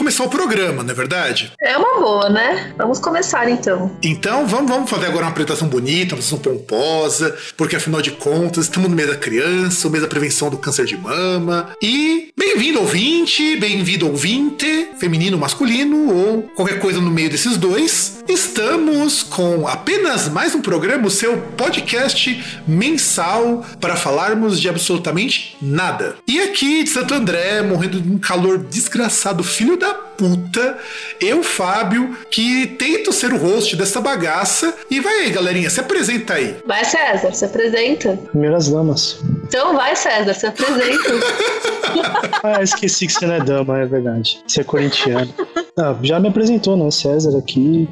Começar o programa, não é verdade? É uma boa, né? Vamos começar então. Então, vamos, vamos fazer agora uma apresentação bonita, uma apresentação pomposa, porque afinal de contas, estamos no mês da criança, o mês da prevenção do câncer de mama. E bem-vindo ouvinte, bem-vindo ouvinte, feminino, masculino ou qualquer coisa no meio desses dois. Estamos com apenas mais um programa, o seu podcast mensal para falarmos de absolutamente nada. E aqui de Santo André, morrendo de um calor desgraçado, filho da puta, eu, Fábio, que tento ser o host dessa bagaça. E vai aí, galerinha, se apresenta aí. Vai, César, se apresenta. Primeiras damas. Então vai, César, se apresenta. ah, esqueci que você não é dama, é verdade. Você é corintiano. Ah, já me apresentou, né? César aqui.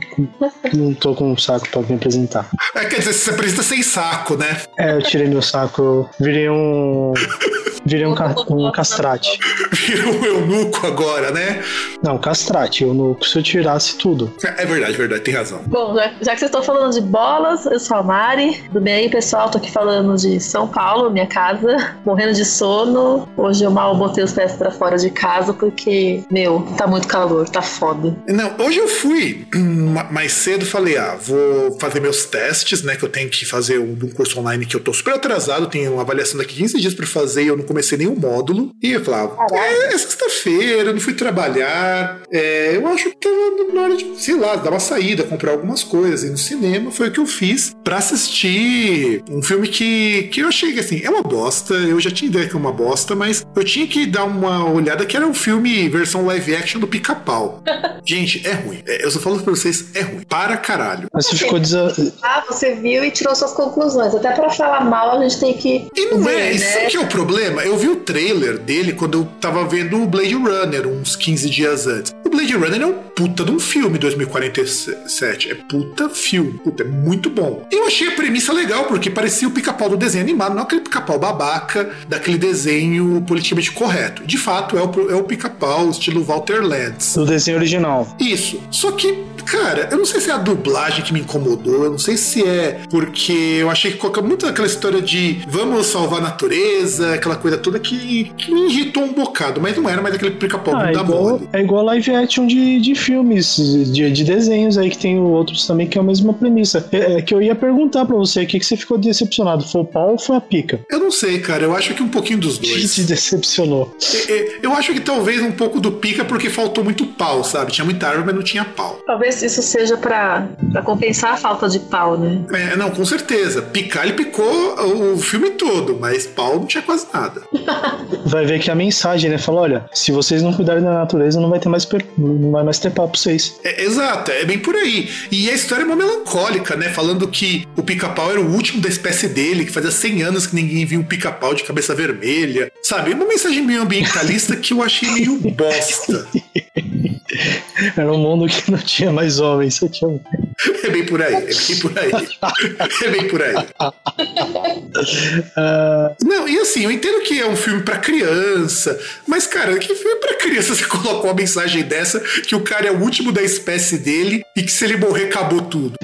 Não tô com um saco pra me apresentar. É, quer dizer, você se apresenta sem saco, né? É, eu tirei meu saco. Virei um. Virei um, ca um castrate. Virou um eunuco agora, né? Não, castrate. Eunuco se eu tirasse tudo. É verdade, verdade, tem razão. Bom, já, já que vocês estão falando de bolas, eu sou a Mari. Tudo bem aí, pessoal? Tô aqui falando de São Paulo, minha casa. Morrendo de sono. Hoje eu mal botei os pés pra fora de casa porque, meu, tá muito calor, tá foda. Não, hoje eu fui mais cedo falei, ah, vou fazer meus testes, né? Que eu tenho que fazer um, um curso online que eu tô super atrasado, tenho uma avaliação daqui 15 dias pra fazer e eu não comecei nenhum módulo. E eu falava, é, é sexta-feira, não fui trabalhar. É, eu acho que tava na hora de, sei lá, dar uma saída, comprar algumas coisas. E no cinema foi o que eu fiz para assistir um filme que, que eu achei que assim, é uma bosta. Eu já tinha ideia que é uma bosta, mas eu tinha que dar uma olhada que era um filme versão live action do pica-pau. Gente, é ruim. É, eu só falo pra vocês, é ruim. Para caralho. Mas você ficou desa... Ah, você viu e tirou suas conclusões. Até para falar mal, a gente tem que. E não ver, é, isso né? que é o problema eu vi o trailer dele quando eu tava vendo o Blade Runner uns 15 dias antes. Blade Runner é um puta de um filme 2047. É puta filme. Puta, é muito bom. Eu achei a premissa legal, porque parecia o pica-pau do desenho animado, não aquele pica-pau babaca daquele desenho politicamente correto. De fato, é o, é o pica-pau estilo Walter Lantz. Do desenho original. Isso. Só que Cara, eu não sei se é a dublagem que me incomodou, eu não sei se é porque eu achei que coloca muito aquela história de vamos salvar a natureza, aquela coisa toda que, que me irritou um bocado, mas não era mais aquele pica-pau ah, da igual, É igual live action de, de filmes, de, de desenhos aí que tem outros também que é a mesma premissa. É, é que eu ia perguntar pra você, o que, que você ficou decepcionado? Foi o pau ou foi a pica? Eu não sei, cara, eu acho que um pouquinho dos dois. Te decepcionou. É, é, eu acho que talvez um pouco do pica porque faltou muito pau, sabe? Tinha muita árvore, mas não tinha pau. Talvez isso seja para compensar a falta de pau, né? É, não, com certeza. Picar, ele picou o filme todo, mas pau não tinha quase nada. vai ver que a mensagem, né? Fala, olha, se vocês não cuidarem da natureza, não vai ter mais não vai mais ter pau pra vocês. É, exato, é bem por aí. E a história é uma melancólica, né? Falando que o pica-pau era o último da espécie dele, que fazia 100 anos que ninguém via um pica-pau de cabeça vermelha. Sabe? Uma mensagem meio ambientalista que eu achei meio bosta. Era um mundo que não tinha mais homens, só tinha É bem por aí, é bem por aí. É bem por aí. Uh... Não, e assim, eu entendo que é um filme para criança, mas, cara, que filme pra criança você colocou uma mensagem dessa que o cara é o último da espécie dele e que se ele morrer, acabou tudo?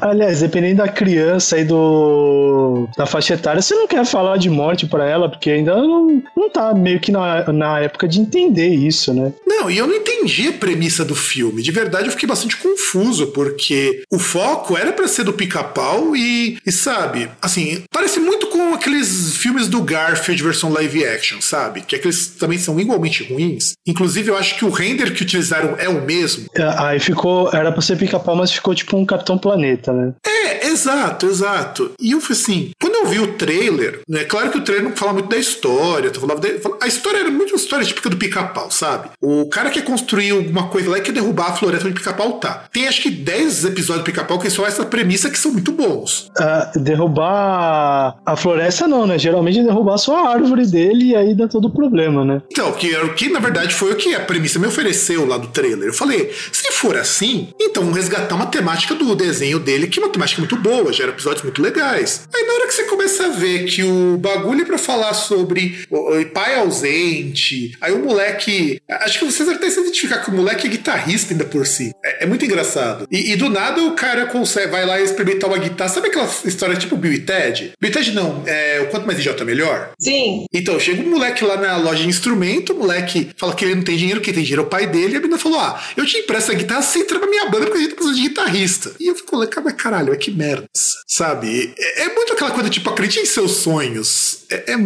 Aliás, dependendo da criança e do da faixa etária, você não quer falar de morte para ela, porque ainda não, não tá meio que na, na época de entender isso, né? Não, e eu não entendi premissa do filme. De verdade, eu fiquei bastante confuso, porque o foco era para ser do pica-pau e, e, sabe, assim, parece muito com aqueles filmes do Garfield versão live action, sabe? Que aqueles também são igualmente ruins. Inclusive, eu acho que o render que utilizaram é o mesmo. É, aí ficou, era pra ser pica-pau, mas ficou tipo um Capitão Planeta, né? É, exato, exato. E eu falei assim, quando eu vi o trailer, é né, claro que o trailer não fala muito da história, falava de, a história era muito uma história típica do pica-pau, sabe? O cara quer construir alguma coisa lá e quer derrubar a floresta onde pica-pau tá. Tem acho que 10 episódios do pica-pau que são essa premissa que são muito bons. Uh, derrubar a floresta não, né? Geralmente derrubar só a árvore dele e aí dá todo o problema, né? Então, que, que na verdade foi o que a premissa me ofereceu lá do trailer. Eu falei, se for assim, então vamos resgatar uma temática do desenho dele, que é uma temática muito boa, gera episódios muito legais. Aí na hora que você começa a ver que o bagulho é pra falar sobre pai ausente, aí o moleque. Acho que vocês até se identificar que o moleque é guitarrista ainda por si. É, é muito engraçado. E, e, do nada o cara consegue, vai lá experimentar uma guitarra. Sabe aquela história tipo Bill e Ted? Bill e Ted não, é o quanto mais idiota melhor? Sim. Então, chega um moleque lá na loja de instrumento, o moleque fala que ele não tem dinheiro, quem tem dinheiro é o pai dele, e a menina falou: Ah, eu te empresto a guitarra, você entra na minha banda porque a gente precisa de guitarrista. E eu fico, mas caralho, é que merda, sabe? É, é, muito aquela coisa, tipo, acredite em seus sonhos. É, é,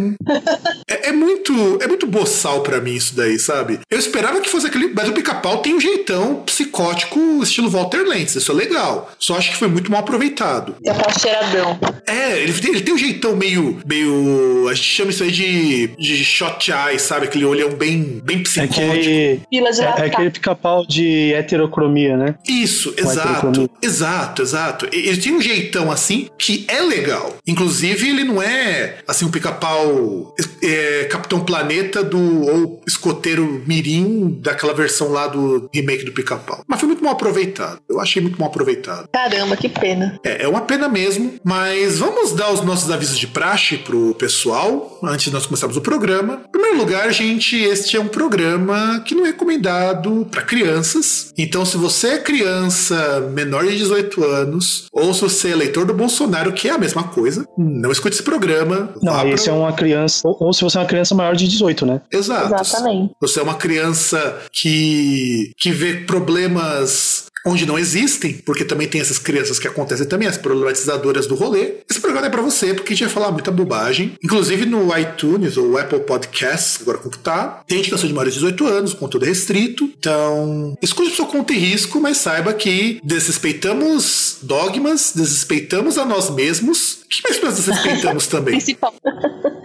é, é muito é muito boçal para mim isso daí, sabe? Eu esperava que fosse aquele. Mas o pica-pau tem um jeitão psicótico, estilo Walter Lentz, isso é legal. Só acho que foi muito mal aproveitado. É tá cheiradão. É, ele, ele tem um jeitão meio. meio. A gente chama isso aí de, de shot eye, sabe? Aquele olhão bem, bem psicótico. É aquele, é, é aquele pica-pau de heterocromia, né? Isso, exato. Exato, exato. Ele tem um jeitão assim que é legal. Inclusive, ele não é assim um pica-pau é, Capitão Planeta do ou escoteiro mirim daquela versão lá do remake do pica-pau. Mas foi muito mal aproveitado. Eu achei muito mal aproveitado. Caramba, que pena. É, é uma pena mesmo, mas vamos dar os nossos avisos de praxe pro pessoal antes de nós começarmos o programa. Em primeiro lugar, gente, este é um programa que não é recomendado para crianças. Então, se você é criança menor de 18 anos ou se você é eleitor do Bolsonaro, que é a mesma coisa, não escute esse programa. Não, esse pra... é uma criança ou, ou, se você é uma criança maior de 18, né? Exato. Exatamente. Você é uma criança que que vê problemas onde não existem, porque também tem essas crianças que acontecem também, as problematizadoras do rolê. Esse programa é para você, porque a gente vai falar muita bobagem. Inclusive no iTunes ou Apple Podcasts, agora como tá, tem indicação de maiores de 18 anos, conteúdo restrito. Então, escute por sua conta e risco, mas saiba que desrespeitamos dogmas, desrespeitamos a nós mesmos que mais nós respeitamos também? Principal.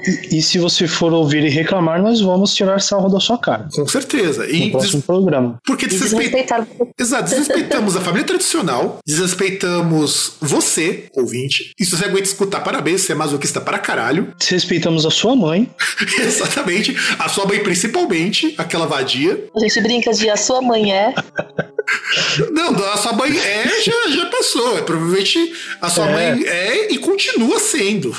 E, e, se você for ouvir e reclamar, nós vamos tirar sarro da sua cara. Com certeza. E no próximo des... programa. Porque desrespeitamos. Exato, desrespeitamos a família tradicional, desrespeitamos você, ouvinte. E se você aguenta escutar, parabéns, você é masoquista para caralho. Desrespeitamos a sua mãe. Exatamente. A sua mãe, principalmente, aquela vadia. A gente brinca de a sua mãe é. Não, a sua mãe é, já, já passou. Provavelmente a sua é. mãe é e continua sendo.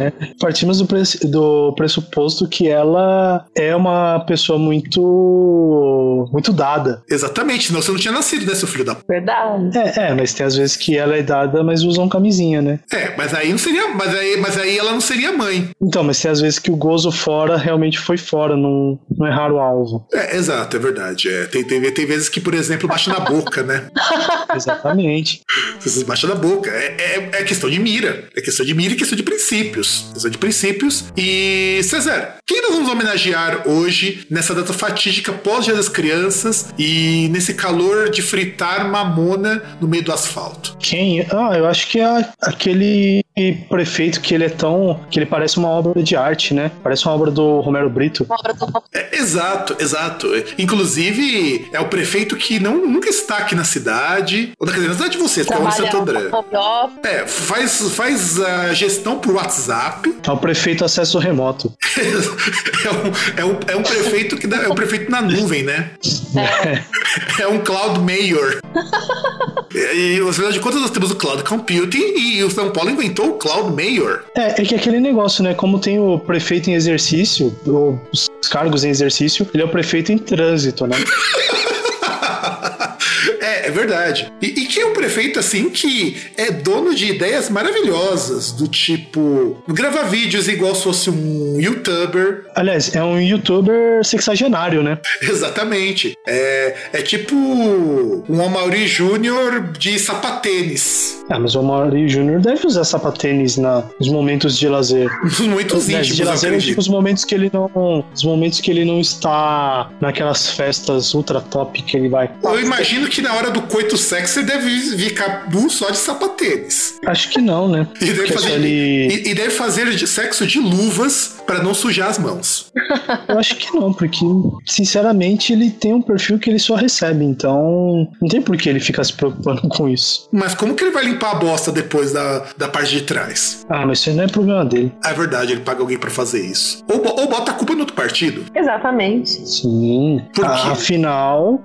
É. Partimos do, do pressuposto que ela é uma pessoa muito muito dada. Exatamente, senão você não tinha nascido, né, seu filho da. Verdade. É, é, mas tem às vezes que ela é dada, mas usam camisinha, né? É, mas aí não seria. Mas aí, mas aí ela não seria mãe. Então, mas tem às vezes que o gozo fora realmente foi fora, não, não errar o alvo. É, exato, é verdade. É, tem, tem, tem vezes que, por exemplo, baixa na boca, né? Exatamente. Você baixa na boca. É, é, é, questão de mira. É questão de mira e questão de princípios. Questão de princípios. E, César, quem nós vamos homenagear hoje, nessa data fatídica pós-Dia das Crianças e nesse calor de fritar mamona no meio do asfalto? Quem? Ah, eu acho que é aquele prefeito que ele é tão. que ele parece uma obra de arte, né? Parece uma obra do Romero Brito. É, exato, exato. Inclusive, é o prefeito que não, nunca está aqui na cidade. Ou na cidade de você, está é Santo André. É, faz, faz a gestão por WhatsApp. É o prefeito acesso remoto. é, um, é, um, é um prefeito que dá, é um prefeito na nuvem, né? É, é um cloud mayor. e, afinal de contas, nós temos o cloud computing e o São Paulo inventou o cloud mayor. É, é que aquele negócio, né? Como tem o prefeito em exercício, os cargos em exercício, ele é o prefeito em trânsito, né? é, verdade. E, e que é um prefeito, assim, que é dono de ideias maravilhosas, do tipo, gravar vídeos igual se fosse um youtuber. Aliás, é um youtuber sexagenário, né? Exatamente. É, é tipo um Amaury Júnior de sapatênis. Ah, mas o Amaury Júnior deve usar sapatênis na, nos momentos de lazer. Nos momentos Né, íntimos, de eu lazer é tipo os momentos que ele não. Os momentos que ele não está naquelas festas ultra top que ele vai. Eu imagino que na hora do coito sexo ele deve ficar nu só de sapatênis. Acho que não, né? E deve, Porque fazer, ele- e, e deve fazer de- sexo de luvas pra não sujar as mãos. Eu acho que não, porque, sinceramente, ele tem um perfil que ele só recebe, então não tem por que ele ficar se preocupando com isso. Mas como que ele vai limpar a bosta depois da, da parte de trás? Ah, mas isso aí não é problema dele. É verdade, ele paga alguém pra fazer isso. Ou, ou bota a culpa no outro partido. Exatamente. Sim. Por quê? A- Afinal,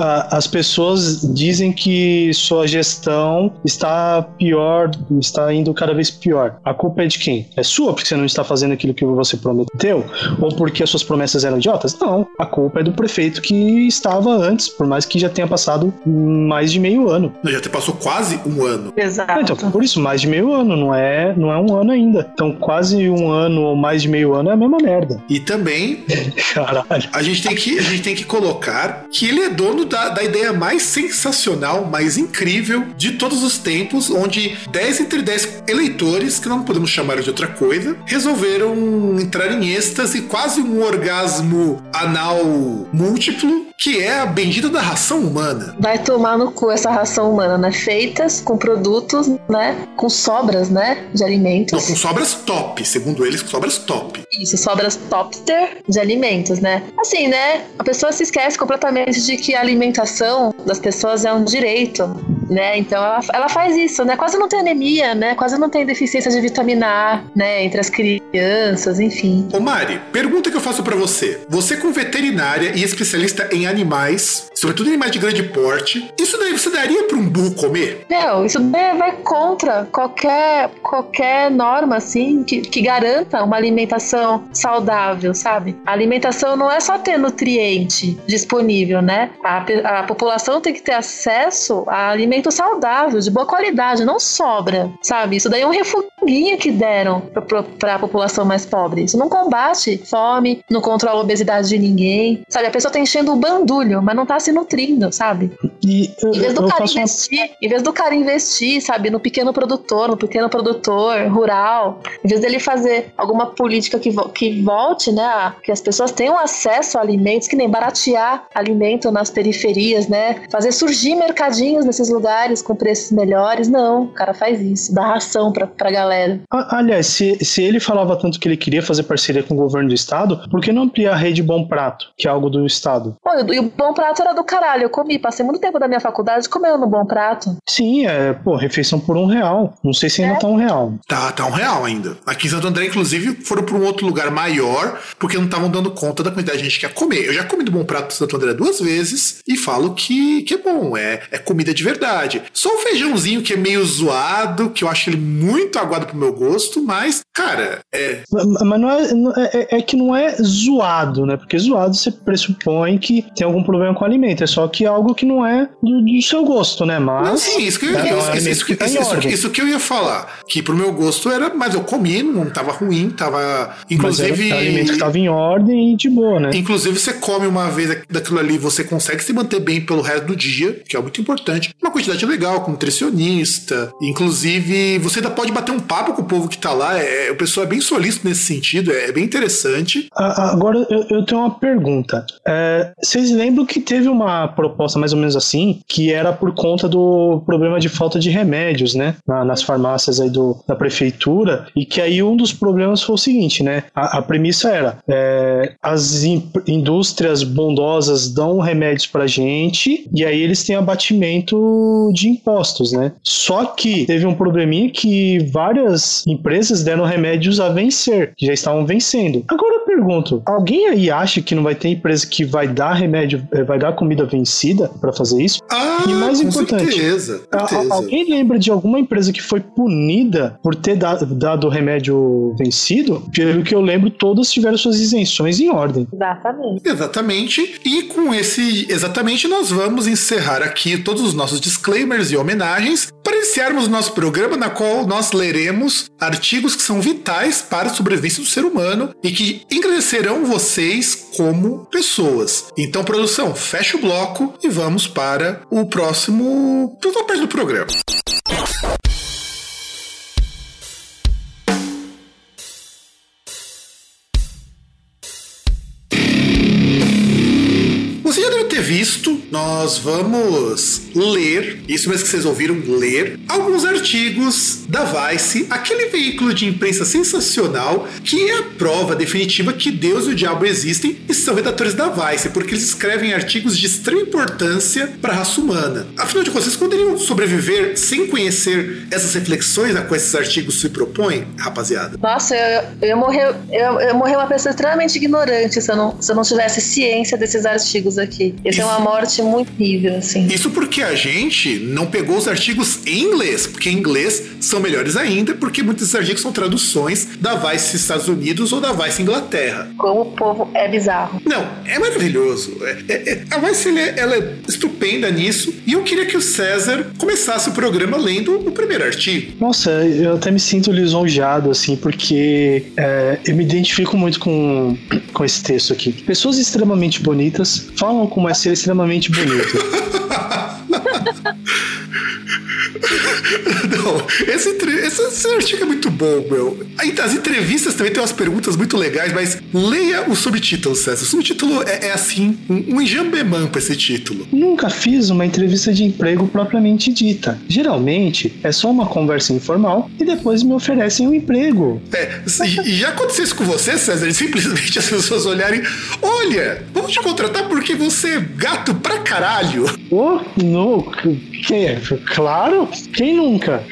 a- as pessoas dizem que sua gestão está pior, está indo cada vez pior. A culpa é de quem? É sua porque você não está fazendo aquilo que você prometeu? Ou porque as suas promessas eram idiotas? Não. A culpa é do prefeito que estava antes, por mais que já tenha passado mais de meio ano. Já te passou quase um ano. Exato. Então, por isso, mais de meio ano, não é, não é um ano ainda. Então, quase um ano ou mais de meio ano é a mesma merda. E também Caralho. a gente tem que, a gente tem que colocar que ele é dono da, da ideia mais sensacional, mais incrível de todos os tempos, onde 10 entre 10 eleitores, que não podemos chamar de outra coisa, resolveram entrar em êxtase, quase um orgasmo anal múltiplo, que é a bendita da ração humana. Vai tomar no cu essa ração humana, né? Feitas com produtos, né? Com sobras, né? De Não, alimentos. com sobras top, segundo eles, com sobras top. Isso, sobras topster de alimentos, né? Assim, né? A pessoa se esquece completamente de que a alimentação das pessoas é um direito, né? Então ela, ela faz isso, né? Quase não tem anemia, né? Quase não tem deficiência de vitamina A, né? Entre as crianças, enfim. Ô Mari, pergunta que eu faço pra você. Você como veterinária e especialista em animais, sobretudo animais de grande porte, isso daí você daria pra um burro comer? Não, isso vai contra qualquer, qualquer norma, assim, que, que garanta uma alimentação saudável, sabe? A alimentação não é só ter nutriente disponível, né? A, a população tem que ter acesso a alimento saudável, de boa qualidade, não sobra, sabe? Isso daí é um refuguinho que deram para a população mais pobre. Isso não combate fome, não controla a obesidade de ninguém, sabe? A pessoa tá enchendo o bandulho, mas não tá se nutrindo, sabe? E eu, Em vez do cara faço uma investir, em vez do cara investir, sabe, no pequeno produtor, no pequeno produtor rural, em vez dele fazer alguma política que, vo- que volte, né, a- que as pessoas tenham acesso a alimentos, que nem baratear alimento nas periferias, né, fazer surgir mercadinhos nesses lugares com preços melhores, não, o cara faz isso, dá ração pra, pra galera. A- Aliás, se, se ele falava tanto que ele queria fazer parceria com o governo do estado, por que não ampliar a rede Bom Prato, que é algo do estado? Pô, e o Bom Prato era do caralho, eu comi, passei muito tempo da minha faculdade comendo no Bom Prato. Sim, é, pô, refeição por um real. Não sei se ainda É. tá um real. Tá, tá um real ainda. Aqui em Santo André, inclusive, foram pra um outro lugar maior, porque não estavam dando conta da quantidade de gente que ia comer. Eu já comi do Bom Prato de Santo André duas vezes e falo que, que é bom, é, é comida de verdade. Só o feijãozinho que é meio zoado, que eu acho ele muito aguado pro meu gosto, mas, cara, é. Ma- Mas não é, não- é, é- é que não é zoado, né? Porque zoado você pressupõe que tem algum problema com o alimento. É só que é algo que não é do, do seu gosto, né? Mas. Não, sim, isso que, eu, é um isso, que tá isso- isso- eu ia falar. Que pro meu gosto era, mas eu comi, não tava ruim, tava. Mas Inclusive. um alimento que tava em ordem e de boa, né? Inclusive, você come uma vez daquilo ali, você consegue se manter bem pelo resto do dia, que é muito importante. Uma quantidade legal, com nutricionista. Inclusive, você ainda pode bater um papo com o povo que tá lá. É, o pessoal é bem solícito nesse sentido, é, é bem interessante. Agora eu, eu tenho uma pergunta. É, vocês lembram que teve uma proposta mais ou menos assim, que era por conta do problema de falta de remédios, né? na- nas farmácias aí do, da prefeitura, e que aí um dos problemas foi o seguinte, né? A, a premissa era: é, as in- indústrias bondosas dão remédios pra gente, e aí eles têm abatimento de impostos, né? Só que teve um probleminha que várias empresas deram remédios a vencer, que já estavam vencendo. Agora eu pergunto, alguém aí acha que não vai ter empresa que vai dar remédio, eh, vai dar comida vencida pra fazer isso? Ah, E mais com importante, certeza, certeza. Alguém lembra de alguma empresa que foi punida por ter dado, dado o remédio vencido? Pelo que eu lembro, todas tiveram suas isenções em ordem. Exatamente. Exatamente. E com esse exatamente nós vamos encerrar aqui todos os nossos disclaimers e homenagens para iniciarmos o nosso programa na qual nós leremos artigos que são vitais para a sobrevivência do ser humano e que engrandecerão vocês como pessoas. Então, produção, fecha o bloco e vamos para o próximo próxima parte do programa. Você já deve ter visto, nós vamos ler, isso mesmo que vocês ouviram ler, alguns artigos da Vice, aquele veículo de imprensa sensacional que é a prova definitiva que Deus e o diabo existem e são redatores da Vice, porque eles escrevem artigos de extrema importância para a raça humana. Afinal de contas, vocês poderiam sobreviver sem conhecer essas reflexões a quais esses artigos se propõem, rapaziada? Nossa, eu, eu, ia morrer, eu, eu ia morrer uma pessoa extremamente ignorante se eu, não, se eu não tivesse ciência desses artigos aqui. Isso é uma morte muito horrível, assim. Isso porque a gente não pegou os artigos em inglês, porque em inglês são melhores ainda, porque muitos desses artigos são traduções da Vice Estados Unidos ou da Vice Inglaterra. Como o povo é bizarro. Não, é maravilhoso. É- é- é- a Vice ela é, ela é estupenda nisso, e eu queria que o César começasse o programa lendo o primeiro artigo. Nossa, eu até me sinto lisonjeado, assim, porque é, eu me identifico muito com, com esse texto aqui. Pessoas extremamente bonitas falam como é ser extremamente bonito. フフフフ。Não, esse, esse, esse artigo é muito bom, meu. As entrevistas também tem umas perguntas muito legais, mas leia o subtítulo, César. O subtítulo é, é assim, um, um enjambemã pra esse título. Nunca fiz uma entrevista de emprego propriamente dita. Geralmente é só uma conversa informal e depois me oferecem um emprego. É, e- já aconteceu isso com você, César? Simplesmente as pessoas olharem, olha, vamos te contratar porque você é gato pra caralho. Oh, no, que, claro, quem nunca?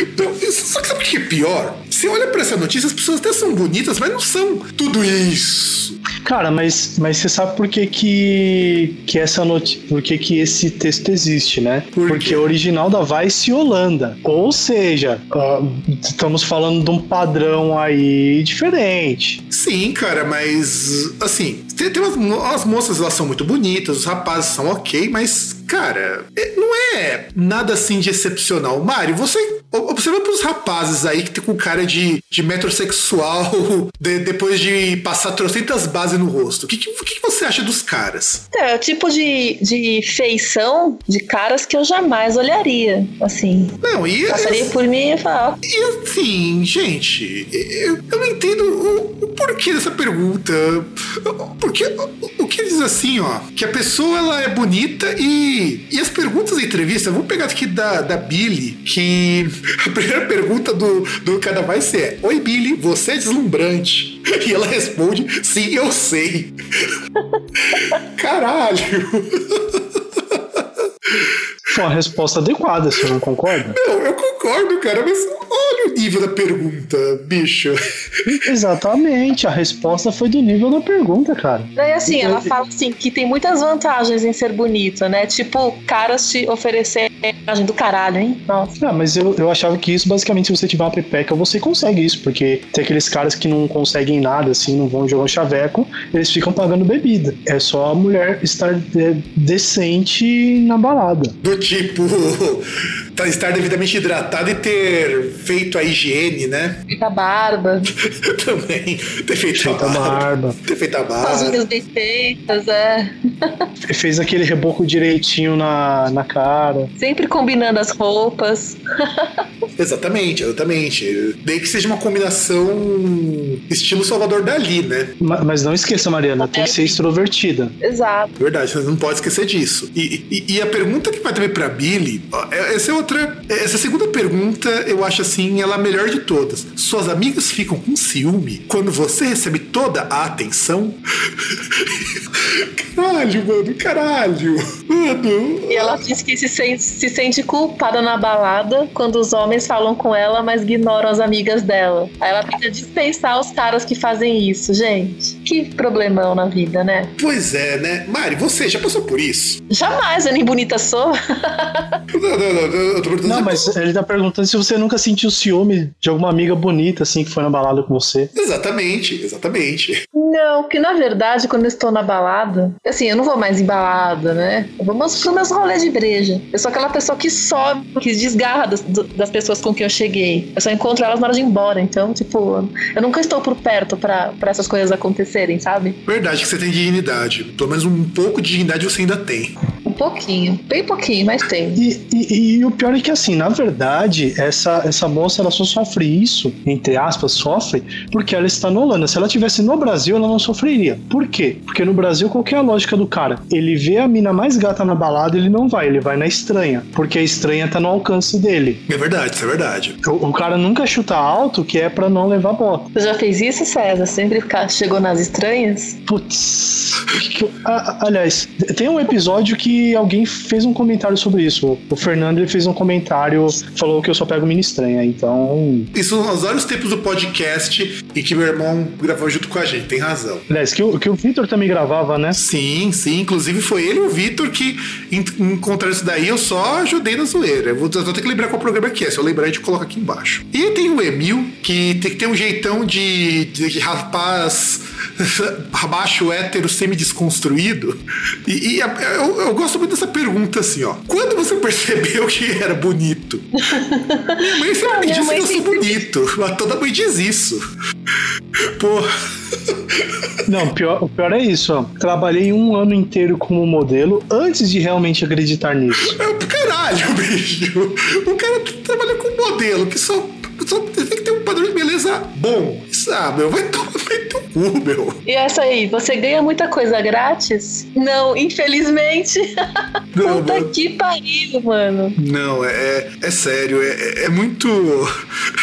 Então, Só que sabe o que é pior? Você olha pra essa notícia, as pessoas até são bonitas, mas não são tudo isso. Cara, mas, mas você sabe por que que, que essa noti por que que esse texto existe, né? Por Porque é original da Vice Holanda. Ou seja, ah, estamos falando de um padrão aí diferente. Sim, cara, mas assim, tem, tem umas, as moças elas são muito bonitas, os rapazes são ok, mas, cara, é- não é nada assim de excepcional. Mário, você observa pros rapazes aí que tem com cara de, de metrosexual de- depois de passar trocentas bases no rosto. O que, que, que você acha dos caras? É o tipo de, de feição de caras que eu jamais olharia. Assim, Não, e. passaria por mim e falar, E assim, gente, eu, eu não entendo o, o porquê dessa pergunta. Porque o, o que diz assim, ó, que a pessoa ela é bonita e, e as perguntas da entrevista, vamos pegar aqui da, da Billy, que a primeira pergunta do, do cada vai ser: Oi, Billy, você é deslumbrante. E ela responde: Sim, eu sei. Caralho. Foi uma resposta adequada, você não concorda? Não, eu concordo, cara, mas olha o nível da pergunta, bicho. Exatamente, a resposta foi do nível da pergunta, cara. Daí assim, ela fala assim que tem muitas vantagens em ser bonito, né? Tipo, caras te oferecer imagem do caralho, hein? Nossa. Ah, mas eu, eu achava que isso, basicamente, se você tiver uma pepeca, você consegue isso, porque tem aqueles caras que não conseguem nada, assim, não vão jogar um chaveco, eles ficam pagando bebida. É só a mulher estar decente na balada. Do tipo, estar devidamente hidratado e ter feito a higiene, né? Fica barba, Também. Ter feito Feita a a barba. barba. Ter feito a as barba. unhas bem feitas, é. Fez aquele reboco direitinho na, na cara. Sempre combinando as roupas. Exatamente, exatamente. Daí que seja uma combinação estilo Salvador Dali, né? Ma- Mas não esqueça, Mariana, tem que ser extrovertida. Exato. Verdade, você não pode esquecer disso. E, e- e a pergunta que vai também pra Billy, ó, é- essa é outra. Essa segunda pergunta, eu acho assim, ela é a melhor de todas. Suas amigas ficam com ciúme quando você recebe toda a atenção? caralho, mano, caralho. Mano. E ela diz que se sente, se sente culpada na balada quando os homens falam com ela, mas ignoram as amigas dela. Aí ela tenta dispensar os caras que fazem isso, gente. Que problemão na vida, né? Pois é, né? Mari, você já passou por isso? Jamais, eu nem bonita sou. não, não, não, eu tô Não, mas ele tá perguntando se você nunca sentiu ciúme de alguma amiga bonita, assim, que foi na balada com você. Exatamente, exatamente. Não, que na verdade, quando eu estou na balada, assim, eu não vou mais em balada, né? Eu vou mais pro meus rolês de breja. Eu sou aquela pessoa que sobe, que desgarra das, das pessoas com quem eu cheguei. Eu só encontro elas na hora de ir embora. Então, tipo, eu nunca estou por perto para essas coisas acontecerem, sabe? Verdade que você tem dignidade. Pelo menos um pouco de dignidade você ainda tem. Um pouquinho, bem pouquinho, mas tem. E, e, e, o pior é que, assim, na verdade, essa, essa moça ela só sofre isso, entre aspas, sofre, porque ela está no Holanda. Se ela tivesse no Brasil, ela não sofreria. Por quê? Porque no Brasil, qual é a lógica do cara? Ele vê a mina mais gata na balada, ele não vai, ele vai na estranha, porque a estranha tá no alcance dele. É verdade, isso é verdade. O, o cara nunca chuta alto, que é para não levar bota. Você já fez isso, César? Sempre chegou nas estranhas? Putz. aliás, tem um episódio que alguém fez um comentário sobre isso. O Fernando ele fez um comentário, falou que eu só pego mina estranha, então. Isso nos vários tempos do podcast e que meu irmão gravou junto com a gente, tem razão. Aliás, que o, que o Vitor também gravava, né? Sim, sim. Inclusive foi ele e o Vitor que encontraram isso daí. Eu só ajudei na zoeira. Eu vou, eu vou ter que lembrar qual programa que é. Se eu lembrar, a gente coloca aqui embaixo. E tem o Emil, que tem que ter um jeitão de, de rapaz baixo hétero semi-desconstruído. E, e eu, eu, gosto muito dessa pergunta assim, ó. Quando você percebeu que era bonito? minha mãe sempre Não, me disse que eu sou bonito. Toda mãe diz isso. Pô. Não, pior, o pior é isso, ó. Trabalhei um ano inteiro como modelo antes de realmente acreditar nisso. É, caralho, bicho. O cara trabalha com modelo, que só só tem que ter um padrão de beleza bom, sabe? Vai tomar teu cu, meu. E essa aí, você ganha muita coisa grátis? Não, infelizmente. Não, Puta mano. que pariu, mano. Não, é, é, é sério, é, é, muito.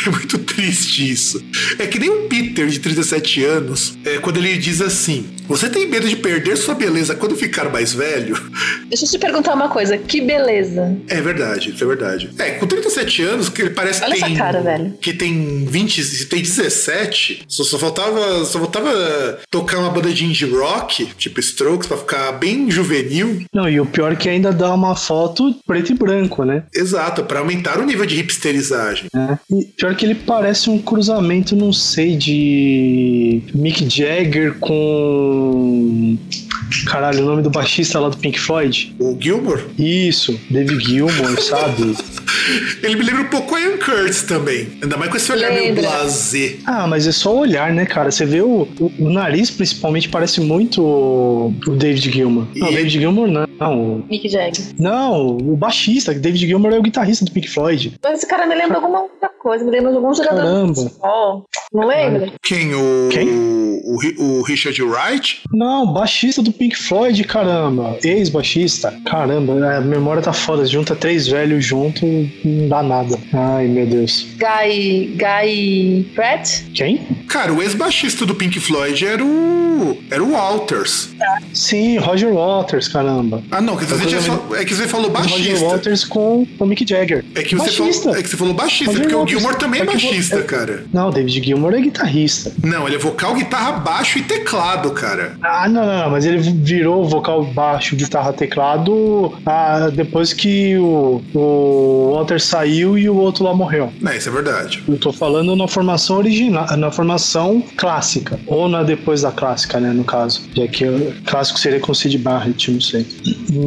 É muito triste isso. É que nem o Peter, de 37 anos, é, quando ele diz assim: Você tem medo de perder sua beleza quando ficar mais velho? Deixa eu te perguntar uma coisa: que beleza? É verdade, isso é verdade. É, com 37 anos, que ele parece Olha tem. Essa cara, velho. Que tem 20, tem 17, só, só faltava. Só faltava tocar uma banda de indie rock, tipo Strokes, pra ficar bem juvenil. Não, e o pior é que ainda dá uma foto preto e branco, né? Exato, para aumentar o nível de hipsterizagem. É. E pior que ele parece um cruzamento, não sei, de Mick Jagger com. Caralho, o nome do baixista lá do Pink Floyd? O Gilmore? Isso, David Gilmore, sabe? Ele me lembra um pouco Ian Curtis também. Ainda mais com esse olhar Lembra. meio blasé. Ah, mas é só olhar, né, cara? Você vê o, o, o nariz, principalmente, parece muito o, o David Gilmour. E... Não, o David Gilmour não. Não, Mick Jagger. Não, o baixista. David Gilmour é o guitarrista do Pink Floyd. Mas esse cara me lembra alguma outra coisa. Me lembra de algum jogador Caramba. de futebol. Não lembra? Quem? O, Quem? O, o, Richard Wright? Não, baixista do Pink Floyd, caramba. Ex-baixista. Caramba, a memória tá foda. Junta três velhos junto, não dá nada. Ai, meu Deus. Guy. Guy. Pratt? Quem? Cara, o ex-baixista do Pink Floyd era o. Era o Walters. Sim, Roger Waters, caramba. Ah, não, que você só, é que você falou baixista. Roger Waters com o Mick Jagger. É que você, falou, é que você falou baixista, Roger porque Waters. o Gilmore também é, é baixista, é, cara. Não, David Gilmore é guitarrista. Não, ele é vocal, guitarra, baixo e teclado, cara. Ah, não, não, não mas ele virou vocal, baixo, guitarra, teclado ah, depois que o, o Walter saiu e o outro lá morreu. É, isso é verdade. Eu tô falando na formação original, na formação clássica, ou na depois da clássica, né, no caso. Já que o clássico seria com o Sid Barrett, não sei.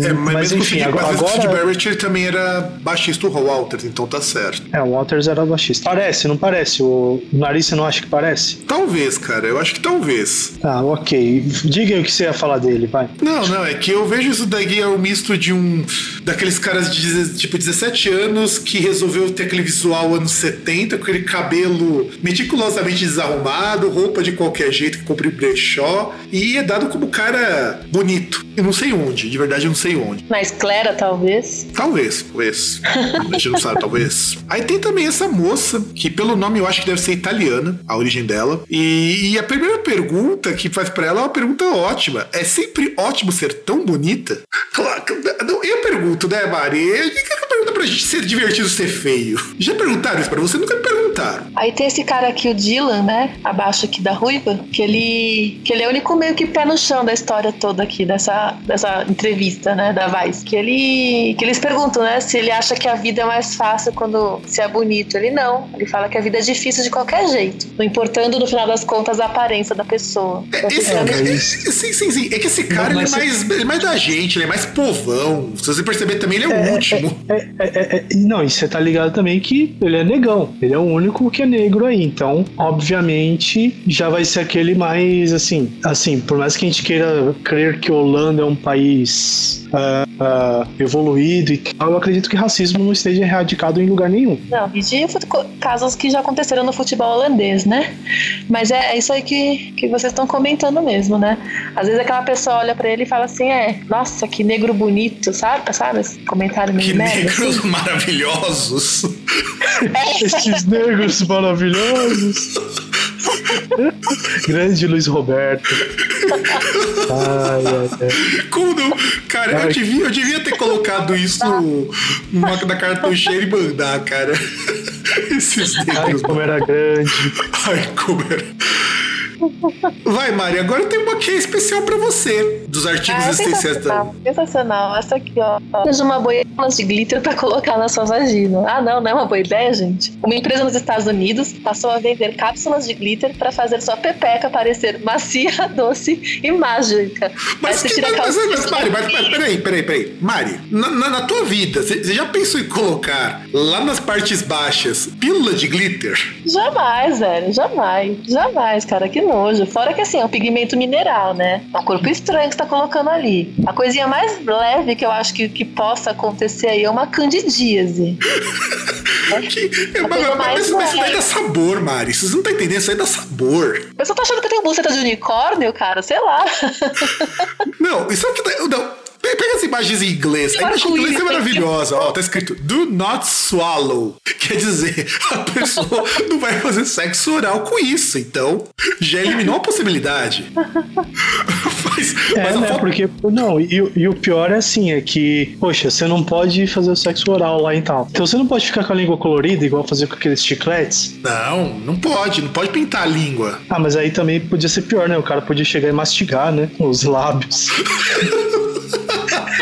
É, mas, mas enfim, agora, mas agora... Sid Barrett ele também era baixista do Walters, então tá certo. É, o Walters era baixista. Parece, não parece? O, o nariz você não acha que parece? Talvez, cara, eu acho que talvez. Ah, ok. Diga aí o que você ia falar dele, vai. Não, não, é que eu vejo isso daí é um misto de um. daqueles caras de tipo 17 anos que resolveu ter aquele visual anos 70, com aquele cabelo meticulosamente desarrumado arrumado, roupa de qualquer jeito que compre brechó, e é dado como cara bonito. Eu não sei onde, de verdade eu não sei onde. Na esclera, talvez. Talvez, talvez. A gente não sabe, talvez. Aí tem também essa moça, que pelo nome eu acho que deve ser italiana, a origem dela. E, e a primeira pergunta que faz para ela é uma pergunta ótima. É sempre ótimo ser tão bonita? Claro, eu pergunto, né, Mari? Que pergunta pra gente ser divertido ser feio? Já perguntaram isso pra você? Nunca me perguntaram. Aí tem esse cara aqui, o Dylan, né? Abaixo aqui da ruiva, que ele, que ele é o único meio que pé no chão da história toda aqui, dessa, dessa entrevista, né, da Vice. Que ele, que eles perguntam, né, se ele acha que a vida é mais fácil quando se é bonito. Ele não. Ele fala que a vida é difícil de qualquer jeito. Não importando, no final das contas, a aparência da pessoa. É, esse, é, é, sim, sim, sim. É que esse cara, não, ele, é mais, ele é mais da gente, ele é mais povão. Se você perceber também, ele é, o é, último. É, é, não, e você tá ligado também que ele é negão. Ele é o único que é negro aí. Então, obviamente, já vai ser aquele mais assim. Assim, por mais que a gente queira crer que Holanda é um país uh, uh, evoluído e tal, eu acredito que racismo não esteja erradicado em lugar nenhum. Não, e de casos que já aconteceram no futebol holandês, né? Mas é, é isso aí que, que vocês estão comentando mesmo, né? Às vezes aquela pessoa olha para ele e fala assim: é, nossa, que negro bonito, sabe? Sabe? Esse comentário meio Que merda, negros assim. maravilhosos. Esses negros maravilhosos. Grande Luiz Roberto. Ai, ai, ai. Como não? Cara, eu devia, eu devia ter colocado isso numa, na cartão cheia e mandar, cara. Esses negros. Ai, como era grande. Ai, como era. Vai, Mari, agora tem uma que é especial pra você, dos artigos ah, existenciais. Sensacional, sensacional. Essa aqui, ó. Seja uma boa de glitter pra colocar na sua vagina. Ah, não, não é uma boa ideia, gente. Uma empresa nos Estados Unidos passou a vender cápsulas de glitter pra fazer sua pepeca parecer macia, doce e mágica. Mas, que, mas, mas, mas, Mari, mas, mas, peraí, peraí, peraí. Mari, na, na, na tua vida, você já pensou em colocar lá nas partes baixas pílula de glitter? Jamais, velho, jamais. Jamais, cara. Que nojo. Fora que assim, é um pigmento mineral, né? É um corpo estranho que você tá colocando ali. A coisinha mais leve que eu acho que, que possa acontecer aí é uma candidíase. que, é, mas, mas, mas, isso daí dá sabor, Mari. Vocês não estão entendendo, isso aí dá sabor. Mas você tá achando que eu tenho buceta de unicórnio, cara? Sei lá. não, isso é que. Não, Pega as imagens em inglês. A imagem em inglês é maravilhosa. Ó, tá escrito Do not swallow. Quer dizer, a pessoa não vai fazer sexo oral com isso. Então, já eliminou a possibilidade. mas, é, mas né, foto... porque. Não, e, e, o pior é assim: é que, poxa, você não pode fazer o sexo oral lá e tal. Então você não pode ficar com a língua colorida, igual fazer com aqueles chicletes? Não, não pode. Não pode pintar a língua. Ah, mas aí também podia ser pior, né? O cara podia chegar e mastigar, né? Os lábios.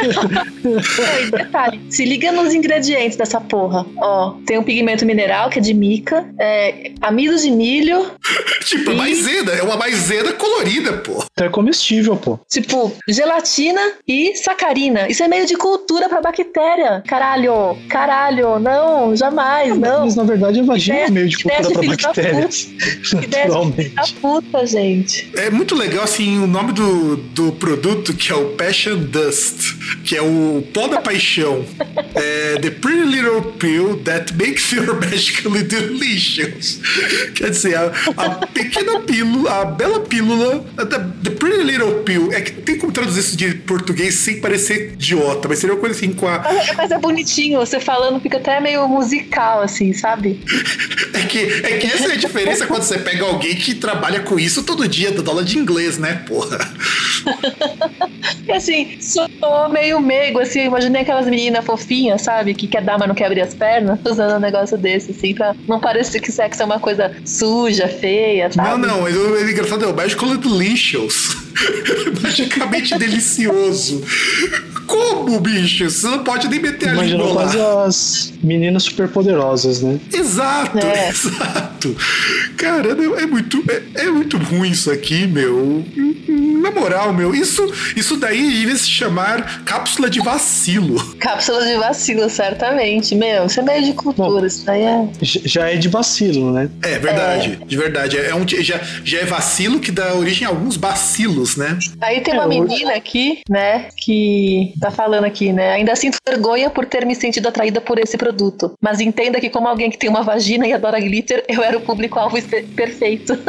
e detalhe, se liga nos ingredientes dessa porra. Ó, tem um pigmento mineral que é de mica, é, amido de milho. tipo, e... maisena, é uma maisena colorida, pô. Então é comestível, pô. Tipo, gelatina e sacarina. Isso é meio de cultura pra bactéria. Caralho, caralho, não, jamais, não. Mas na verdade a vagina é meio de cultura pra bactérias. Naturalmente. Da puta, gente. É muito legal, assim, o nome do, do produto que é o Passion Dust que é o pó da paixão. É, The Pretty Little Pill That Makes You Magically Delicious. Quer dizer, a, a pequena pílula, a bela pílula, da The Pretty Little Pill. É que tem como traduzir isso de português sem parecer idiota, mas seria uma coisa assim com a. Mas é bonitinho, você falando fica até meio musical, assim, sabe? é, que, é que essa é a diferença quando você pega alguém que trabalha com isso todo dia, dando aula de inglês, né, porra? e assim, sou meio meigo, assim, imaginei aquelas meninas fofinhas, sabe? Que quer dar, mas não quer abrir as pernas, usando um negócio desse, assim, pra não parecer que sexo é uma coisa suja, feia, sabe? Não, não, mas o engraçado é o Magical Delicious. Magicamente delicioso. Como, bicho? Você não pode nem meter a língua lá. quase as meninas superpoderosas, né? Exato, é. exato. Cara, é muito, é, é muito ruim isso aqui, meu na moral, meu, isso, isso daí devia se chamar cápsula de vacilo. Cápsula de vacilo, certamente. Meu, isso é meio de cultura, Bom, isso daí é. Já é de vacilo, né? É verdade, é. de verdade. É um, já, já é vacilo que dá origem a alguns bacilos quilos, né? Aí tem uma É, menina aqui, né, que tá falando aqui, né? Ainda sinto vergonha por ter me sentido atraída por esse produto. Mas entenda que, como alguém que tem uma vagina e adora glitter, eu era o público-alvo perfeito.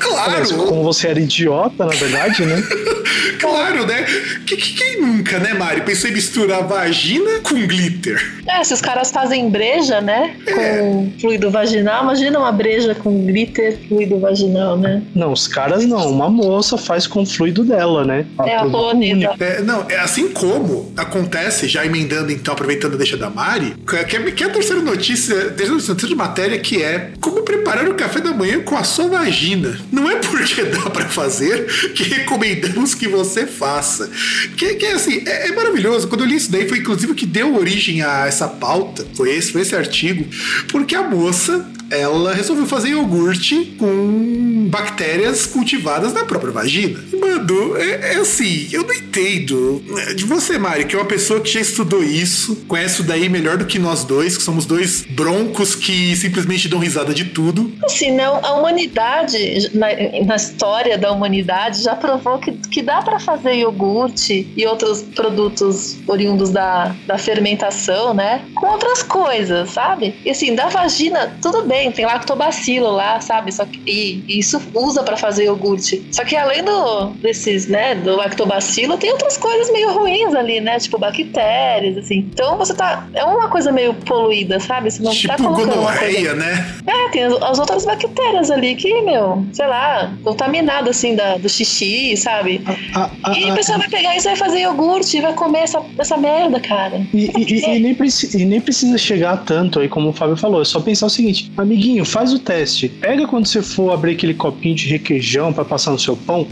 Claro, como você era idiota, na verdade, né? claro, né? Que, que- quem nunca, né, Mari? Pensou em misturar vagina com glitter. é, se os caras fazem breja, né, com fluido vaginal, imagina uma breja com glitter, fluido vaginal, né? Não, os caras não. Uma moça faz com o fluido dela, né? É a produto polonesa. único. É, não, é assim como acontece, já emendando então, aproveitando a deixa da Mari, que é, que é a terceira notícia, terceira notícia de matéria que é como preparar o café da manhã com a sua vagina. Não é porque dá pra fazer que recomendamos que você faça. Que, que é assim, é, é maravilhoso. Quando eu li isso daí, foi inclusive o que deu origem a essa pauta, foi esse, foi esse artigo, porque a moça ela resolveu fazer iogurte com bactérias cultivadas na própria vagina. Mandou. É, é assim, eu não entendo. né, De você, Mari, que é uma pessoa que já estudou isso, conhece isso daí melhor do que nós dois, que somos dois broncos que simplesmente dão risada de tudo. Assim, não, a humanidade, na, na história da humanidade, já provou que, que dá pra fazer iogurte e outros produtos oriundos da, da fermentação, né? Com outras coisas, sabe? E assim, da vagina, tudo bem, tem lactobacilo lá, sabe? Só que, e, e isso usa pra fazer iogurte. Só que além do, desses, né, do lactobacilo, tem outras coisas meio ruins ali, né? Tipo bactérias, assim. Então você tá. É uma coisa meio poluída, sabe? Você não tá tipo colocando uma coisa gonorreia, né? é, tem as, as outras bactérias ali que, meu, sei lá, contaminado assim da, do xixi, sabe? A- a- E a- a pessoa vai pegar isso e vai fazer iogurte e vai comer essa, essa merda, cara. E, e- e nem e nem precisa chegar tanto aí, como o Fábio falou. É só pensar o seguinte: amiguinho, faz o teste. Pega quando você for abrir aquele copinho de requeijão pra passar no seu pão.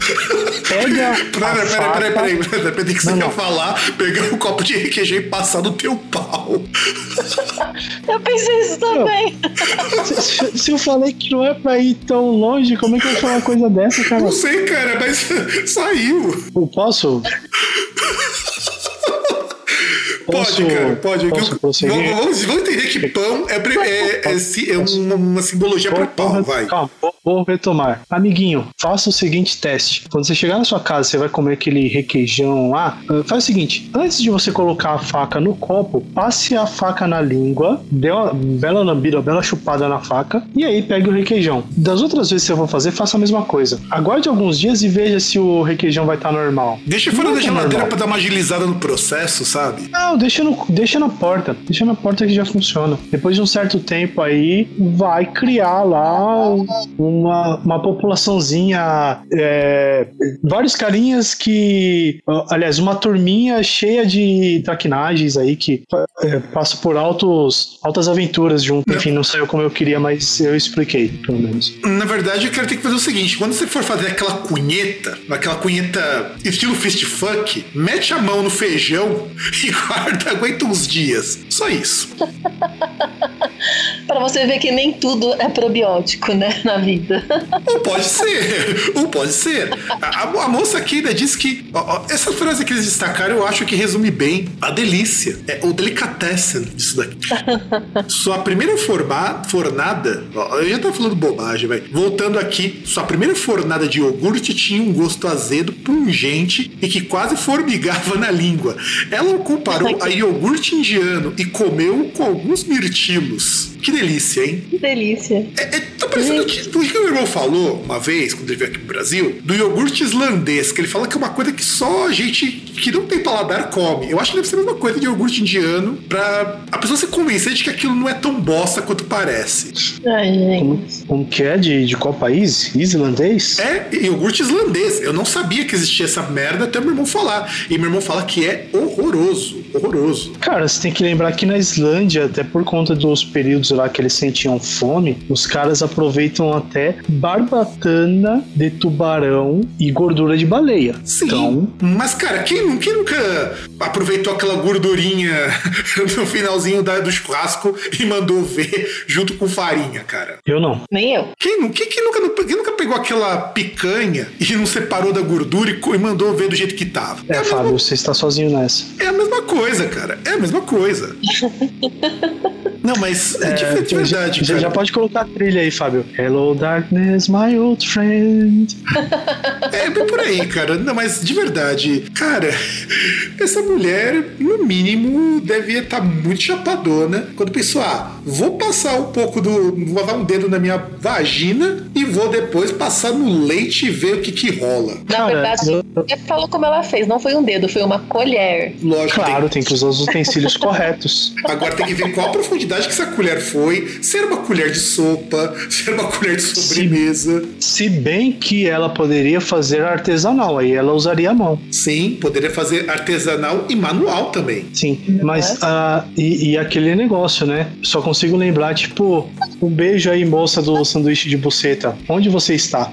Pega. a Peraí, peraí, peraí, peraí, peraí, peraí, que você Não, ia não. falar, pegar um copo de requeijão e passar no teu pau. Eu pensei isso também. Se, se- se eu falei que não é pra ir tão longe, como é que eu vou falar uma coisa dessa, cara? Não sei, cara, mas saiu. Eu posso? Pode, Posso- cara, pode. posso Eu- prosseguir? vamos, vamos- entender que pão é, é, é, é uma, uma simbologia para pau, vou- vai. Calma, vou, vou retomar. Amiguinho, faça o seguinte teste. Quando você chegar na sua casa, você vai comer aquele requeijão lá. ah, Faz o seguinte: antes de você colocar a faca no copo, passe a faca na língua, dê uma bela lambida, uma bela chupada na faca, e aí pegue o requeijão. Das outras vezes que você for fazer, faça a mesma coisa. Aguarde alguns dias e veja se o requeijão vai estar normal. Deixa fora Não da tá geladeira pra dar uma agilizada no processo, sabe? Não, deixa, no, deixa na porta. Deixa na porta que já funciona. Depois de um certo tempo aí, vai criar lá uma, uma populaçãozinha. é, vários carinhas que. Aliás, uma turminha cheia de traquinagens aí que é, passa por altos, altas aventuras junto. Enfim, não saiu como eu queria, mas eu expliquei, pelo menos. Na verdade, eu quero ter que fazer o seguinte: quando você for fazer aquela cunheta, aquela cunheta estilo fist fuck, mete a mão no feijão e guarda, aguenta uns dias. Só isso. Pra você ver que nem tudo é probiótico, né, na vida. Ou pode ser, ou pode ser. A, a- a moça aqui ainda disse que. ó, ó, essa frase que eles destacaram, eu acho que resume bem a delícia. É o delicatessen disso daqui. Sua primeira forma, fornada. ó, eu já tava falando bobagem, vai. Voltando aqui, sua primeira fornada de iogurte tinha um gosto azedo, pungente e que quase formigava na língua. Ela o comparou a iogurte indiano e comeu com alguns mirtilos. Que delícia, hein? Que delícia. É, é, tá parecendo que, o que o meu irmão falou uma vez, quando ele veio aqui pro Brasil, do iogurte islandês, que ele fala que é uma coisa que só gente que não tem paladar come. Eu acho que deve ser a mesma coisa de iogurte indiano, pra a pessoa se convencer de que aquilo não é tão bosta quanto parece. Ai, Como, gente. como que é? De, de qual país? Islandês? É iogurte islandês. Eu não sabia que existia essa merda até meu irmão falar. E meu irmão fala que é horroroso. Horroroso. Cara, você tem que lembrar que na Islândia, até por conta dos períodos lá que eles sentiam fome, os caras aproveitam até barbatana de tubarão e gordura de baleia. Sim. Então, Mas, cara, quem, quem nunca aproveitou aquela gordurinha no finalzinho da- do churrasco e mandou ver junto com farinha, cara? eu não. Nem eu. Quem, quem, quem nunca, quem nunca pegou aquela picanha e não separou da gordura e, e mandou ver do jeito que tava? É, a Fábio, mesma, você está sozinho nessa. é a mesma coisa, cara. É a mesma coisa. Não, mas é, de, de verdade, já, já, pode colocar a trilha aí, Fábio. Hello, darkness, my old friend. é bem por aí, cara. Não, mas de verdade, cara, essa mulher, no mínimo, devia estar tá muito chapadona quando pensou, ah, vou passar um pouco do. vou dar um dedo na minha vagina e vou depois passar no leite e ver o que que rola. Na cara, verdade, eu... falou como ela fez, não foi um dedo, foi uma colher. Lógico. Claro, tem, tem que usar os utensílios corretos. Agora tem que ver qual a profundidade que essa colher foi, se era uma colher de sopa, se era uma colher de sobremesa. Se, se bem que ela poderia fazer artesanal, aí ela usaria a mão. Sim, poderia fazer artesanal e manual também. Sim, mas uh, e, e, aquele negócio, né? Só consigo lembrar, tipo, um beijo aí, moça do sanduíche de buceta. Onde você está?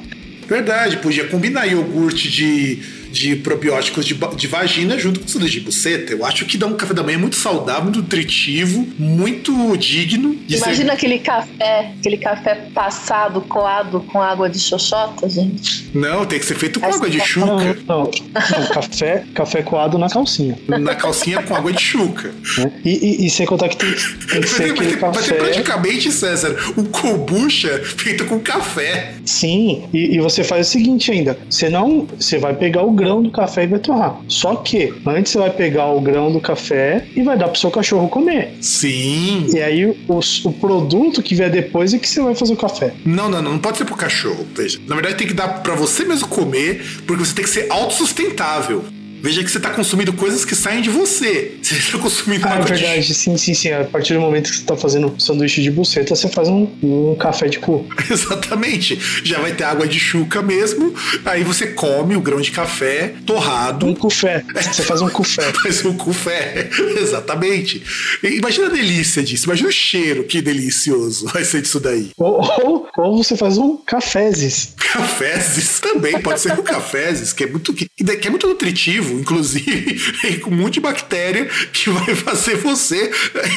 Verdade, podia combinar iogurte de de probióticos de, de vagina junto com sanduíche de buceta. Eu acho que dá um café da manhã muito saudável, muito nutritivo, muito digno. Imagina ser... aquele café, aquele café passado, coado com água de xoxota, gente. Não, tem que ser feito com água de chuca. Não, não, não, café, café coado na calcinha. Na calcinha com água de chuca. É. E, e, e, sem contar que tem, tem que ser aquele café... Vai ter praticamente, César, um kombucha feito com café. Sim, e, e você faz o seguinte ainda, você não... Você vai pegar o grão do café e vai torrar. Só que antes você vai pegar o grão do café e vai dar pro seu cachorro comer. Sim. E aí o, o produto que vier depois é que você vai fazer o café. Não, não, não, não pode ser pro cachorro. Veja, na verdade tem que dar para você mesmo comer, porque você tem que ser autossustentável. Veja que você está consumindo coisas que saem de você. Você está consumindo ah, é verdade, de... sim, sim, sim. A partir do momento que você está fazendo sanduíche de buceta, você faz um, um café de cu. Exatamente. Já vai ter água de chuca mesmo. Aí você come o grão de café torrado. Um cufé. Você faz um cufé. faz um cufé. Exatamente. Imagina a delícia disso. Imagina o cheiro. Que delicioso vai ser disso daí. Ou, ou, ou você faz um cafezes. Cafezes também. Pode ser um cafezes, que é muito, que é muito nutritivo inclusive com um monte de bactéria que vai fazer você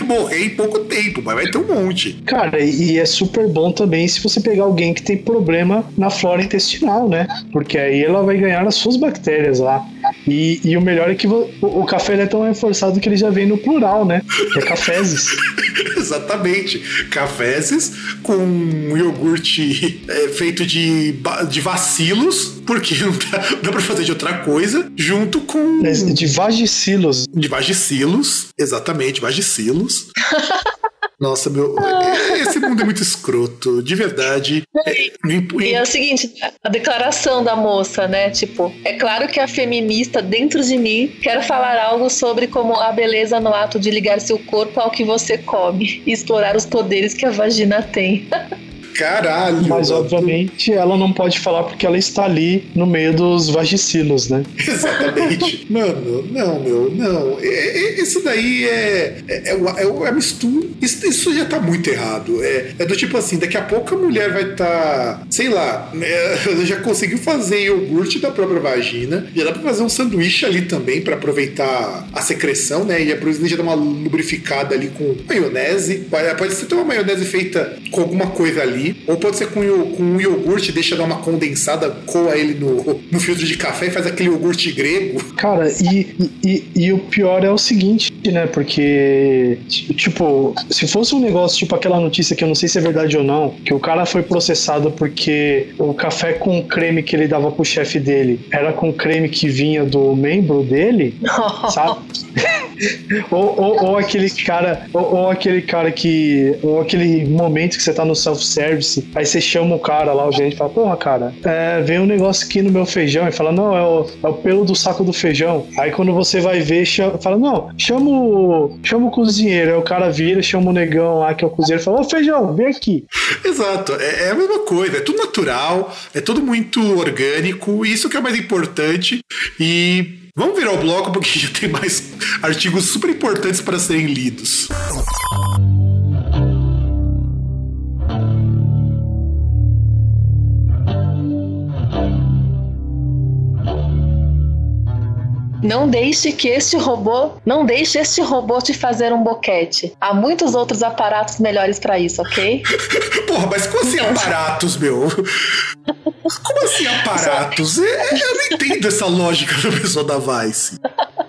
morrer em pouco tempo, mas vai ter um monte. Cara, e é super bom também se você pegar alguém que tem problema na flora intestinal, né? Porque aí ela vai ganhar as suas bactérias lá. E, e o melhor é que o, o café é tão reforçado que ele já vem no plural, né? Que é cafezes. Exatamente. Cafezes com iogurte é, feito de, de vacilos, porque não dá, dá pra fazer de outra coisa, junto com. De vagissilos. De vagissilos, exatamente, vagissilos. Nossa, meu. Esse mundo é muito escroto, de verdade. É, e é o seguinte, a declaração da moça, né? Tipo, é claro que a feminista dentro de mim quer falar algo sobre como a beleza no ato de ligar seu corpo ao que você come e explorar os poderes que a vagina tem. Caralho! Mas obviamente ela não pode falar porque ela está ali no meio dos vagicilos, né? Exatamente. Mano, não, meu, não. Isso daí é. É, é, é a mistura. Isso, isso, já tá muito errado. É, é do tipo assim, daqui a pouco a mulher vai estar. Tá, sei lá, é, já conseguiu fazer iogurte da própria vagina. Já dá pra fazer um sanduíche ali também para aproveitar a secreção, né? E a já dá uma lubrificada ali com maionese. Pode ser uma maionese feita com alguma coisa ali ou pode ser com, com um iogurte, deixa dar uma condensada, coa ele no, no filtro de café e faz aquele iogurte grego. Cara, e, e, e o pior é o seguinte, né? Porque, tipo, se fosse um negócio tipo aquela notícia que eu não sei se é verdade ou não, que o cara foi processado porque o café com creme que ele dava pro chefe dele era com creme que vinha do membro dele, sabe? ou, ou, ou, aquele cara, ou, ou, aquele cara que, ou aquele momento que você tá no self-service, aí você chama o cara lá, o gerente fala, porra, cara, é, vem um negócio aqui no meu feijão, e fala, não, é o, é o pelo do saco do feijão. Aí quando você vai ver, chama, fala, não, chama o, chama o cozinheiro, aí o cara vira, chama o negão lá, que é o cozinheiro, e fala, ô feijão, vem aqui. Exato, é, é a mesma coisa, é tudo natural, é tudo muito orgânico, isso que é mais importante, e Vamos virar o bloco porque já tem mais artigos super importantes para serem lidos. Não deixe que este robô, não deixe este robô te fazer um boquete. Há muitos outros aparatos melhores para isso, ok? Porra, mas como assim aparatos, meu? Como assim aparatos? Eu não entendo essa lógica da pessoa da Vice.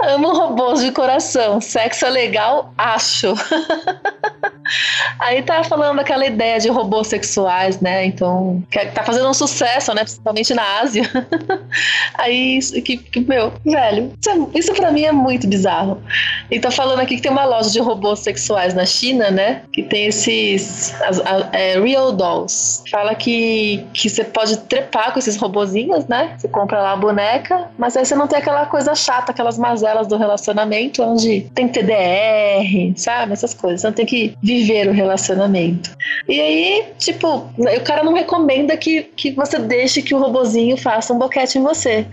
Amo robôs de coração. Sexo é legal? Acho. Aí tá falando daquela ideia de robôs sexuais, né? Então, que tá fazendo um sucesso, né? Principalmente na Ásia. Aí, que, que meu, velho, isso, é, isso pra mim é muito bizarro. E tá falando aqui que tem uma loja de robôs sexuais na China, né? Que tem esses as, a, é, Real Dolls. Fala que, que você pode trepar com esses robozinhos, né? Você compra lá a boneca, mas aí você não tem aquela coisa chata, aquelas mazelas do relacionamento, onde tem TDR, sabe? Essas coisas. Não tem que viver o relacionamento. E aí, tipo, o cara não recomenda que, que você deixe que o robozinho faça um boquete em você.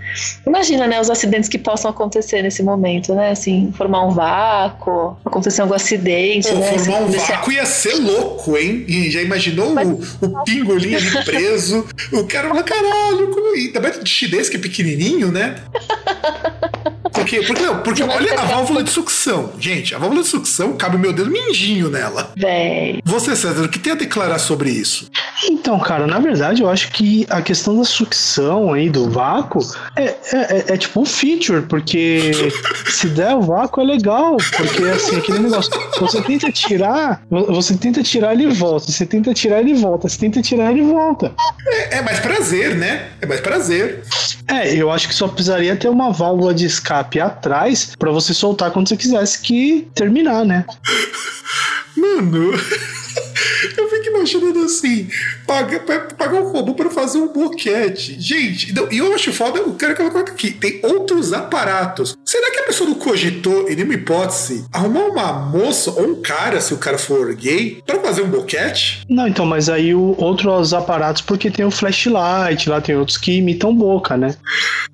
Imagina, né, os acidentes que possam acontecer nesse momento, né? Assim, formar um vácuo, acontecer algum acidente, Pô, né? Formar um vácuo ia ser louco, hein? E já imaginou Mas... o, o pingolim ali preso? o cara fala, caralho, como... e também de chinês que é pequenininho, né? Porque, porque, não, porque olha a válvula de sucção. Gente, a válvula de sucção cabe meu dedo mindinho nela. Véi. Você, César, o que tem a declarar sobre isso? Então, cara, na verdade, eu acho que a questão da sucção aí do vácuo é, é, é, é tipo um feature, porque se der o vácuo é legal, porque assim, aquele negócio, você tenta tirar, você tenta tirar ele volta, você tenta tirar ele volta, você tenta tirar ele volta. É, é mais prazer, né? É mais prazer. É, eu acho que só precisaria ter uma válvula de escape atrás para você soltar quando você quisesse que terminar, né? Mano. Eu fico imaginando assim, pagar paga um robô para fazer um boquete. Gente, e eu acho foda, eu quero colocar aqui, tem outros aparatos. Será que a pessoa não cogitou, em nenhuma hipótese, arrumar uma moça ou um cara, se o cara for gay, para fazer um boquete? Não, então, mas aí o, outros aparatos, porque tem o flashlight, lá tem outros que imitam boca, né?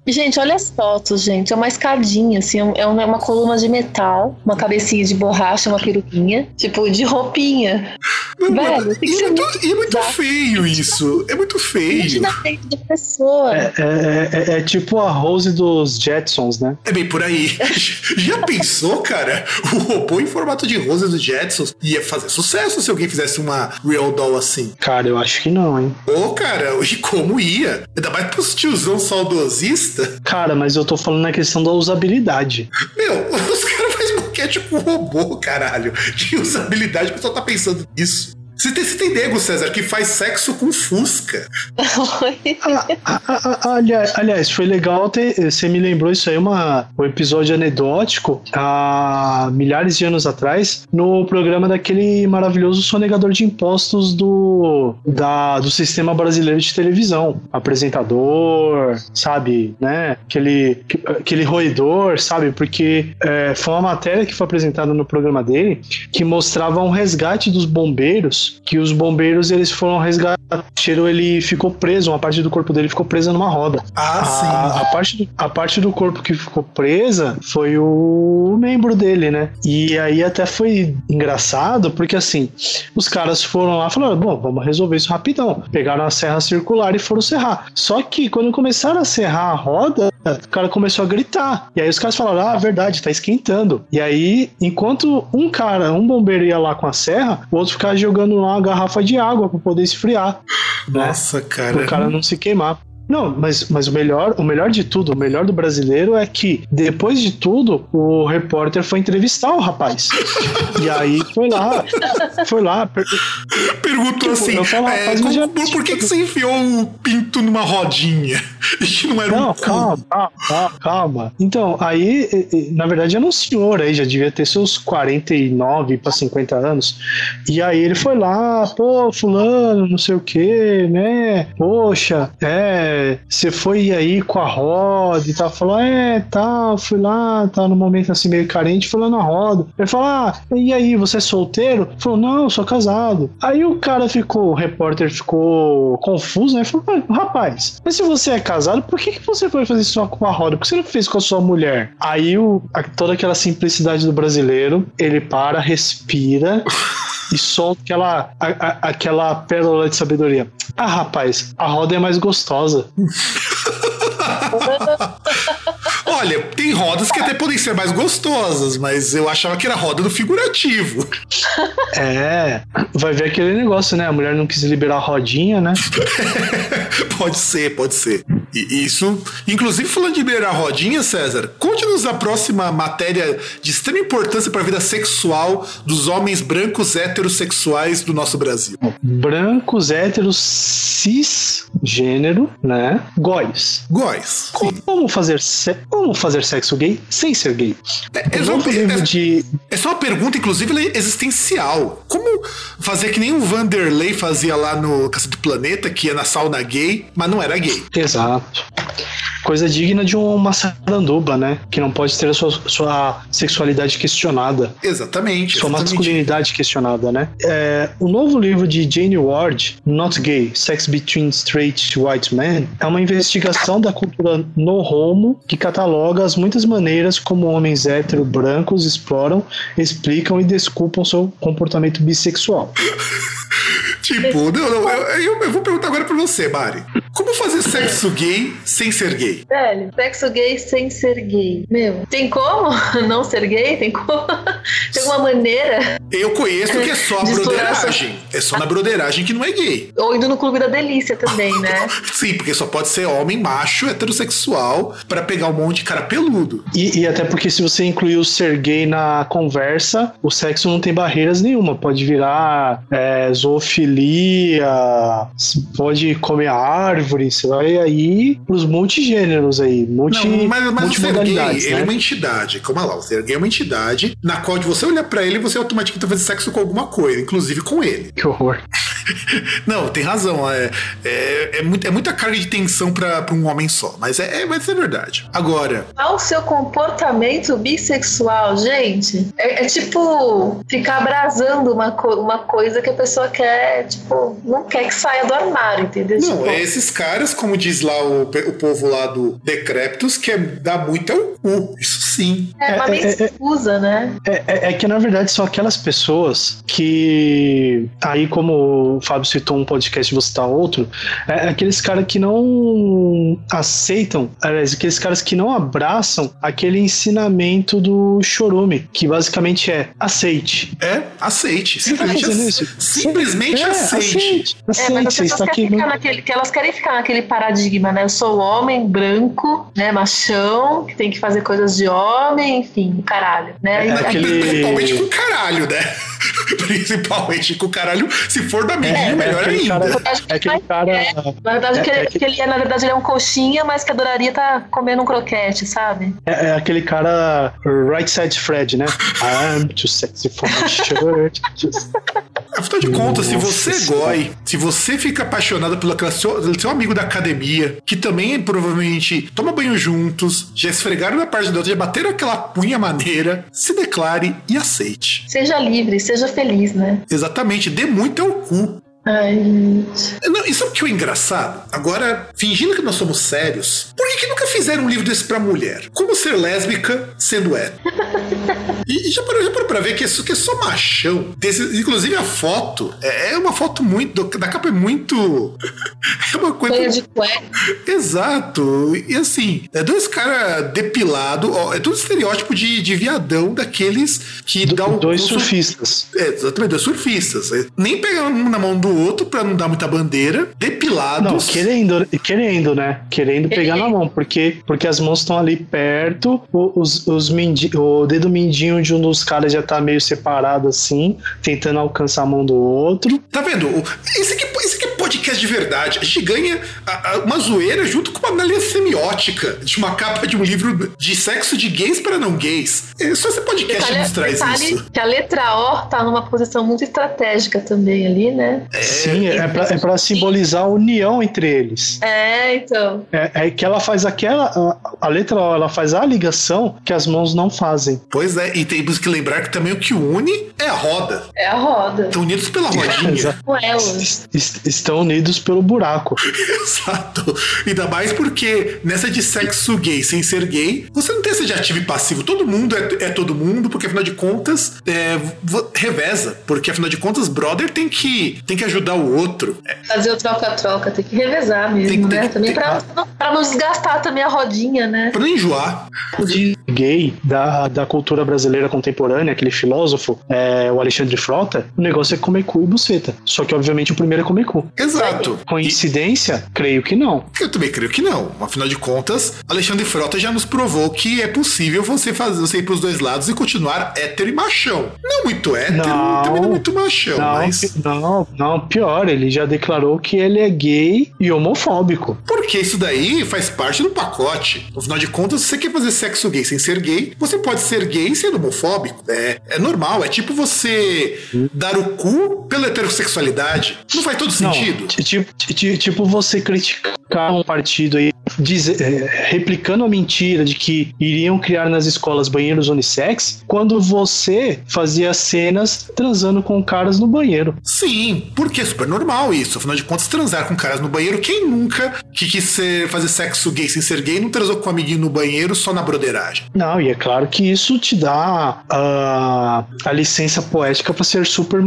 Gente, olha as fotos, gente. É uma escadinha, assim, é, é uma coluna de metal, uma cabecinha de borracha, uma peruquinha, tipo, de roupinha. Velho, tem que e, é muito, e é muito feio isso. É muito feio. Na frente da pessoa. É, é, é, é, tipo a Rose dos Jetsons, né? É bem por aí. Já pensou, cara? O robô em formato de Rose dos Jetsons ia fazer sucesso se alguém fizesse uma Real Doll assim. Cara, eu acho que não, hein? Ô, cara, e como ia? Ainda mais pros tiozão saudosista. Cara, mas eu tô falando na questão da usabilidade. Meu, os caras fazem boquete com robô, caralho. De usabilidade, o pessoal tá pensando nisso. Você tem, você tem nego, César, que faz sexo com Fusca. ah, ah, ah, aliás, aliás, foi legal ter. Você me lembrou isso aí, uma, um episódio anedótico há milhares de anos atrás, no programa daquele maravilhoso sonegador de impostos do, da, do sistema brasileiro de televisão. Apresentador, sabe, né? Aquele, aquele roedor, sabe? Porque é, foi uma matéria que foi apresentada no programa dele que mostrava um resgate dos bombeiros que os bombeiros eles foram resgatar. Ele ficou preso, uma parte do corpo dele ficou presa numa roda. Ah, a, sim. A parte, do, a parte do corpo que ficou presa foi o membro dele, né? E aí até foi engraçado, porque assim, os caras foram lá e falaram: bom, vamos resolver isso rapidão. Pegaram a serra circular e foram serrar. Só que quando começaram a serrar a roda, o cara começou a gritar. E aí os caras falaram: ah, verdade, tá esquentando. E aí, enquanto um cara, um bombeiro ia lá com a serra, o outro ficava jogando lá uma garrafa de água para poder esfriar. Nossa, né? cara. O cara não se queimar. Não, mas, mas o melhor, o melhor de tudo, o melhor do brasileiro é que depois de tudo, o repórter foi entrevistar o rapaz. e aí foi lá, foi lá. Per... Perguntou tipo, assim: falo, é, como, já... por que, que você enfiou o pinto numa rodinha? Isso não era não, um calma, calma, calma. Então, aí, na verdade, era um senhor aí, já devia ter seus 49 para 50 anos. E aí ele foi lá, pô, fulano, não sei o que, né? Poxa, é você foi aí com a roda e tal. Falou, é, tal, fui lá, tá no momento assim meio carente, fui lá na roda. Ele falou, ah, e aí, você é solteiro? Falou, não, eu sou casado. Aí o cara ficou, o repórter ficou confuso, né? Falou, rapaz, mas se você é casado, por que, que você foi fazer isso só com a roda? Por que você não fez com a sua mulher? Aí o, toda aquela simplicidade do brasileiro, ele para, respira. e solta aquela, a, a, aquela pérola de sabedoria. Ah, rapaz, a roda é mais gostosa. Olha, tem rodas que até podem ser mais gostosas, mas eu achava que era roda do figurativo. É, vai ver aquele negócio, né? A mulher não quis liberar a rodinha, né? pode ser, pode ser. E isso, inclusive falando de liberar rodinha, César, conte-nos a próxima matéria de extrema importância para a vida sexual dos homens brancos heterossexuais do nosso Brasil. Brancos, héteros, cisgênero, né? Góis. Góis. sim. Como fazer, como fazer sexo gay sem ser gay? É, é só, é- de é só uma pergunta, inclusive, existencial. Como fazer que nem o Vanderlei fazia lá no Caça do Planeta, que ia na sauna gay, mas não era gay? Exato. Coisa digna de uma saranduba, né? Que não pode ter a sua, sua sexualidade questionada. Exatamente. Sua exatamente. masculinidade questionada, né? É, o novo livro de Jane Ward, Not Gay: Sex Between Straight White Men, é uma investigação da cultura no homo que cataloga as muitas maneiras como homens hétero brancos exploram, explicam e desculpam seu comportamento bissexual. Tipo, não, não, eu, eu- eu vou perguntar agora pra você, Mari. Como fazer sexo gay sem ser gay? Velho, sexo gay sem ser gay. Meu, tem como não ser gay? Tem como? tem alguma maneira? Eu conheço que é só a broderagem. É só na broderagem que não é gay. Ou indo no clube da delícia também, né? Sim, porque só pode ser homem macho heterossexual pra pegar um monte de cara peludo. E, e até porque se você incluir o ser gay na conversa, o sexo não tem barreiras nenhuma. Pode virar é, zoofilia, se pode comer árvore, você vai aí pros multigêneros aí, multi, Não, mas, mas o ser gay, multimodalidades, ele é né? uma entidade. Calma lá, o ser gay é uma entidade na qual de você olhar pra ele, você automaticamente vai fazer sexo com alguma coisa, inclusive com ele. Que horror. Não, tem razão. É, é, é, muito- é muita carga de tensão pra pra um homem só. Mas é, é, mas é verdade. Agora, Qual o seu comportamento bissexual, gente? É, é tipo ficar abrasando uma, co- uma coisa que a pessoa quer, tipo, não quer que saia do armário, entendeu? não, tipo, é esses caras, como diz lá o, o povo lá do Decreptus, que é dar muito ao cu. Isso sim. é uma é- meio é- escusa, né? É, é- é que na verdade são aquelas pessoas que, aí como o Fábio citou um podcast e você citar outro, é aqueles caras que não aceitam, aliás, aqueles caras que não abraçam aquele ensinamento do chorume, que basicamente é aceite. É, aceite. Tá Simplesmente, fazendo ace- isso? simplesmente É, aceite. É, mas Aceite, as você pessoas está querem ficar naquele, que elas querem ficar naquele paradigma, né? Eu sou homem branco, né? Machão, que tem que fazer coisas de homem, enfim, caralho, né? É aquele- Principalmente com caralho, né? Principalmente com caralho. Se for da menina, É, melhor aquele ainda. cara- É aquele cara. Na verdade, É- que, ele, é que- que ele é, na verdade, ele é um coxinha, mas que adoraria estar comendo um croquete, sabe? É, é aquele cara right side Fred, né? I'm too sexy for my shirt. Just- Afinal de contas, se você é Senhora. goi, se você fica apaixonado pelo seu, seu amigo da academia, que também provavelmente toma banho juntos, já esfregaram na parte da outra, já bateram aquela punha maneira, se declare e aceite. Seja livre, seja feliz, né? Exatamente, dê muito ao cu. Ai, gente. Não, e sabe o que é engraçado? Agora, fingindo que nós somos sérios, por que, que nunca fizeram um livro desse pra mulher? Como ser lésbica sendo hétero? E, e já parou, já parou pra ver que isso que é só machão. Desse- inclusive a foto é, é uma foto muito. Da capa é muito. É uma coisa. Banho de cueca. Exato. E assim, é dois caras depilados, é tudo estereótipo de, de viadão daqueles que dá o. Dois sur- surfistas. é, exatamente, dois surfistas. É, Nem pegar um na mão do outro pra não dar muita bandeira, depilados. Não, querendo, querendo, né? Querendo pegar na mão, porque, porque as mãos estão ali perto, o- os, os mindi, o dedo mindinho de um dos caras já tá meio separado assim, tentando alcançar a mão do outro. Tá vendo? Esse aqui, esse aqui é podcast de verdade. A gente ganha a- a- uma zoeira junto com uma análise semiótica de uma capa de um livro de sexo de gays para não gays. É só esse podcast que nos traz detalhe isso. que a letra O tá numa posição muito estratégica também ali, né? Sim, é pra, é pra simbolizar a união entre eles. É, então. É, é que ela faz aquela. A, a letra O, ela faz a ligação que as mãos não fazem. Pois é, e temos que lembrar que também o que une é a roda. É a roda. Estão unidos pela rodinha. Estão unidos pelo buraco. Exato. Ainda mais porque nessa de sexo gay sem ser gay, você não tem esse de ativo e passivo. Todo mundo é, é todo mundo, porque afinal de contas, é, reveza. Porque afinal de contas, brother tem que, tem que ajudar o outro. É, Fazer o troca-troca, tem que revezar mesmo, Tem que- né? tem- também tem- pra, não, pra não desgastar também a rodinha, né? pra não enjoar. de gay da, da cultura brasileira contemporânea, aquele filósofo, é, o Alexandre Frota, o negócio é comer cu e buceta. Só que, obviamente, o primeiro é comer cu. Exato. E Coincidência? Creio que não. eu também creio que não. Afinal de contas, Alexandre Frota já nos provou que é possível você fazer você ir pros dois lados e continuar hétero e machão. Não muito hétero, Não. também não muito machão, Não, mas. não, não, pior, ele já declarou que ele é gay e homofóbico. Porque isso daí faz parte do pacote. Afinal de contas, se você quer fazer sexo gay sem ser gay, você pode ser gay sendo homofóbico. É, é normal. É tipo você dar o cu pela heterossexualidade. Não faz todo sentido. Não, ti- tipo, ti- tipo você criticar um partido aí, dizer- é, replicando a mentira de que iriam criar nas escolas banheiros unissex, quando você fazia cenas transando com caras no banheiro. Sim, porque é super normal isso. Afinal de contas, transar com caras no banheiro, quem nunca que quis ser- fazer sexo gay sem ser gay não transou com um amiguinho no banheiro só na broderagem? Não, e é claro que isso te dá a, a licença poética para ser super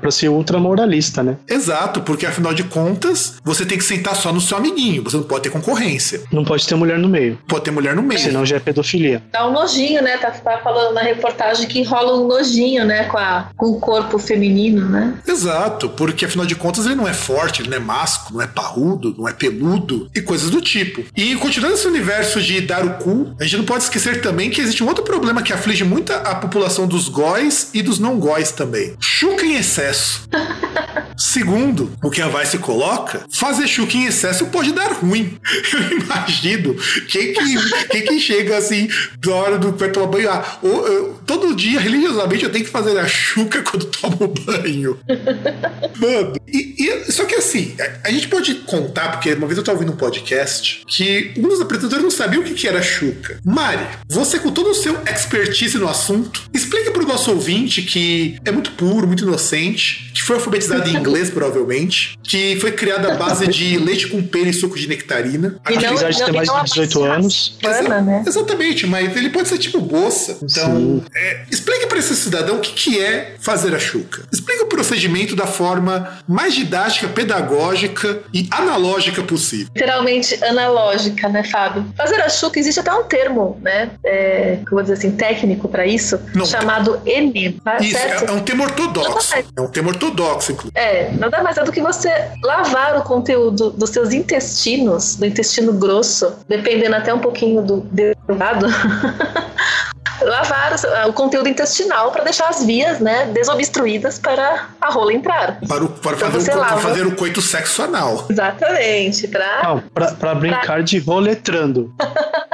para ser ultramoralista, né? Exato, porque afinal de contas, você tem que sentar só no seu amiguinho. Você não pode ter concorrência. Não pode ter mulher no meio, Pode ter mulher no meio. senão já é pedofilia. Dá um nojinho, né? Tá, tá falando na reportagem que rola um nojinho, né? Com, a, com o corpo feminino, né? Exato, porque afinal de contas ele não é forte, ele não é másculo, não é parrudo, não é peludo e coisas do tipo. E continuando esse universo de dar o cu, a gente não pode esquecer também que existe um outro problema que aflige muito a população dos góis e dos não góis também. Chuca em excesso. Segundo, o que a Vice coloca, fazer chuca em excesso pode dar ruim. Eu imagino quem que, quem que chega assim, da hora do pé tomar banho. Ah, ou, eu- todo dia, religiosamente, eu tenho que fazer a chuca quando tomo banho. Mano, e, e- só que assim, a, a gente pode contar, porque uma vez eu tava ouvindo um podcast que um dos apresentadores não sabia o que, que era chuca. Mari, você com todo o seu expertise no assunto, explica pro nosso ouvinte que é muito puro, muito inocente, que foi alfabetizado em inglês, provavelmente, que foi criado à base de leite com pera e suco de nectarina. E não- Apesar de ter mais de 18 a anos. Hispana, né? Exatamente, mas ele pode ser tipo bolsa. Então, é, explique para esse cidadão o que, que é fazer a chuca. Explique o procedimento da forma mais didática, pedagógica e analógica possível. Literalmente analógica, né, Fábio? Fazer a chuca, existe até um termo, né? É, que eu vou dizer assim, técnico para isso, Não. chamado ENE, tá Isso, certo? é, é um tema ortodoxo. É um tema ortodoxo, inclusive. É, nada mais é do que você lavar o conteúdo dos seus intestinos, do intestino grosso, dependendo até um pouquinho do delgado. lavar o seu- o conteúdo intestinal para deixar as vias, né, desobstruídas para a rola entrar. Para, o- para Então fazer, para lava. fazer o coito sexo anal. Exatamente, para Não, pra, pra brincar de roletrando.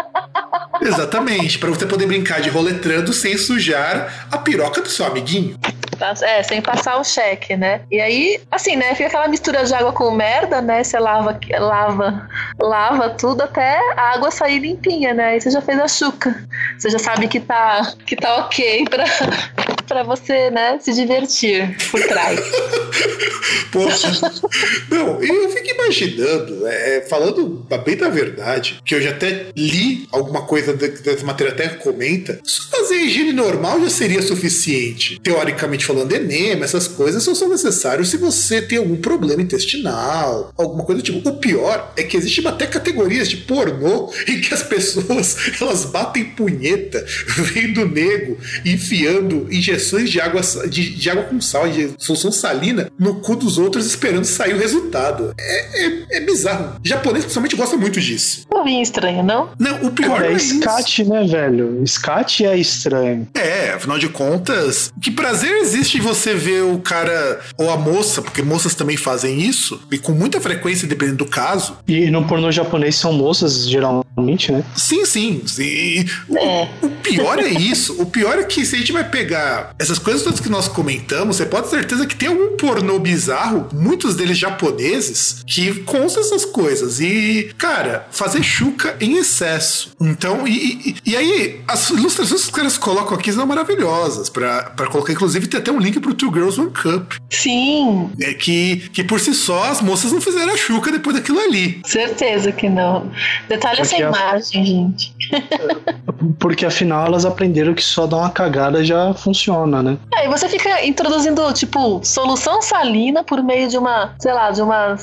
Exatamente. Para você poder brincar de roletrando sem sujar a piroca do seu amiguinho. É, sem passar o cheque, né? E aí, assim, né? Fica aquela mistura de água com merda, né? Você lava, lava, lava tudo até a água sair limpinha, né? Aí você já fez a chuca. Você já sabe que tá, que tá ok pra, pra você, né? Se divertir por trás. Poxa. Não, eu fico imaginando, é, falando bem da verdade, que eu já até li alguma coisa de- dessa matéria, até comenta. Só fazer higiene normal já seria suficiente. Teoricamente falando, enema, essas coisas só são necessários se você tem algum problema intestinal, alguma coisa do tipo. O pior é que existem até categorias de pornô em que as pessoas elas batem punheta vendo nego enfiando injeções de água, de, de água com sal, de solução salina, no cu dos outros esperando sair o resultado. É, é, é bizarro. O japonês, principalmente, gosta muito disso. Não vinha estranho, não? Não, o pior Cara, é é isso. escate, né, velho? Escate é estranho. É, afinal de contas, que prazer existe em você ver o cara ou a moça, porque moças também fazem isso, e com muita frequência, dependendo do caso. E no pornô japonês são moças, geralmente, né? Sim, sim. sim. É. O pior é isso. O pior é que se a gente vai pegar essas coisas todas que nós comentamos, você pode ter certeza que tem algum pornô bizarro, muitos deles japoneses, que consta essas coisas. E, cara, fazer chuca em excesso. Então, e, e, e aí, as ilustrações que os caras colocam aqui são maravilhosas. Pra, pra colocar, inclusive, tem até um link pro Two Girls One Cup. Sim, É que, que por si só as moças não fizeram a chuca depois daquilo ali. certeza que não. Detalhe essa Porque a- imagem, gente. Porque afinal elas aprenderam que só dar uma cagada já funciona. Funciona, né? É, e você fica introduzindo, tipo, solução salina por meio de uma, sei lá, de uma.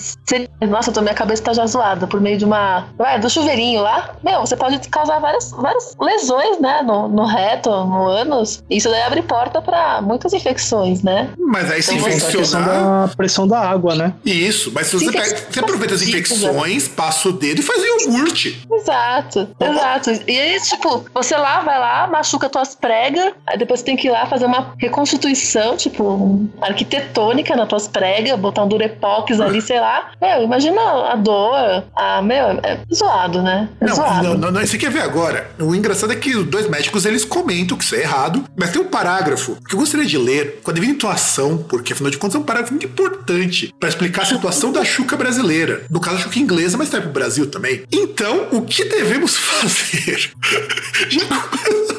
Nossa, tô, minha cabeça tá já zoada. Por meio de uma. Ué, do chuveirinho lá. Meu, você pode causar várias, várias lesões, né? No, no reto, no ânus. Isso daí abre porta pra muitas infecções, né? Mas aí se Então, você- A questão infeccionar. da pressão da água, né? Isso, mas se você, pega, que- você aproveita as infecções, passa o dedo e faz iogurte. Exato, exato. E aí, tipo, você lá, vai lá, machuca tuas pregas, aí depois você tem que ir lá fazer uma reconstituição, tipo, arquitetônica nas tuas pregas, botar um durepox ali, sei lá. Meu, imagina a dor. A, meu, é zoado, né? É Não, zoado. não, não, não, você quer ver agora. O engraçado é que os dois médicos eles comentam que isso é errado, mas tem um parágrafo que eu gostaria de ler com a devida intuação, porque afinal de contas é um parágrafo muito importante para explicar a situação da chuca brasileira. No caso, a chuca inglesa, mas tá pro Brasil também. Então, o que devemos fazer? Já começa.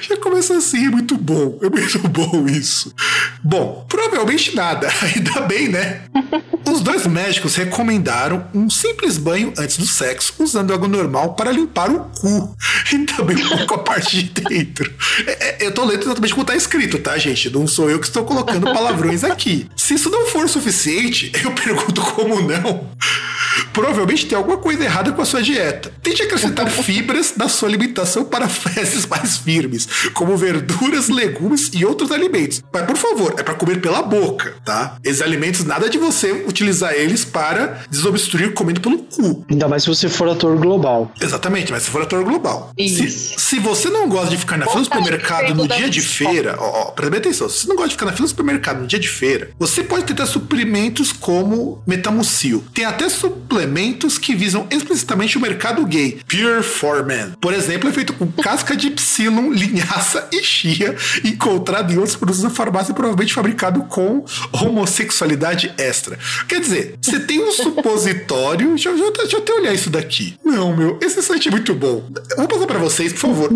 Já começa assim, é muito bom. É muito bom isso. Bom, provavelmente nada. Ainda bem, né? Os dois médicos recomendaram um simples banho antes do sexo, usando água normal para limpar o cu e também um pouco a parte de dentro. É, é, eu tô lendo exatamente como tá escrito, tá, gente? Não sou eu que estou colocando palavrões aqui. Se isso não for suficiente, eu pergunto como não. Provavelmente tem alguma coisa errada com a sua dieta. Tente acrescentar fibras na sua alimentação para fezes mais firmes, como verduras, legumes e outros alimentos. Mas por favor, é para comer pela boca, tá? Esses alimentos, nada de você utilizar eles para desobstruir comendo pelo cu. Ainda mais se você for ator global. Exatamente, mas se for ator global. Se, Isso. se você não gosta de ficar na fila do supermercado no dia de feira, ó, ó, presta bem atenção, se você não gosta de ficar na fila do supermercado no dia de feira, você pode tentar suplementos como metamucil. Tem até suplementos que visam explicitamente o mercado gay. Pure for Men. Por exemplo, é feito com casca de psilon, linhaça e chia, encontrado em outros produtos da farmácia, provavelmente fabricado com homossexualidade extra. Quer dizer, você tem um supositório. Deixa, eu- deixa deixa eu até olhar isso daqui. Não, meu, esse site é muito bom. Eu vou passar pra vocês, por favor.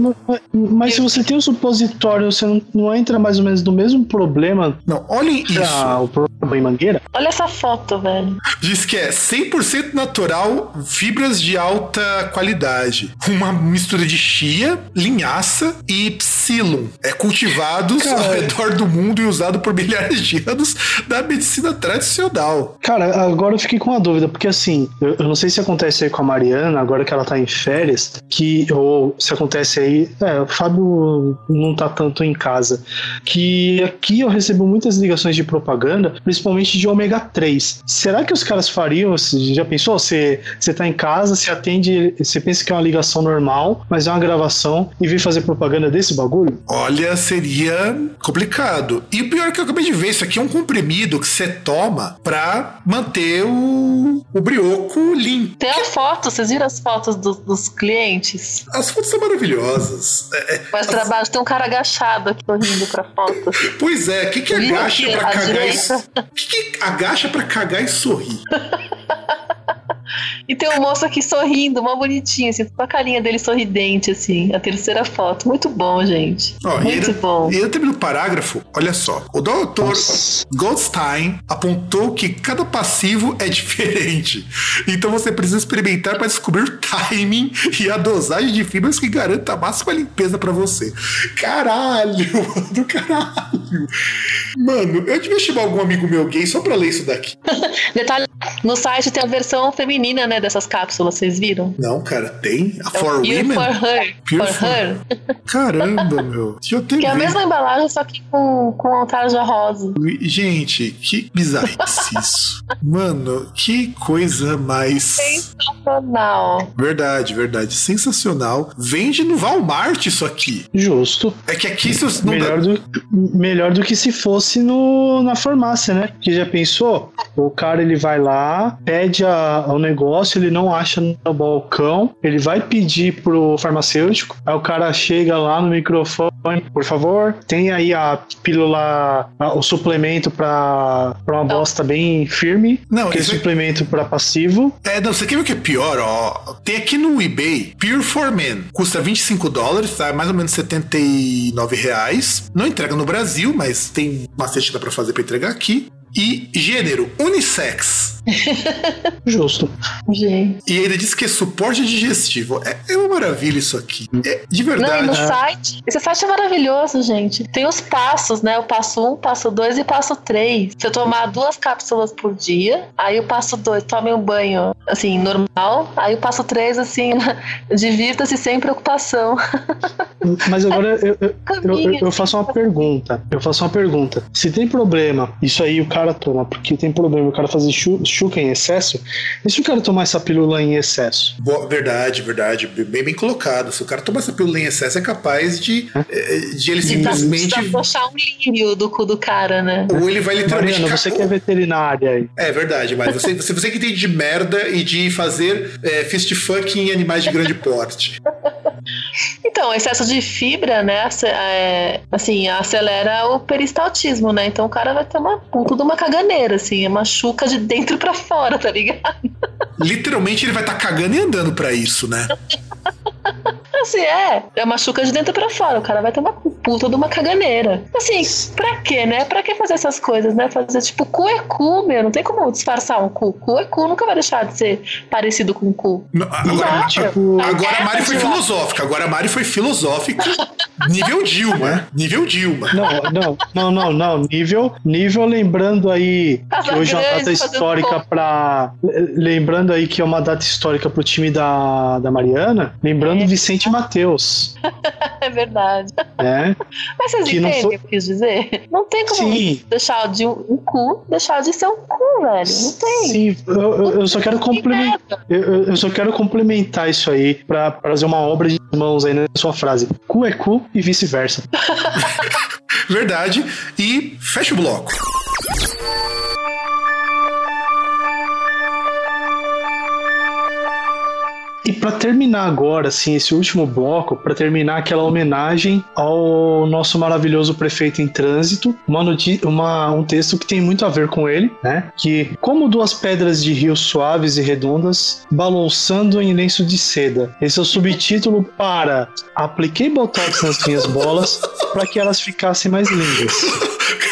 Mas se você tem um supositório, você não, não entra mais ou menos no mesmo problema Não, olhem isso. o problema em mangueira? Olha essa foto, velho. Diz que é 100% natural, fibras de alta qualidade. Uma mistura de chia, linhaça psilon. É cultivados Cara. ao redor do mundo e usado por milhares de anos da medicina tradicional. Cara, agora eu fiquei com uma dúvida, porque assim, eu, eu não sei se acontece aí com a Mariana, agora que ela tá em férias, que, ou se acontece aí, é, o Fábio não tá tanto em casa, que aqui eu recebo muitas ligações de propaganda, principalmente de ômega 3. Será que os caras fariam, você já pensou? Você, você tá em casa, você atende, você pensa que é uma ligação normal, mas é uma gravação e vem fazer propaganda desse bagulho? Olha, seria complicado. E o pior é que eu acabei de ver, isso aqui é um comprimido que você toma pra manter o, o brioco limpo. Tem a foto, vocês viram as fotos dos, dos clientes? As fotos são maravilhosas. É, é, Mas trabalho, tem um cara agachado aqui sorrindo pra foto. Pois é, o que, que agacha pra à cagar e direita? O que, que agacha pra cagar e sorrir? E tem um moço aqui sorrindo, mó bonitinho, assim, com a carinha dele sorridente, assim. A terceira foto. Muito bom, gente. E Muito ainda, bom. E ainda termina o parágrafo, olha só. O doutor Nossa. Goldstein apontou que cada passivo é diferente. Então você precisa experimentar para descobrir o timing e a dosagem de fibras que garanta a máxima limpeza para você. Caralho, mano, caralho. Mano, eu devia chamar algum amigo meu gay só pra ler isso daqui. Detalhe, no site tem a versão feminina, né, dessas cápsulas, vocês viram? Não, cara, tem? A É For Pure Women? for Her. Pure for for- Her. Caramba, meu. Deixa eu ter Que é a mesma embalagem, só que com, com tarja rosa. Gente, que bizarrice isso. Mano, que coisa mais. Sensacional. Verdade, verdade. Sensacional. Vende no Walmart isso aqui. Justo. É que aqui se não Melhor dá... do, melhor do que se fosse no, na farmácia, né? Que já pensou? O cara ele vai lá, pede a, o negócio, ele não acha no balcão, ele vai pedir pro farmacêutico, aí o cara chega lá no microfone, por favor, tem aí a pílula, a- o suplemento pra, pra uma bosta bem firme, Não, aquele isso é- suplemento pra passivo. É, não, você quer ver o que é pior, ó? Tem aqui no eBay, Pure for Men. Custa 25 dólares, tá? Mais ou menos 79 reais. Não entrega no Brasil, mas tem que dá pra fazer pra entregar aqui. E gênero, unissex. Justo. Gente. E ainda diz que é suporte digestivo. É, é uma maravilha isso aqui. É, de Não, e verdade. no site. Esse site é maravilhoso, gente. Tem os passos, né? O passo 1, um, passo 2 e passo 3. Se eu tomar duas cápsulas por dia, aí o passo 2, tome um banho, assim, normal. Aí o passo 3, assim, divirta-se sem preocupação. Mas agora eu, eu, eu, eu faço uma pergunta. Eu faço uma pergunta. Se tem problema, isso aí o cara toma, porque tem problema o cara fazer chu- chuca em excesso, e se o cara tomar essa pílula em excesso? Boa- verdade, verdade. Bem, bem colocado. Se o cara tomar essa pílula em excesso, é capaz de, eh, de ele tá- simplesmente. de afrouxar um lírio do cu do cara, né? Ou ele vai literalmente. Mariana, ca- você que é veterinária aí. É verdade, mas você, você, você que entende de merda e de fazer é, fist fuck em animais de grande porte. Então, excesso de fibra, né, é, assim, acelera o peristaltismo, né? Então o cara vai ter uma puta de uma caganeira, assim, é uma chuca de dentro pra fora, tá ligado? Literalmente ele vai estar cagando e andando pra isso, né? Assim, é, é uma chuca de dentro pra fora, o cara vai ter uma puta de uma caganeira. Assim, pra quê, né? Pra que fazer essas coisas, né? Fazer tipo cu é cu, meu, não tem como disfarçar um cu. Cu é cu, nunca vai deixar de ser parecido com cu. Não, Agora, tipo, agora a Mari foi filosófica. Agora a Mari foi filosófica. Nível Dilma. Nível Dilma. Não, não, não, não, não. Nível, nível lembrando aí Casa que hoje é uma data histórica para Lembrando aí que é uma data histórica pro time da, da Mariana. Lembrando É. Vicente Matheus, É verdade. né? Mas vocês Que entendem foi- o que eu quis dizer? Não tem como Sim. deixar de um, um cu, deixar de ser um cu, velho. Não tem. Sim, eu, eu- eu só quero complementar. Eu, eu- só quero complementar isso aí pra pra fazer uma obra de mãos aí na sua frase. Cu é cu e vice-versa. Verdade. E fecha o bloco. E pra terminar agora, assim, esse último bloco, pra terminar aquela homenagem ao nosso maravilhoso prefeito em trânsito, uma uma- um texto que tem muito a ver com ele, né? Que como duas pedras de rio suaves e redondas balançando em lenço de seda. Esse é o subtítulo para apliquei botox nas minhas bolas para que elas ficassem mais lindas.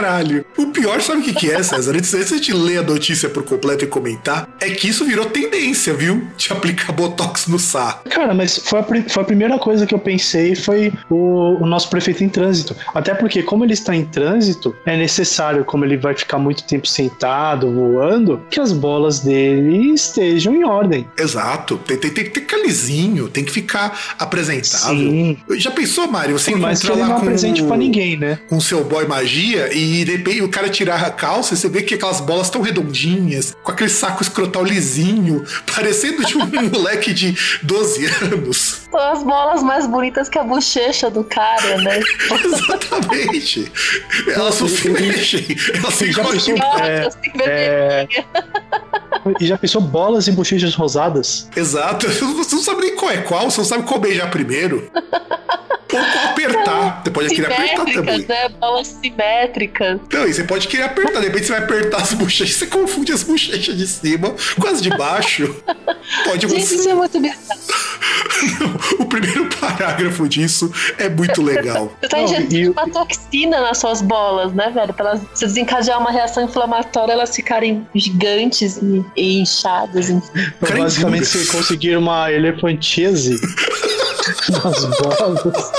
Caralho. O pior, sabe o que, que é, César? Antes antes de a gente ler a notícia por completo e comentar, é que isso virou tendência, viu? De aplicar botox no saco. Cara, mas foi a, foi a primeira coisa que eu pensei foi o, o nosso prefeito em trânsito. Até porque, como ele está em trânsito, é necessário, como ele vai ficar muito tempo sentado, voando, que as bolas dele estejam em ordem. Exato. Tem, tem, tem que ter calizinho, tem que ficar apresentável. Sim. Já pensou, Mário? Você Por mais que ele lá não com apresente o- pra ninguém, né? com seu boy magia e de repente o cara tirar a calça e você vê que aquelas bolas tão redondinhas, com aquele saco escrotal lisinho, parecendo de um moleque de 12 anos. São as bolas mais bonitas que a bochecha do cara, né? Exatamente. Elas não se mexem. Elas se Já pensou? É, é. E já pensou bolas e bochechas rosadas? Exato. Você não sabe nem qual é qual, você não sabe qual beijar primeiro. Ou qual apertar. Você pode querer apertar também. Né? Bolas simétricas. Não, e você pode querer apertar. De repente você vai apertar as bochechas, você confunde as bochechas de cima com as de baixo. Pode Gente, isso acontecer. é muito bizarro. O primeiro parágrafo disso é muito legal. Você tá Não, injetando uma toxina nas suas bolas, né, velho? Pra elas se desencadear uma reação inflamatória, elas ficarem gigantes e, e inchadas. Então, basicamente, você conseguir uma elefantise nas bolas.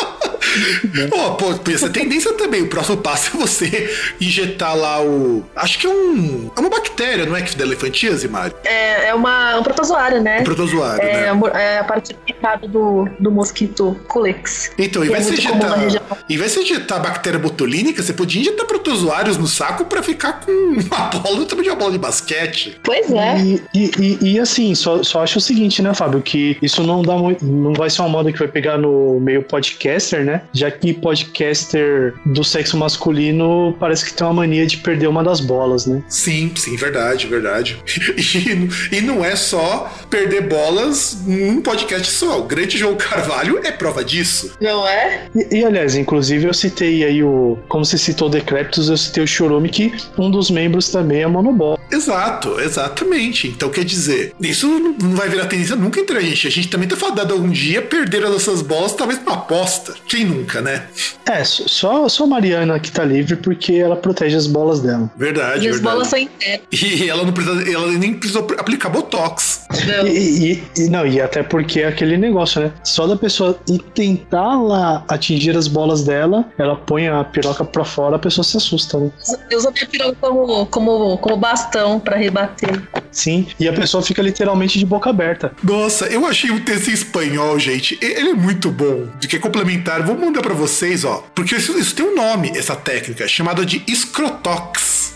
Pô, pô, ser tendência também. O próximo passo é você injetar lá o. Acho que é um. É uma bactéria, não é que da elefantíase, Mário? É, é uma, um protozoário, né? Um protozoário, É, né? é a parte picada do, do mosquito Culex. Então, em é vez, na injetar, em vez de injetar bactéria botulínica, você podia injetar protozoários no saco pra ficar com uma bola do tamanho de uma bola de basquete. Pois é. E, e, e- e, assim, só, só acho o seguinte, né, Fábio? Que isso não dá muito. Não vai ser uma moda que vai pegar no meio podcaster, né? Já que podcaster do sexo masculino parece que tem uma mania de perder uma das bolas, né? Sim, sim, verdade, verdade. E, e não é só perder bolas num podcast só. O grande João Carvalho é prova disso. Não é? E, e, aliás, inclusive eu citei aí o. Como você citou o Decreptus, eu citei o Chorume, que um dos membros também é monobol. Exato, exatamente. Então quer dizer, isso não vai virar tendência nunca entre a gente. A gente também tá fadado algum dia perder as nossas bolas, talvez numa aposta. Quem nunca, né? É, só, só a Mariana que tá livre porque ela protege as bolas dela. Verdade, E as verdade. bolas são inteiras. E ela não precisa, ela nem precisou aplicar botox. Não. E, e- e- não, e até porque é aquele negócio, né? Só da pessoa ir tentar lá atingir as bolas dela, ela põe a piroca pra fora, a pessoa se assusta, né? Eu uso a minha piroca como, como, como bastão pra rebater. Sim, e a pessoa fica literalmente de boca aberta. Nossa, eu achei o texto em espanhol, gente. e- Ele é muito bom. De que é complementar. Vou mandar pra vocês, ó. Porque isso, isso tem um nome, essa técnica, chamada de escrotox.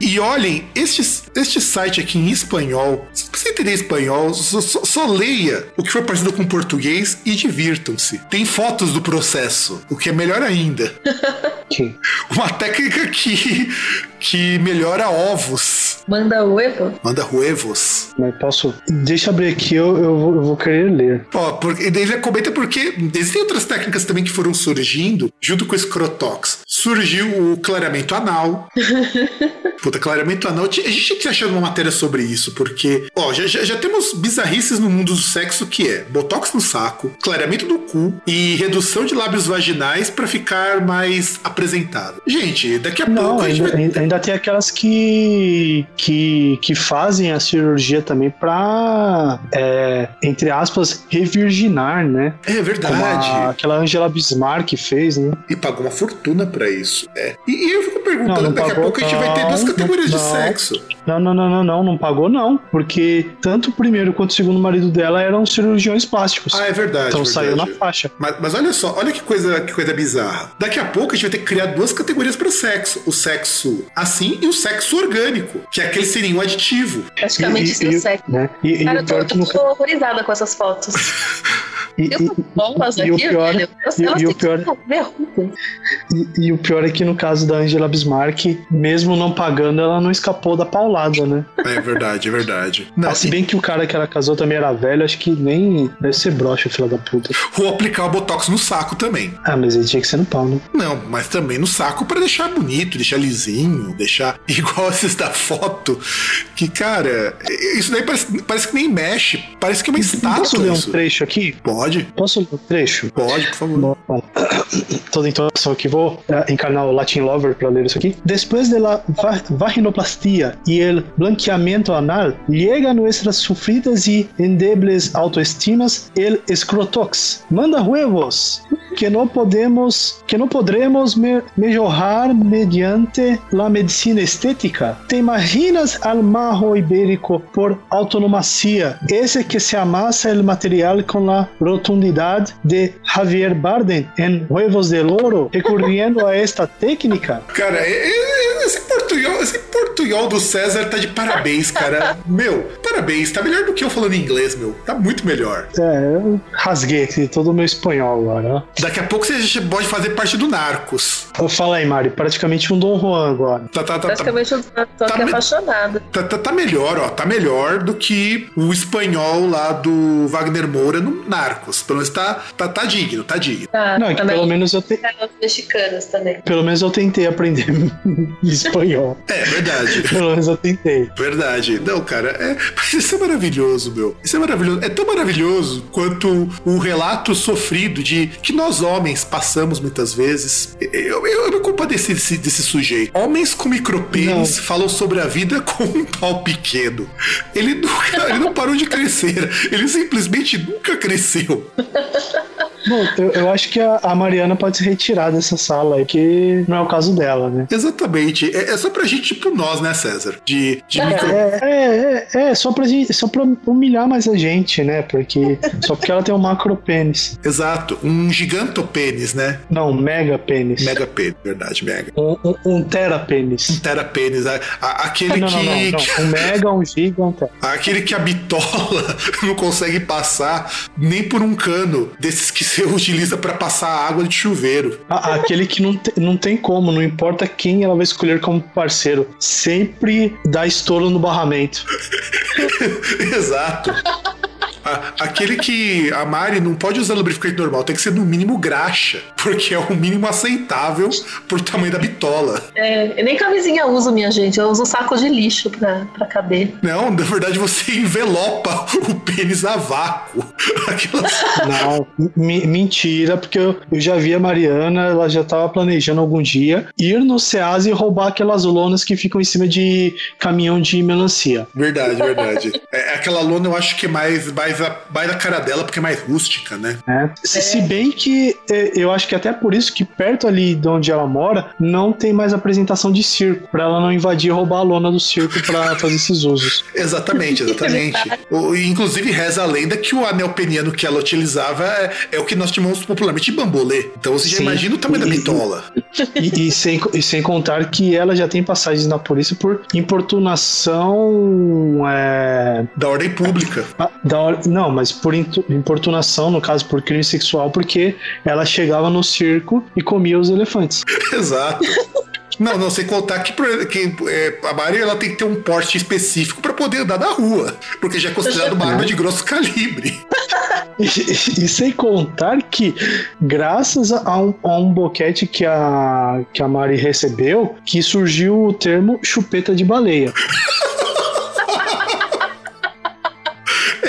E olhem, este, este site aqui em espanhol, se você entender espanhol, só, só- só leia o que for parecido com português e divirtam-se. Tem fotos do processo, o que é melhor ainda. Uma técnica que, que melhora ovos. Manda o Evo. Manda huevos. Mas posso. Deixa eu abrir aqui, eu, eu, vou, eu vou querer ler. Ó, porque, daí já comenta porque existem outras técnicas também que foram surgindo junto com esse Crotox. Surgiu o clareamento anal. Puta, clareamento anal. A gente tinha que achar uma matéria sobre isso, porque, ó, já, já, já temos bizarrices no mundo do sexo que é botox no saco, clareamento do cu e redução de lábios vaginais pra ficar mais apresentado. Gente, daqui a Não, pouco a gente ainda, vai. ainda- tem aquelas que, que, que fazem a cirurgia também pra, é, entre aspas, revirginar, né? É verdade. a- aquela Angela Bismarck fez, né? E pagou uma fortuna pra isso. É. E, e eu fico perguntando, Não, não daqui a pouco a gente vai ter duas não, categorias de não. sexo. Não, não, não, não, não, não pagou não, porque tanto o primeiro quanto o segundo marido dela eram cirurgiões plásticos. Ah, é verdade. então verdade. saiu na faixa. Mas, mas olha só, olha que coisa, que coisa bizarra. Daqui a pouco a gente vai ter que criar duas categorias para sexo: o sexo assim e o sexo orgânico, que é aquele seria um aditivo. Praticamente isso e, é sexo. né? e, e Cara, eu tô, no tô horrorizada com essas fotos. e, e- bolas e aqui, o pior- velho. E- e o pior-. E, o é que no caso da Angela Bismarck, mesmo não pagando, ela não escapou da paulada, né? É verdade, é verdade. Não, Ah, se bem que o cara que ela casou também era velho, acho que nem deve ser broxa, filha da puta. Vou aplicar o botox no saco também. Ah, mas ele tinha que ser no pau, né? Não, mas também no saco para deixar bonito, deixar lisinho, deixar igual esses da foto. Que, cara, isso daí parece, parece que nem mexe. Parece que é uma Posso estátua ler um isso. trecho aqui? Pode? Posso ler um trecho? Pode, por favor. Bom, bom. toda introdução aqui, vou eh, encarnar o Latin Lover para ler isso aqui. Después de la va- vaginoplastia y el blanqueamiento anal, llega a nuestras sufridas y endebles autoestimas el escrotox. Manda huevos que no podemos, que no podremos me- mejorar mediante la medicina estética. ¿Te imaginas al majo ibérico por autonomía? Ese que se amasa el material con la rotundidad de Javier Bardem en Huevos de Oro, recurriendo a esta técnica. Cara, esse portunhol, esse portunhol do César tá de parabéns, cara. meu, parabéns. Tá melhor do que eu falando inglês, meu. Tá muito melhor. É, eu rasguei aqui todo o meu espanhol agora. ó. Daqui a pouco você pode fazer parte do Narcos. Fala aí, Mari, praticamente um Dom Juan agora. Tá, tá, tá, tá, Praticamente eu tô Tá aqui me- apaixonada. tá, tá- tá melhor, ó. Tá melhor do que o espanhol lá do Wagner Moura no Narcos. Pelo menos tá, tá, tá digno, tá digno. Tá, Não, é que pelo menos eu te... as mexicanas também. pelo menos eu tentei aprender espanhol. É verdade. Pelo menos eu tentei. Verdade. Não, cara, é, mas isso é maravilhoso, meu. Isso é maravilhoso. É tão maravilhoso quanto o relato sofrido de que nós homens passamos muitas vezes. Eu, eu, eu me compadeci desse, desse sujeito. Homens com micropênis falam sobre a vida com um pau pequeno. Ele nunca, ele não parou de crescer. Ele simplesmente nunca cresceu. Tchau. Bom, eu, eu acho que a, a Mariana pode se retirar dessa sala aí, que não é o caso dela, né? Exatamente. É, é só pra gente, tipo nós, né, César? De, de micro... É, é, é, é, só pra, gente, só pra humilhar mais a gente, né? Porque só porque ela tem um macro pênis. Exato. Um gigantopênis, né? Não, mega pênis. Mega pênis, verdade, mega. Um, um, um tera pênis. Um terapênis. a- a- Aquele Não, não, que. não, não, que- Um mega, um giga, um tera. Aquele que a bitola não consegue passar nem por um cano desses que você utiliza pra passar água de chuveiro. Ah, Aquele que não, te- não tem como, não importa quem ela vai escolher como parceiro. Sempre dá estouro no barramento. Exato. A- aquele que a Mari não pode usar lubrificante normal, tem que ser no mínimo graxa, porque é o mínimo aceitável pro tamanho da bitola. É, eu nem camisinha uso, minha gente. Eu uso saco de lixo pra, pra caber. Não, na verdade você envelopa o pênis a vácuo. Aquelas... Não, mentira, porque eu, eu já vi a Mariana, ela já tava planejando algum dia ir no Ceasa e roubar aquelas lonas que ficam em cima de caminhão de melancia. Verdade, verdade. É, aquela lona eu acho que é mais, mais, a, mais a cara dela, porque é mais rústica, né? né? Se, se bem que é, eu acho que até por isso que perto ali de onde ela mora não tem mais apresentação de circo, pra ela não invadir e roubar a lona do circo pra fazer esses usos. Exatamente, exatamente. O- inclusive reza a lenda que o anel peniano que ela utilizava é, é o que nós chamamos popularmente de bambolê. Então você já Sim. imagina o tamanho da E- bitola. E, e sem, e sem contar que ela já tem passagens na polícia por importunação. é, Da ordem pública. Da não, mas por importunação, no caso por crime sexual, porque ela chegava no circo e comia os elefantes. Exato. Não, não, sem contar que, que é, a Mari ela tem que ter um porte específico pra poder andar na rua, porque já é considerado uma arma de grosso calibre. E, e sem contar que, graças a um, a um boquete que a, que a Mari recebeu, que surgiu o termo chupeta de baleia.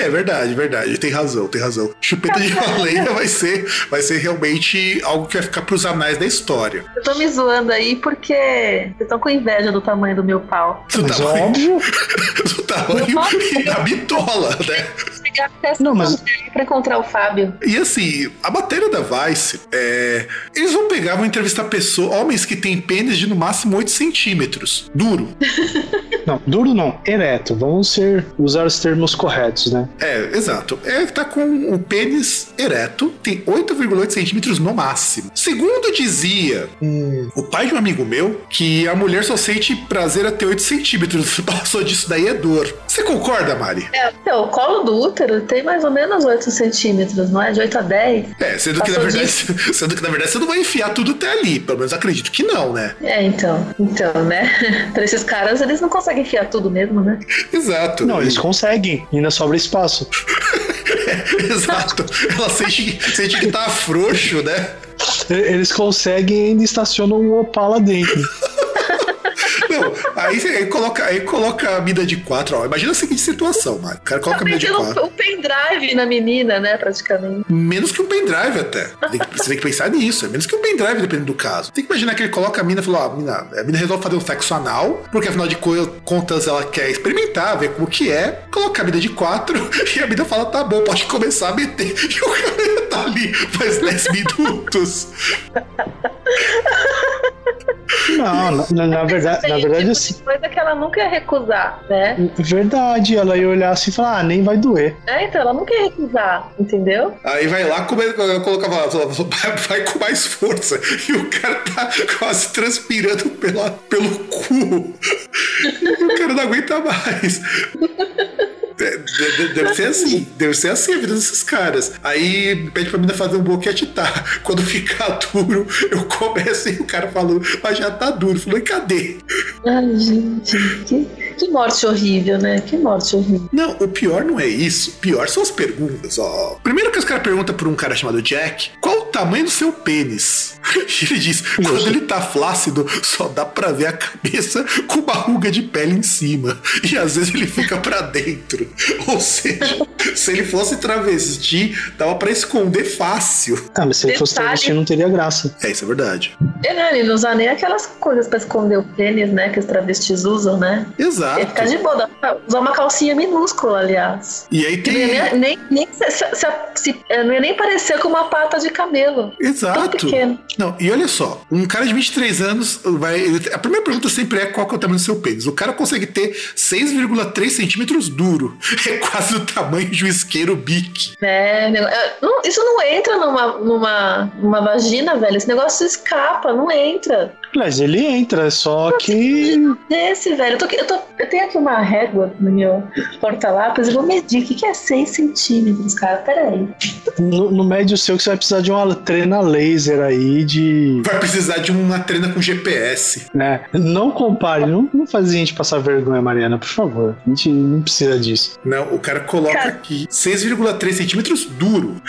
É verdade, verdade. Tem razão, tem razão. Chupeta de baleia vai ser, vai ser realmente algo que vai ficar pros anais da história. Eu tô me zoando aí porque vocês estão com inveja do tamanho do meu pau. Do Mas tamanho, óbvio. do tamanho da bitola, né? Chegar até essa Não, mas- pra encontrar o Fábio. E assim, a matéria da Vice, é, eles vão pegar, vão entrevistar pessoas, homens que têm pênis de no máximo 8 centímetros. Duro. Não, duro não, ereto. Vamos ser, usar os termos corretos, né? É, exato. É, tá com o pênis ereto, tem 8,8 centímetros no máximo. Segundo dizia um- o pai de um amigo meu, que a mulher só sente prazer até 8 centímetros. Passou disso daí é dor. Você concorda, Mari? É, então, o colo do útero tem mais ou menos 8 centímetros, não é? De 8 a 10. É, sendo que, na verdade, sendo que na verdade você não vai enfiar tudo até ali. Pelo menos acredito que não, né? É, então. Então, né? pra esses caras, eles não conseguem enfiar tudo mesmo, né? Exato. Não, eles conseguem, ainda sobra espaço. Exato. Ela sente, sente que tá frouxo, né? Eles conseguem e ainda estacionam um Opala dentro. Aí, você- coloca, aí coloca a mida de 4, ó. Imagina a seguinte situação, Mário. O cara coloca a mida de Metendo 4. um pendrive na menina, né? Praticamente. Menos que um pendrive até. Tem que- você tem que pensar nisso. É menos que um pendrive, dependendo do caso. Tem que imaginar que ele coloca a mina e fala: ó, a mina, a mina resolve fazer um sexo anal, porque afinal de co- contas ela quer experimentar, ver como que é. Coloca a mina de 4 e a mina fala: tá bom, pode começar a meter. E o cara tá ali faz 10 minutos. Não, na, na- na verdade, na verdade, assim, Coisa que ela nunca ia recusar, né? verdade, ela ia olhar assim e falar, ah, nem vai doer. É, então, ela nunca ia recusar, entendeu? Aí vai lá, come, colocava lá, vai, vai com mais força. E o cara tá quase transpirando pela, pelo cu. E o cara não aguenta mais. É, de- de- Deve ser assim, deve ser assim a vida desses caras. Aí pede pra menina fazer um boquete, tá. Quando ficar duro, eu começo e o cara falando, mas já tá duro. Falei, cadê? Ai, gente, que, que morte horrível, né? Que morte horrível. Não, o pior não é isso. O pior são as perguntas, ó. Primeiro que os caras perguntam por um cara chamado Jack, qual o tamanho do seu pênis? E ele diz, quando ele tá flácido, só dá pra ver a cabeça com uma ruga de pele em cima. E às vezes ele fica pra dentro. Ou seja, se ele fosse travesti, dava pra esconder fácil. Ah, mas se ele fosse Detalhe. travesti não teria graça. É, isso é verdade. Ele, né, ele não usa nem aquelas coisas pra esconder o pênis, né? Que os travestis usam, né? Ele Exato. fica de boa, dá pra usar uma calcinha minúscula, aliás. E aí não tem. nem, nem, nem se- se- se- se- é, não ia nem parecer com uma pata de camelo. Tão Exato. pequeno. Não, e olha só, um cara de 23 anos vai. ele- A primeira pergunta sempre é qual que é o tamanho do seu pênis. O cara consegue ter 6,3 centímetros duro. É quase o tamanho de um isqueiro bique. É, é, não, isso não entra numa, numa, numa vagina, velho. Esse negócio escapa, não entra. Mas ele entra, só que. Esse, velho. Eu, tô, eu, tô, eu tenho aqui uma régua no meu porta-lápis. Eu vou medir. O que, que é 6 centímetros, cara? Pera aí. No, no médio seu que você vai precisar de uma trena laser aí de. Vai precisar de uma trena com GPS. né? Não compare, não, não faz a gente passar vergonha, Mariana, por favor. A gente não precisa disso. Não, o cara coloca Cara. aqui 6,3 centímetros duro.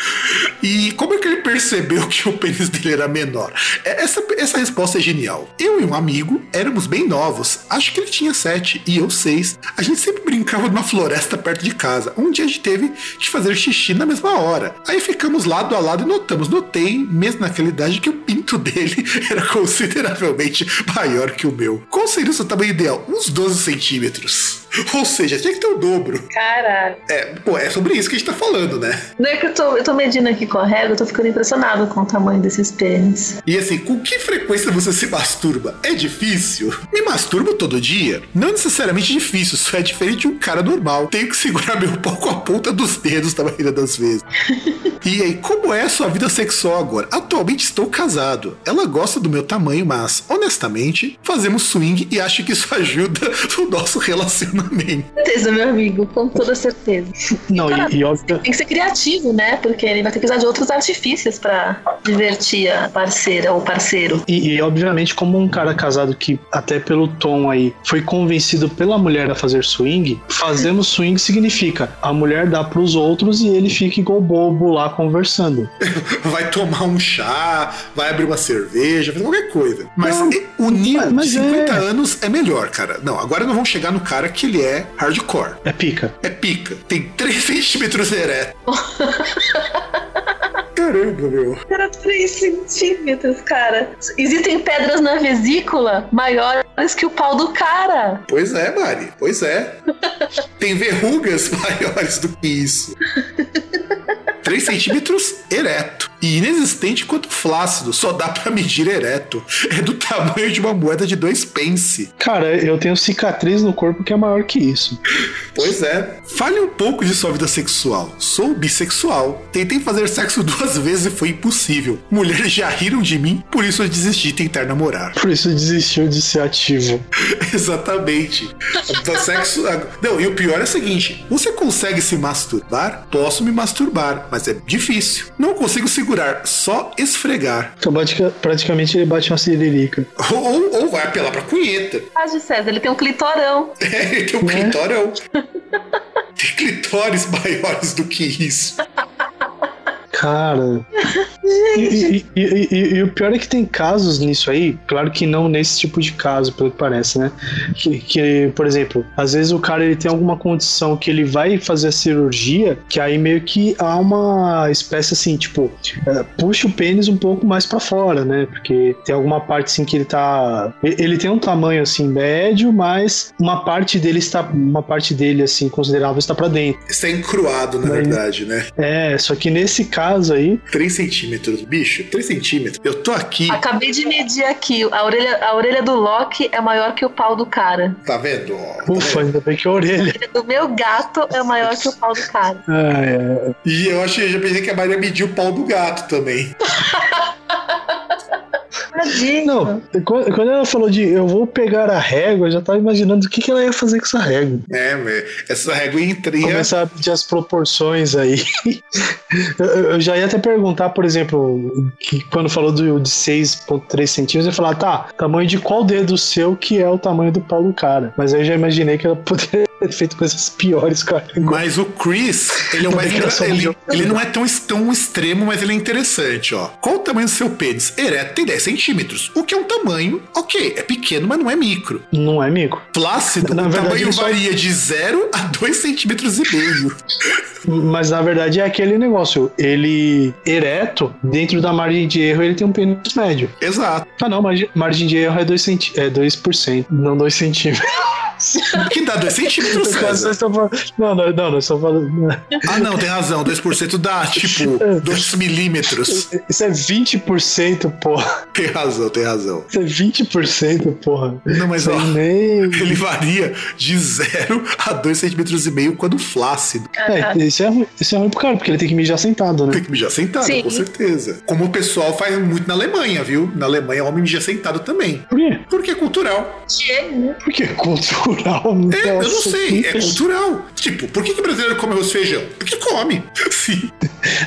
E como é que ele percebeu que o pênis dele era menor? É, Essa, essa resposta é genial. Eu e um amigo éramos bem novos. Acho que ele tinha 7 e eu 6. A gente sempre brincava numa floresta perto de casa. Um dia a gente teve que fazer xixi na mesma hora. Aí ficamos lado a lado e notamos. Notei, mesmo naquela idade, que o pinto dele era consideravelmente maior que o meu. Qual seria o seu tamanho ideal? Uns 12 centímetros. Ou seja, tinha que ter o dobro. Caralho. É, pô, é sobre isso que a gente tá falando, né? Não é que eu tô, eu tô medindo aqui com a régua, eu tô ficando impressionado com o tamanho desses pênis. E assim, com que frequência você se masturba? É difícil? Me masturbo todo dia? Não necessariamente difícil, só é diferente de um cara normal. Tenho que segurar meu pau com a ponta dos dedos na maioria das vezes. E aí, como é a sua vida sexual agora? Atualmente estou casado. Ela gosta do meu tamanho, mas, honestamente, fazemos swing e acho que isso ajuda no nosso relacionamento. certeza, meu amigo, com toda certeza. Não, Cara, e, e óbvio. Tem que ser criativo, né? Porque ele vai ter que usar de outros artifícios pra divertir a parceira ou parceiro. E, e, obviamente, como um cara casado que, até pelo tom aí, foi convencido pela mulher a fazer swing, fazemos swing significa a mulher dá pros outros e ele fica igual bobo lá conversando. Vai tomar um chá, vai abrir uma cerveja, fazer qualquer coisa. Mas Não, de 50 é. anos é melhor, cara. Não, agora nós vamos chegar no cara que ele é hardcore. É pica. É pica. Tem 3 centímetros ereto. Caramba, meu. Era 3 centímetros, cara. Existem pedras na vesícula maiores que o pau do cara. Pois é, Mari. Pois é. Tem verrugas maiores do que isso. 3 centímetros ereto. E inexistente quanto flácido. Só dá pra medir ereto. É do tamanho de uma moeda de dois pence. Cara, eu tenho cicatriz no corpo que é maior que isso. Pois é. Fale um pouco de sua vida sexual. Sou bissexual. Tentei fazer sexo duas vezes e foi impossível. Mulheres já riram de mim, por isso eu desisti de tentar namorar. Por isso desistiu de ser ativo. Exatamente. O sexo. Não, e o pior é o seguinte: você consegue se masturbar? Posso me masturbar, mas é difícil. Não consigo segurar, só esfregar. Então, pratica- praticamente ele bate uma siririca. Ou, ou, ou vai apelar pra cunheta. Ah, de César, ele tem um clitorão. É, ele tem um Né? clitorão. Tem clitóris maiores do que isso. Cara. E, e- e- e- o pior é que tem casos nisso aí, claro que não nesse tipo de caso, pelo que parece, né? Que, que, por exemplo, às vezes o cara ele tem alguma condição que ele vai fazer a cirurgia, que aí meio que há uma espécie assim, tipo, é, puxa o pênis um pouco mais pra fora, né? Porque tem alguma parte assim que ele tá. Ele tem um tamanho assim médio, mas uma parte dele está. Uma parte dele, assim, considerável está pra dentro. Está encruado, na Mas- verdade, né? É, só que nesse caso aí, 3 centímetros, bicho, 3 centímetros. Eu tô aqui, Acabei de medir aqui. A orelha, a orelha do Loki é maior que o pau do cara. tá vendo? Tá ufa, vendo? ainda bem que a orelha. A orelha do meu gato é maior que o pau do cara. Ah, é. E eu acho que eu já pensei que a Maria mediu o pau do gato também. Tadinho. Não, quando ela falou de eu vou pegar a régua, eu já tava imaginando o que, que ela ia fazer com essa régua. É, essa régua entra. Começar a pedir as proporções aí. eu, eu já ia até perguntar, por exemplo, que quando falou do, de 6,3 centímetros, eu ia falar, tá, tamanho de qual dedo seu que é o tamanho do pau do cara. Mas aí eu já imaginei que ela poderia ter feito coisas piores com a régua. Mas o Chris, ele é o mais Também engra- era só um ele, ele não é tão, tão extremo, mas ele é interessante, ó. Qual o tamanho do seu pênis? Ereto tem 10 centímetros. O que é um tamanho, ok, é pequeno, mas não é micro. Não é, mico? Flácido, Na o verdade, tamanho só- varia de 0 a 2 centímetros e meio. Mas na verdade é aquele negócio. Ele ereto, dentro da margem de erro, ele tem um pênis médio. Exato. Ah, não, margem, margem de erro é 2%, centi é 2%, não 2 centímetros. Que dá 2 centímetros, César. Não, não, não, não, só falando. Ah, não, tem razão. 2% dá, tipo, 2 milímetros. Isso é 20%, porra. Tem razão, tem razão. Isso é 20%, porra. Não, mas ó, aí nem. ele varia de 0 a 2 centímetros e meio quando flácido. É, isso é, ruim, isso é ruim pro cara, porque ele tem que mijar sentado, né? Tem que mijar sentado, Sim. com certeza. Como o pessoal faz muito na Alemanha, viu? Na Alemanha, o homem mija sentado também. Por quê? Porque é cultural. Né? Porque é cultural. É, eu não sei, é cultural. Tipo, por que, que o brasileiro come arroz e feijão? Porque come. Sim.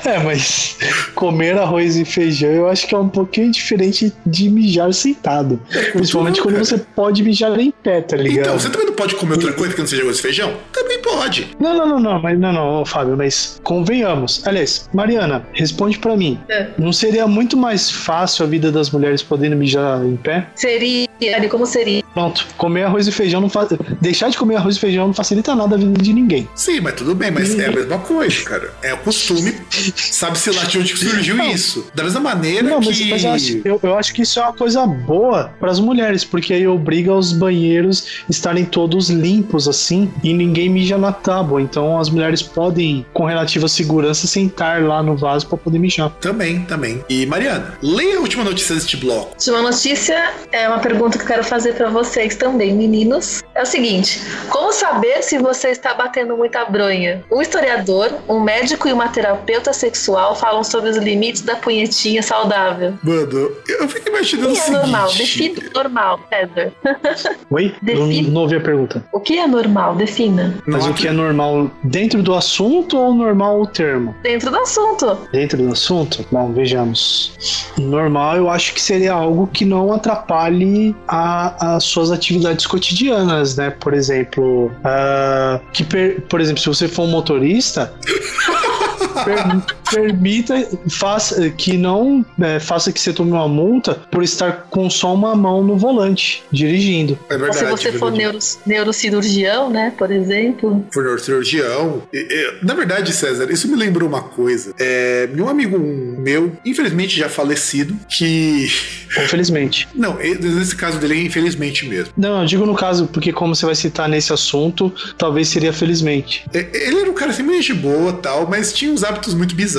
É, mas comer arroz e feijão eu acho que é um pouquinho diferente de mijar sentado. Principalmente quando cara. você pode mijar em pé, tá ligado? Então, você também não pode comer outra coisa que não seja arroz e feijão? Também pode. Não, não, não, não, mas não, não, ô, Fábio, mas convenhamos. Aliás, Mariana, responde pra mim. É. Não seria muito mais fácil a vida das mulheres podendo mijar em pé? Seria, ali, como seria? Pronto, comer arroz e feijão não faz. Deixar de comer arroz e feijão não facilita nada a vida de ninguém. Sim, mas tudo bem, mas é a mesma coisa, cara. É o costume. Sabe-se lá de onde que surgiu Não. isso. Da mesma maneira Não, mas, que. mas eu, acho, eu, eu acho que isso é uma coisa boa para as mulheres, porque aí obriga os banheiros estarem todos limpos assim e ninguém mija na tábua. Então as mulheres podem, com relativa segurança, sentar lá no vaso para poder mijar. Também, também. E Mariana, leia a última notícia deste bloco. Última notícia é uma pergunta que eu quero fazer pra vocês também, meninos. É o seguinte: como saber se você está batendo muita bronha? Um historiador, um médico e uma terapeuta sexual falam sobre os limites da punhetinha saudável. Mano, eu fico imaginando O o que é seguinte. normal? Defina normal, César. Oi? Eu Define. não ouvi a pergunta. O que é normal? Defina. Mas o que é normal dentro do assunto ou normal o termo? Dentro do assunto. Dentro do assunto? Bom, vejamos. Normal eu acho que seria algo que não atrapalhe as suas atividades cotidianas, né? Por exemplo, ah, que per- por exemplo, se você for um motorista, per- permita, faça que não é, faça que você tome uma multa por estar com só uma mão no volante, dirigindo. É Ou verdade. se você for verdade. neuro, neurocirurgião, né? Por exemplo. for neurocirurgião. E- e- Na verdade, César, isso me lembrou uma coisa. É, meu amigo meu, infelizmente já falecido, que. Infelizmente. Não, nesse caso dele, infelizmente mesmo. Não, eu digo no caso, porque como você vai citar nesse assunto, talvez seria felizmente. É, Ele era um cara assim, meio gente boa tal, mas tinha uns hábitos muito bizarros.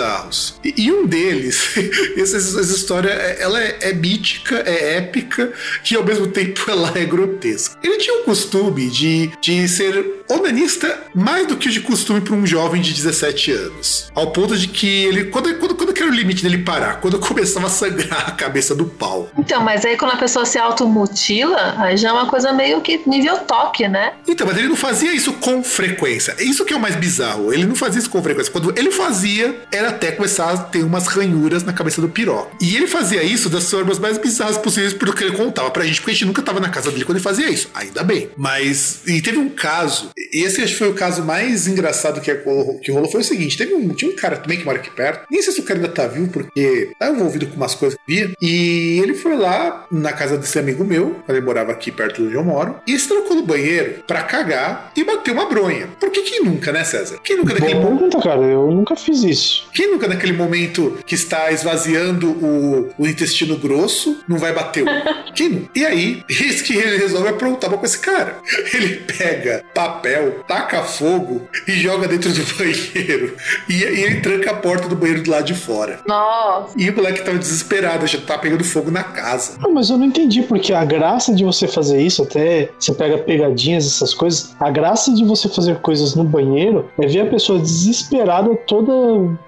E, e um deles, essa, essa história, é- ela é, é mítica, é épica, e ao mesmo tempo ela é grotesca. Ele tinha o costume de, de ser onanista mais do que de costume para um jovem de 17 anos. Ao ponto de que ele. Quando, quando, quando que era o limite dele parar? Quando começava a sangrar a cabeça do pau. Então, mas aí quando a pessoa se automutila, aí já é uma coisa meio que nível toque, né? Então, mas ele não fazia isso com frequência. Isso que é o mais bizarro. Ele não fazia isso com frequência. Quando ele fazia, era até começar a ter umas ranhuras na cabeça do piroca. E ele fazia isso das formas mais bizarras possíveis, pelo que ele contava pra gente, porque a gente nunca tava na casa dele quando ele fazia isso. Ainda bem. Mas, e teve um caso, e esse acho que foi o caso mais engraçado que rolou, que rolou foi o seguinte: teve um, tinha um cara também que mora aqui perto, nem sei se o cara ainda tá vivo, porque tá envolvido com umas coisas que via, e ele foi lá na casa desse amigo meu, ele morava aqui perto de onde eu moro, e se trocou no banheiro pra cagar e bateu uma bronha. Porque quem nunca, né, César? Quem nunca naquele Boa pergunta, cara. Eu nunca fiz isso. Quem nunca naquele momento que está esvaziando o, o intestino grosso não vai bater um? Quem nunca? E aí, eis que ele resolve aprontar com esse cara. Ele pega papel, taca fogo e joga dentro do banheiro. E, e ele tranca a porta do banheiro do lado de fora. Nossa. E o moleque tava desesperado, já tava pegando fogo na casa. Não, mas eu não entendi, porque a graça de você fazer isso, até você pega pegadinhas, essas coisas, a graça de você fazer coisas no banheiro é ver a pessoa desesperada, toda,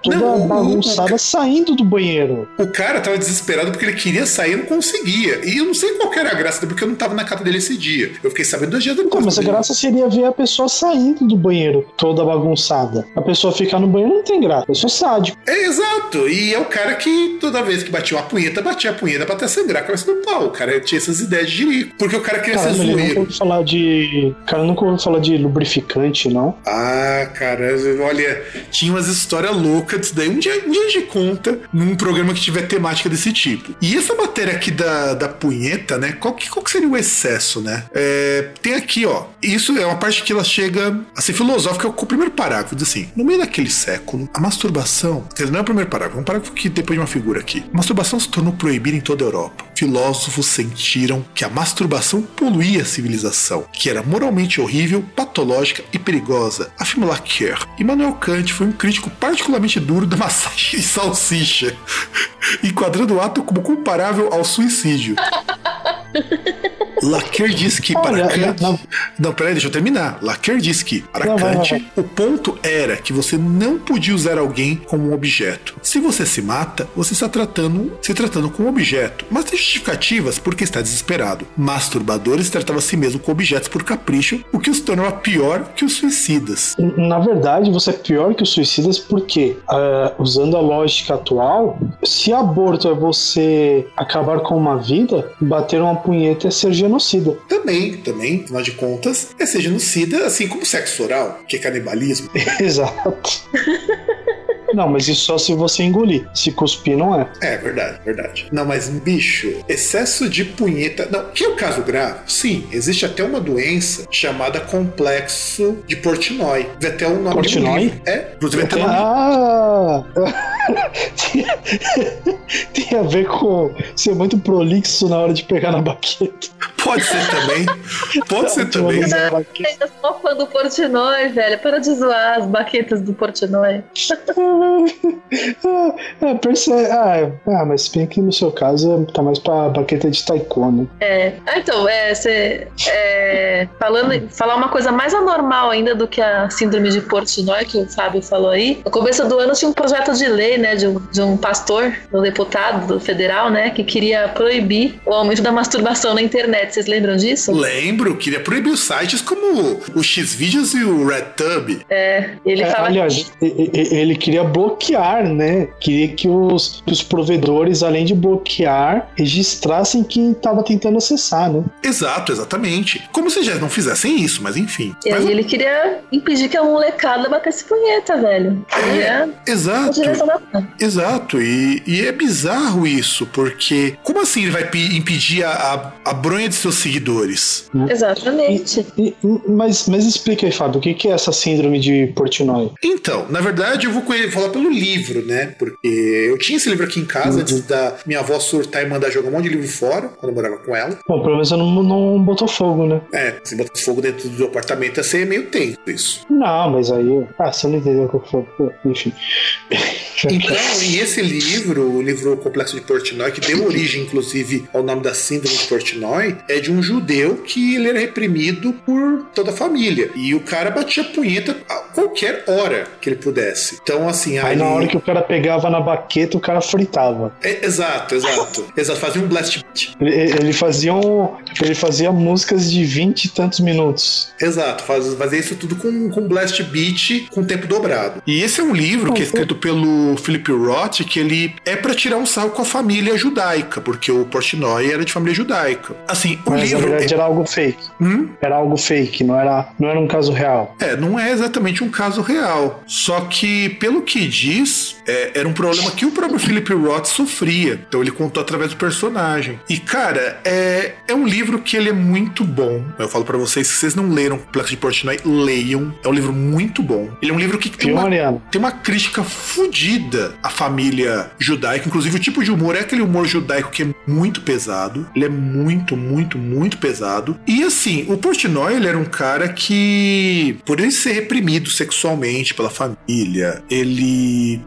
toda O- bagunçada, saindo do banheiro. O cara tava desesperado porque ele queria sair e não conseguia. E eu não sei qual era a graça porque eu não tava na casa dele esse dia. Eu fiquei sabendo dois dias depois. Então, mas a graça seria ver a pessoa saindo do banheiro, toda bagunçada. A pessoa ficar no banheiro não tem graça. Eu sou sádico. É, exato. E é o cara que toda vez que batia uma punheta, batia a punheta pra até sangrar a cabeça do pau. O cara tinha essas ideias de jirico. Porque o cara queria Caramba, ser nunca zoeiro. ouviu falar de. Cara, nunca ouviu falar de lubrificante, não. Ah, cara, olha, tinha umas histórias loucas disso daí. Um dia, um dia gente conta num programa que tiver temática desse tipo. E essa matéria aqui da, da punheta, né? Qual que, qual que seria o excesso, né? É, tem aqui, ó. Isso é uma parte que ela chega a ser filosófica com o primeiro parágrafo. Diz assim: no meio daquele século, a masturbação. Quer dizer, não é o primeiro parágrafo. parágrafo, um parágrafo que depois de uma figura aqui. A masturbação se tornou proibida em toda a Europa. Filósofos sentiram que a masturbação poluía a civilização, que era moralmente horrível, patológica e perigosa, afirma Laquer. Immanuel Kant foi um crítico particularmente duro da massagem de salsicha, enquadrando o ato como comparável ao suicídio. Laquer diz que para Kant. não- Não, peraí, deixa eu terminar. Laquer diz que para Não, Kant vai, vai. o ponto era que você não podia usar alguém como um objeto. Se você se mata, você está tratando, se tratando com um objeto, mas tem justificativas porque está desesperado. Masturbadores tratavam a si mesmo com objetos por capricho, o que os tornava pior que os suicidas. Na verdade, você é pior que os suicidas porque, ah, usando a lógica atual, se aborto é você acabar com uma vida, bater uma punheta é ser genocida. Também, também, afinal de contas, é ser genocida, assim como sexo oral, que é canibalismo. Exato. Não, mas isso só se você engolir. Se cuspir, não é. É, verdade, verdade. Não, mas bicho, excesso de punheta. Não, que é o caso grave? Sim, existe até uma doença chamada complexo de Portnoy. Vê até o nome de Portnoy? É, inclusive até o nome. Ah! tem, a ver com ser muito prolixo na hora de pegar na baqueta. Pode ser também. Pode ser também. Eu sou fã do Portnoy, velho. Para de zoar as baquetas do Portnoy. Ah, é, percebe. Ah, ah, mas bem que no seu caso tá mais pra baqueta de taekwondo. É. Ah, então, é, você. É, falando, falar uma coisa mais anormal ainda do que a síndrome de Portnoy, que o Fábio falou aí. No começo do ano tinha um projeto de lei, né, de um, de um pastor, um deputado do federal, né, que queria proibir o aumento da masturbação na internet. Vocês lembram disso? Lembro, queria proibir os sites como o Xvideos e o RedTube. É. Ele É, fala aliás, ele queria bloquear, né? Queria que os, que os provedores, além de bloquear, registrassem quem estava tentando acessar, né? Exato, exatamente. Como se já não fizessem isso, mas enfim. E Mas- aí ele queria impedir que a molecada batesse punheta, velho. Queria a Exato. Exato, e, e é bizarro isso, porque como assim ele vai pe- impedir a, a, a bronha de seus seguidores? Exatamente. E- e- mas, mas explica aí, Fábio, o que, que é essa síndrome de Portnoy? Então, na verdade, eu vou co- falar pelo livro, né? Porque eu tinha esse livro aqui em casa antes da minha avó surtar e mandar jogar um monte de livro fora, quando eu morava com ela. Bom, pelo menos eu não, não botou fogo, né? É, se botar fogo dentro do apartamento ia ser meio tenso isso. Não, mas aí. Ah, você não entendeu o que eu falei. Enfim. Então, e esse livro, o livro Complexo de Portnoy, que deu origem, inclusive, ao nome da síndrome de Portnoy, é de um judeu que ele era reprimido por toda a família. E o cara batia punheta a qualquer hora que ele pudesse. Então, assim, Aí na hora que o cara pegava na baqueta, o cara fritava. É, exato, exato. exato. Fazia um blast beat. Ele, ele fazia um, ele fazia músicas de vinte e tantos minutos. Exato, faz, fazer isso tudo com, com blast beat com tempo dobrado. E esse é um livro que é escrito pelo Philip Roth, que ele é pra tirar um sarro com a família judaica, porque o Portnoy era de família judaica. Assim, o Mas na livro. verdade era algo fake. Hum? Era algo fake, não era, não era um caso real. É, não é exatamente um caso real. Só que, pelo que diz, é, era um problema que o próprio Philip Roth sofria. Então ele contou através do personagem. E, cara, é, é um livro que ele é muito bom. Eu falo pra vocês, se vocês não leram Complexo de Portnoy, leiam. É um livro muito bom. Ele é um livro que tem uma, tem uma crítica fodida à família judaica. Inclusive, o tipo de humor é aquele humor judaico que é muito pesado. Ele é muito, muito, muito pesado. E assim, o Portnoy, ele era um cara que, por ele ser reprimido sexualmente pela família, ele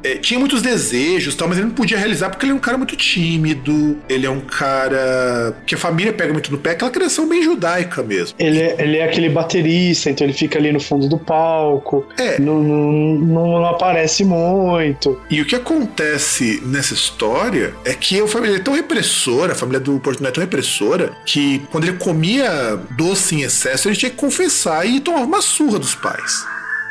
é, tinha muitos desejos tal, mas ele não podia realizar porque ele é um cara muito tímido. Ele é um cara que a família pega muito no pé, aquela criação bem judaica mesmo. Ele é, ele é aquele baterista, então ele fica ali no fundo do palco, É. não, não, não- aparece muito. E o que acontece nessa história é que a família é tão repressora, a família do Portnoy é tão repressora, que quando ele comia doce em excesso, ele tinha que confessar e tomava uma surra dos pais.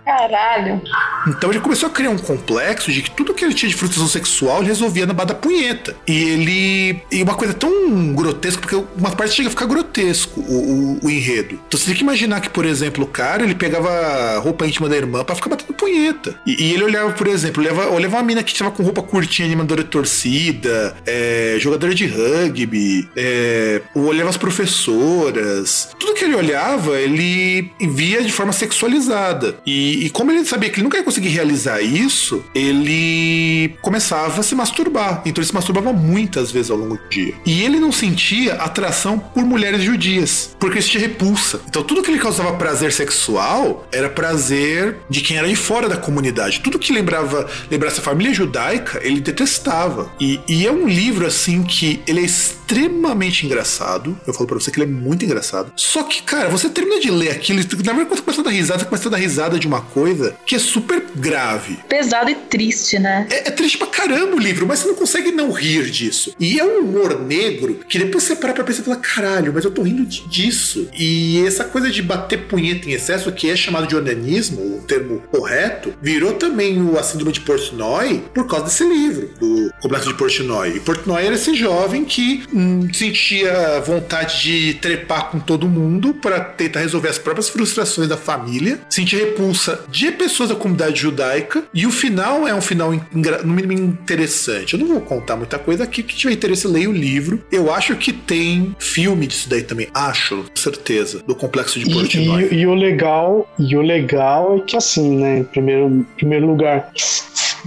Caralho. Então ele começou a criar um complexo de que tudo que ele tinha de frustração sexual ele resolvia na bada punheta. E ele. E uma coisa tão grotesca, porque uma parte chega a ficar grotesco o, o- o enredo. Então você tem que imaginar que, por exemplo, o cara ele pegava roupa íntima da irmã pra ficar batendo punheta. E, e ele olhava, por exemplo, olhava, olhava uma mina que tava com roupa curtinha, animadora torcida, é, jogadora de rugby, é, olhava as professoras. Tudo que ele olhava, ele via de forma sexualizada. E E, como ele sabia que ele nunca ia conseguir realizar isso, ele começava a se masturbar. Então ele se masturbava muitas vezes ao longo do dia. E ele não sentia atração por mulheres judias, porque ele sentia repulsa. Então tudo que ele causava prazer sexual era prazer de quem era de fora da comunidade. Tudo que lembrava lembrasse a família judaica, ele detestava. E, e é um livro assim que ele é extremamente engraçado. Eu falo pra você que ele é muito engraçado. Só que, cara, você termina de ler aquilo, na verdade, quando você começa a dar risada, você começa a dar risada de uma coisa que é super grave. Pesado e triste, né? É, é triste pra caramba o livro, mas você não consegue não rir disso. E é um humor negro que depois você para pra pensar e fala: caralho, mas eu tô rindo disso. E essa coisa de bater punheta em excesso, que é chamado de onanismo, o termo correto, virou também o a síndrome de Portnoy por causa desse livro, do Complexo de Portnoy. E Portnoy era esse jovem que hum, sentia vontade de trepar com todo mundo para tentar resolver as próprias frustrações da família, sentia repulsa de pessoas da comunidade judaica, e o final é um final no mínimo interessante. Eu não vou contar muita coisa aqui, que tiver interesse, leia o livro. Eu acho que tem filme disso daí também, acho, com certeza, do Complexo de Portnoy. E, e, e, o legal, e o legal é que assim, né, em primeiro, em primeiro lugar,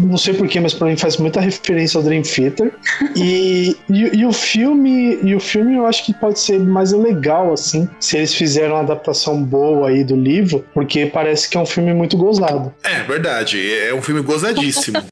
não sei porquê, mas pra mim faz muita referência ao Dream Theater. e, e, e, o filme, e o filme eu acho que pode ser mais legal, assim, se eles fizeram uma adaptação boa aí do livro, porque parece que é um filme muito gozado. É, verdade. É um filme gozadíssimo.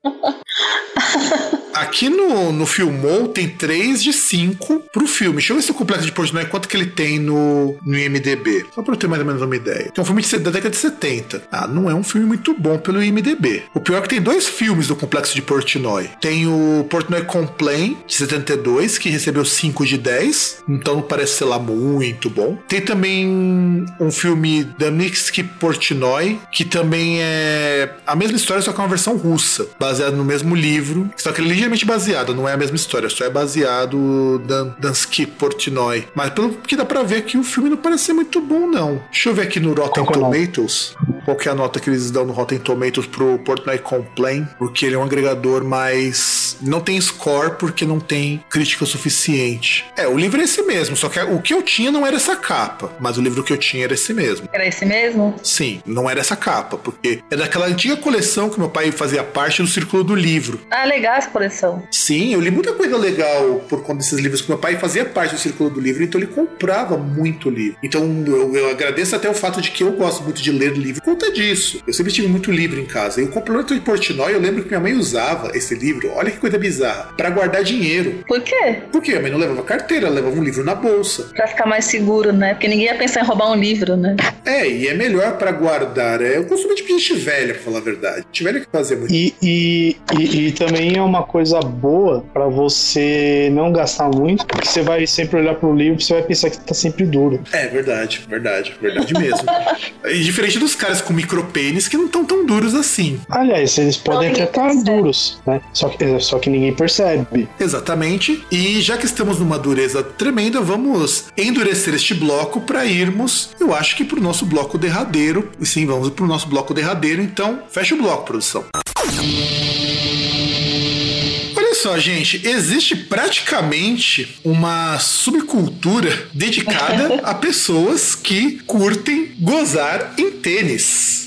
Aqui no, no Filmou tem 3 de 5 pro filme. Deixa eu ver se o Complexo de Portnoy quanto que ele tem no, no IMDB. Só pra eu ter mais ou menos uma ideia. Tem um filme de, da década de 70. Ah, não é um filme muito bom pelo IMDB. O pior é que tem dois filmes do Complexo de Portnoy. Tem o Portnoy Complain, de 72, que recebeu 5 de 10. Então não parece ser lá muito bom. Tem também um filme da Nixky Portnoy, que também é a mesma história, só que é uma versão russa, baseada no mesmo livro. Só que ele ligeiramente baseado, não é a mesma história, só é baseado Dan Dansky Portnoy. Mas pelo que dá pra ver que o filme não parece ser muito bom, não. Deixa eu ver aqui no Rotten Qual Tomatoes. Qual que é a nota que eles dão no Rotten Tomatoes pro Portnoy Complain? Porque ele é um agregador mais. Não tem score porque não tem crítica suficiente. É, o livro é esse mesmo, só que o que eu tinha não era essa capa, mas o livro que eu tinha era esse mesmo. Era esse mesmo? Sim, não era essa capa, porque é daquela antiga coleção que meu pai fazia parte do Círculo do Livro. Ah, legal essa coleção coleção. Sim, eu li muita coisa legal por conta desses livros, que meu pai fazia parte do círculo do livro, então ele comprava muito livro. Então eu, eu agradeço até o fato de que eu gosto muito de ler livro por conta disso. Eu sempre tive muito livro em casa. E o complemento de Portnoy, eu lembro que minha mãe usava esse livro, olha que coisa bizarra, para guardar dinheiro. Por quê? Porque a mãe não levava carteira, levava um livro na bolsa. Pra ficar mais seguro, né? Porque ninguém ia pensar em roubar um livro, né? É, e é melhor para guardar. É, eu consumo de gente velha, pra falar a verdade. Gente velha que fazia muito. E, e, e, e também é uma coisa coisa boa para você não gastar muito, porque você vai sempre olhar pro livro e você vai pensar que tá sempre duro. É verdade, verdade, verdade mesmo. e diferente dos caras com micropênis que não estão tão duros assim. Aliás, eles podem até estar tá duros, né? Só que, só que ninguém percebe. Exatamente. E já que estamos numa dureza tremenda, vamos endurecer este bloco para irmos, eu acho que pro nosso bloco derradeiro. E sim, vamos pro nosso bloco derradeiro. Então, fecha o bloco, produção só, gente, existe praticamente uma subcultura dedicada a pessoas que curtem gozar em tênis.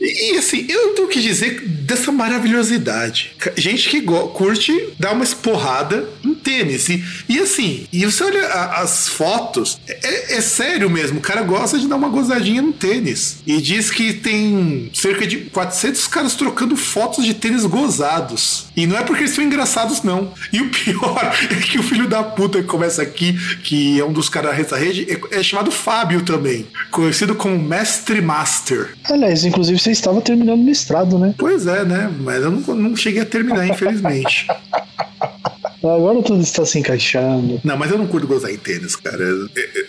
E, assim, eu não tenho o que dizer dessa maravilhosidade. Gente que curte dar uma esporrada em tênis. E, e assim, e você olha a, as fotos, é, é, sério mesmo. O cara gosta de dar uma gozadinha no tênis. E diz que tem cerca de 400 caras trocando fotos de tênis gozados. E não é porque eles são engraçados, não. E o pior é que o filho da puta que começa aqui, que é um dos caras dessa rede, é, é chamado Fábio também. Conhecido como Mestre Master. Aliás, inclusive você estava terminando o mestrado, né? Pois é, né? Mas eu não, não cheguei a terminar, infelizmente. Agora tudo está se encaixando. Não, mas eu não curto gozar em tênis, cara.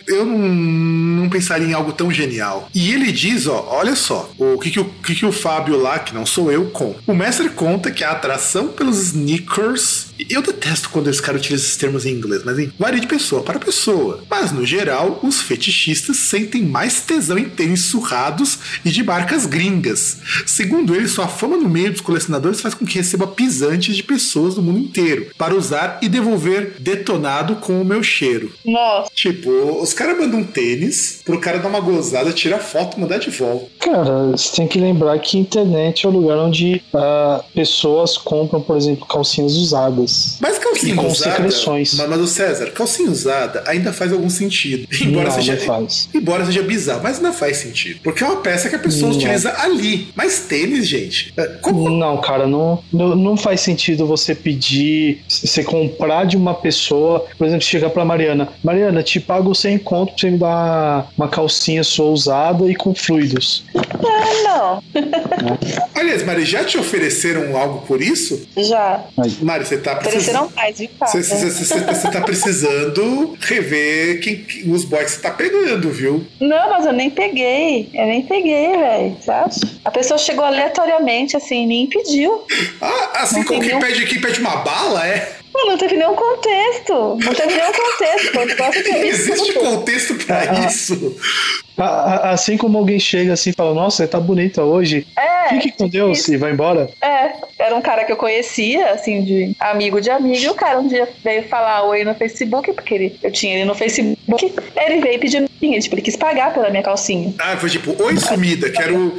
Eu não, não pensaria em algo tão genial. E ele diz, ó, olha só, o que que o, que que o Fábio lá, que não sou eu, conta. O mestre conta que a atração pelos sneakers Eu detesto quando esse cara utiliza esses termos em inglês, mas hein, varia de pessoa para pessoa. Mas no geral, os fetichistas sentem mais tesão em tênis surrados e de marcas gringas. Segundo ele, sua fama no meio dos colecionadores faz com que receba pisantes de pessoas do mundo inteiro para usar e devolver detonado com o meu cheiro. Nossa. Tipo, os caras mandam um tênis pro cara dar uma gozada, tirar foto, mandar de volta. Cara, você tem que lembrar que a internet é o lugar onde ah, pessoas compram, por exemplo, calcinhas usadas. Mas calcinha com usada. secreções. Mas, mas o César, calcinha usada ainda faz algum sentido. Embora Não, seja. não faz. Embora seja bizarro, mas ainda faz sentido. Porque é uma peça que a pessoa Não. utiliza ali. Mas tênis, gente. é, Como, Não, cara, não, não, não faz sentido você pedir, você comprar de uma pessoa, por exemplo, chegar pra Mariana, Mariana, te pago 100 conto pra você me dar uma calcinha sua usada e com fluidos. Ah, não. Aliás, Mari, já te ofereceram algo por isso? Já. Mari, você tá precisando. Ofereceram mais, de fato. Você, tá precisando rever quem, quem- os boys que você tá pegando, viu? Não, mas eu nem peguei. Eu nem peguei, velho. Você acha? A pessoa chegou aleatoriamente, assim, nem pediu. Ah, assim Não como quem pede, quem pede uma bala, é? Não, não teve nenhum contexto. Não teve nenhum contexto. Não existe contexto pra Ah. isso. A- a- assim como alguém chega assim e fala, nossa, você tá bonita hoje, É, fique com Deus e vai embora. é, era um cara que eu conhecia, assim, de amigo de amigo, e o cara um dia veio falar oi no Facebook, porque ele, eu tinha ele no Facebook, ele veio pedir dinheiro, tipo, ele quis pagar pela minha calcinha. Ah, foi tipo, oi sumida, quero.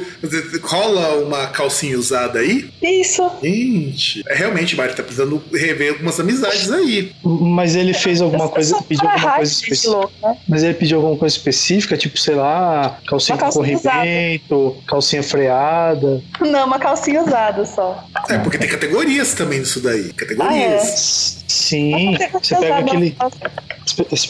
Rola uma calcinha usada aí? Isso. Gente, é, realmente, Mari, tá precisando rever algumas amizades aí. Mas ele fez alguma coisa, pediu pessoa alguma coisa específica. né? Mas ele pediu alguma coisa específica, tipo, sei lá, calcinha Uma com calcinha corrimento, calcinha freada. Não, uma calcinha usada só. É, porque tem categorias também nisso daí. Categorias. Sim, você pega aquele,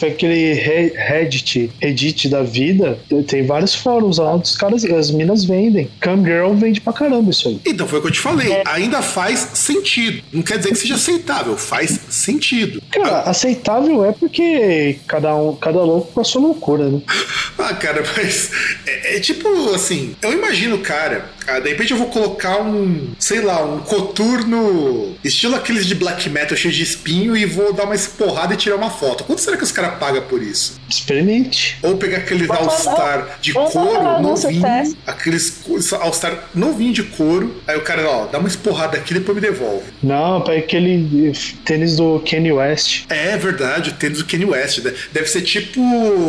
aquele Re- Reddit, Reddit da vida, tem vários fóruns lá, os caras, as minas vendem. Cam Girl vende pra caramba isso aí. Então foi o que eu te falei. Ainda faz sentido. Não quer dizer que seja aceitável, faz sentido. Cara, aceitável é porque cada um, cada louco com a sua loucura, né? Ah, cara, mas é, é tipo assim, eu imagino, o cara, ah, de repente eu vou colocar um, sei lá, um coturno, estilo aqueles de black metal cheio de espinho e vou dar uma esporrada e tirar uma foto. Quanto será que os caras pagam por isso? Experimente. Ou pegar aqueles Vamos All-Star de vamos couro novinho, teste. aqueles All-Star novinho de couro, aí o cara, ó, dá uma esporrada aqui e depois me devolve. Não, pega aquele tênis do Kanye West. É verdade, o tênis do Kanye West. né? Deve ser tipo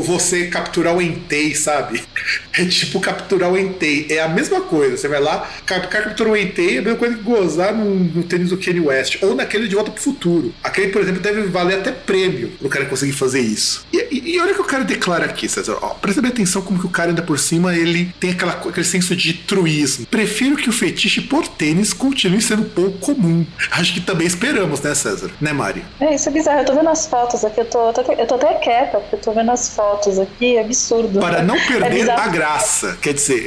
você capturar o Entei, sabe? É tipo capturar o Entei. É a mesma coisa. Você vai lá, cap- capturou o Entei, é a mesma coisa que gozar no, no tênis do Kanye West. Ou naquele de volta pro futuro. Aquele, por exemplo, deve valer até prêmio pro cara conseguir fazer isso. E, e- e olha o que o cara declara aqui, César. Ó, presta bem atenção como que o cara ainda por cima ele tem aquela, aquele senso de truísmo. Prefiro que o fetiche por tênis continue sendo pouco comum. Acho que também esperamos, né, César? Né, Mari? É, isso é bizarro. Eu tô vendo as fotos aqui, eu tô, eu tô, até- eu tô até quieta, porque eu tô vendo as fotos aqui, é absurdo. Para não É perder bizarro. a graça. Quer dizer,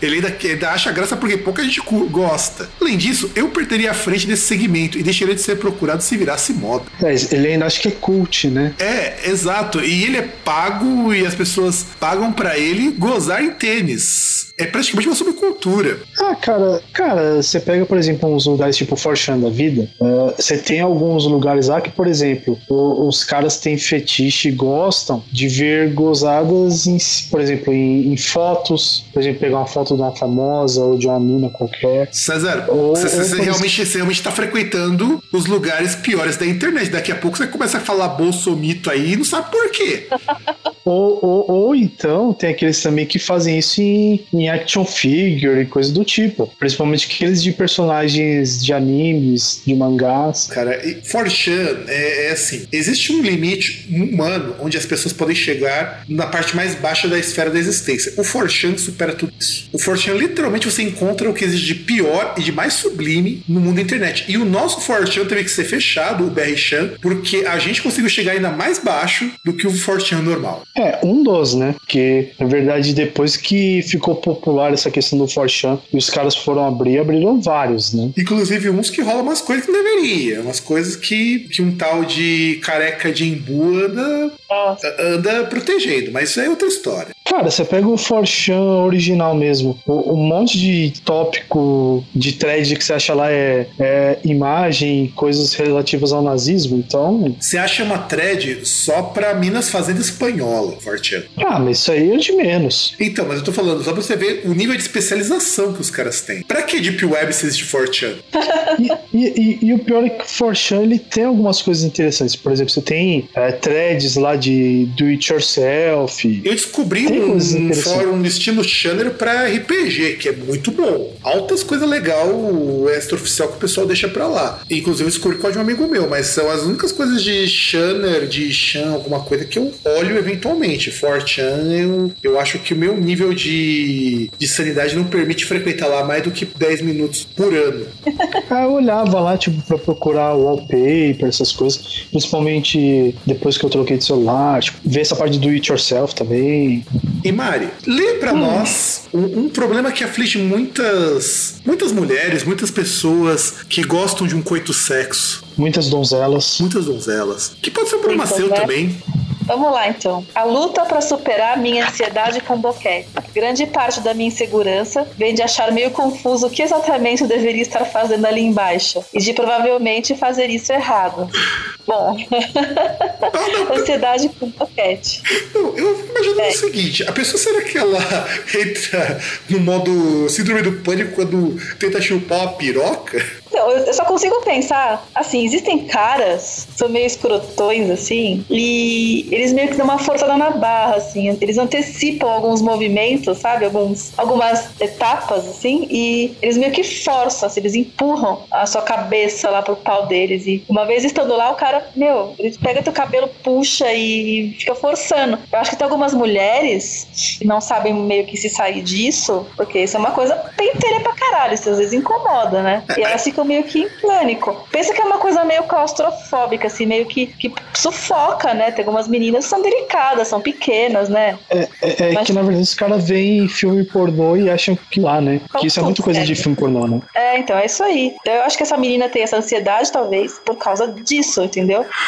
é, ele ainda, ainda acha graça porque pouca gente gosta. Além disso, eu perderia a frente desse segmento e deixaria de ser procurado se virasse moda. É, ele ainda acha que é cult, né? É, exato. E ele é pago e as pessoas pagam pra ele gozar em tênis. É praticamente uma subcultura. Ah, cara, cara, você pega, por exemplo, uns lugares tipo Forchan da vida, eh, você tem alguns lugares lá que, por exemplo, o- os caras têm fetiche e gostam de ver gozadas, em, por exemplo, em, em fotos, por exemplo, pegar uma foto de uma famosa ou de uma mina qualquer. César, Ou- você, ou realmente, você realmente tá frequentando os lugares piores da internet. Daqui a pouco você começa a falar bolsomito aí e não sabe por quê. Ou, ou, ou então tem aqueles também que fazem isso em, em action figure e coisa do tipo. Principalmente aqueles de personagens de animes, de mangás. Cara, e 4chan é, é assim: existe um limite humano onde as pessoas podem chegar na parte mais baixa da esfera da existência. O 4chan supera tudo isso. O 4chan, literalmente, você encontra o que existe de pior e de mais sublime no mundo da internet. E o nosso 4chan teve que ser fechado, o BR-chan, porque a gente conseguiu chegar ainda mais baixo do que o 4chan normal. É, um dos, né? Porque, na verdade, depois que ficou popular essa questão do 4chan e os caras foram abrir, abriram vários, né? Inclusive uns que rolam umas coisas que não deveria. Umas coisas que, que um tal de careca de imbu anda, Nossa. anda protegendo. Mas isso é outra história. Cara, você pega o Forchan original mesmo, o, um monte de tópico de thread que você acha lá é, é imagem, coisas relativas ao nazismo, então. Você acha uma thread só pra Minas Fazenda Espanhola, Forchan? Ah, mas isso aí é de menos. Então, mas eu tô falando só pra você ver o nível de especialização que os caras têm. Pra que Deep Web se existe Forchan? e, e, e, e, o pior é que o Forchan ele tem algumas coisas interessantes. Por exemplo, você tem é, threads lá de do it yourself. Eu descobri um, um fórum no estilo Shanner pra RPG, que é muito bom. Altas coisas legal extra-oficial que o pessoal deixa pra lá. Inclusive, eu com de um amigo meu, mas são as únicas coisas de Shanner, de Shan, alguma coisa que eu olho eventualmente. Forchan, eu, eu acho que o meu nível de, de sanidade não permite frequentar lá mais do que 10 minutos por ano. ah, eu olhava lá, tipo, pra procurar wallpaper, essas coisas. Principalmente depois que eu troquei de celular, tipo, ver essa parte do it yourself também. E Mari, lê pra hum. nós um, um, problema que aflige muitas, muitas mulheres, muitas pessoas que gostam de um coito sexo. Muitas donzelas. Muitas donzelas. Que pode ser um problema seu né? também. Vamos lá então. A luta para superar minha ansiedade com boquete. Grande parte da minha insegurança vem de achar meio confuso o que exatamente eu deveria estar fazendo ali embaixo e de provavelmente fazer isso errado. Bom, ansiedade com boquete. Não, eu imagino é. o seguinte: a pessoa será que ela entra no modo síndrome do pânico quando tenta chupar uma piroca? Então, eu só consigo pensar, assim, existem caras, são meio escrotões, assim, e eles meio que dão uma forçada na barra, assim, eles antecipam alguns movimentos, sabe? Alguns, algumas etapas, assim, e eles meio que forçam, assim, eles empurram a sua cabeça lá pro pau deles. E uma vez estando lá, o cara, meu, ele pega teu cabelo, puxa e fica forçando. Eu acho que tem algumas mulheres que não sabem meio que se sair disso, porque isso é uma coisa pentelha pra caralho, isso às vezes incomoda, né? E elas ficam meio que em pânico. Pensa que é uma coisa meio claustrofóbica, assim, meio que, que sufoca, né? Tem algumas meninas que são delicadas, são pequenas, né? É, é, é Mas... que na verdade os caras veem filme pornô e acham que lá, né? que isso é muito coisa é. de filme pornô, né? É, então, é isso aí. Então, eu acho que essa menina tem essa ansiedade, talvez, por causa disso, entendeu?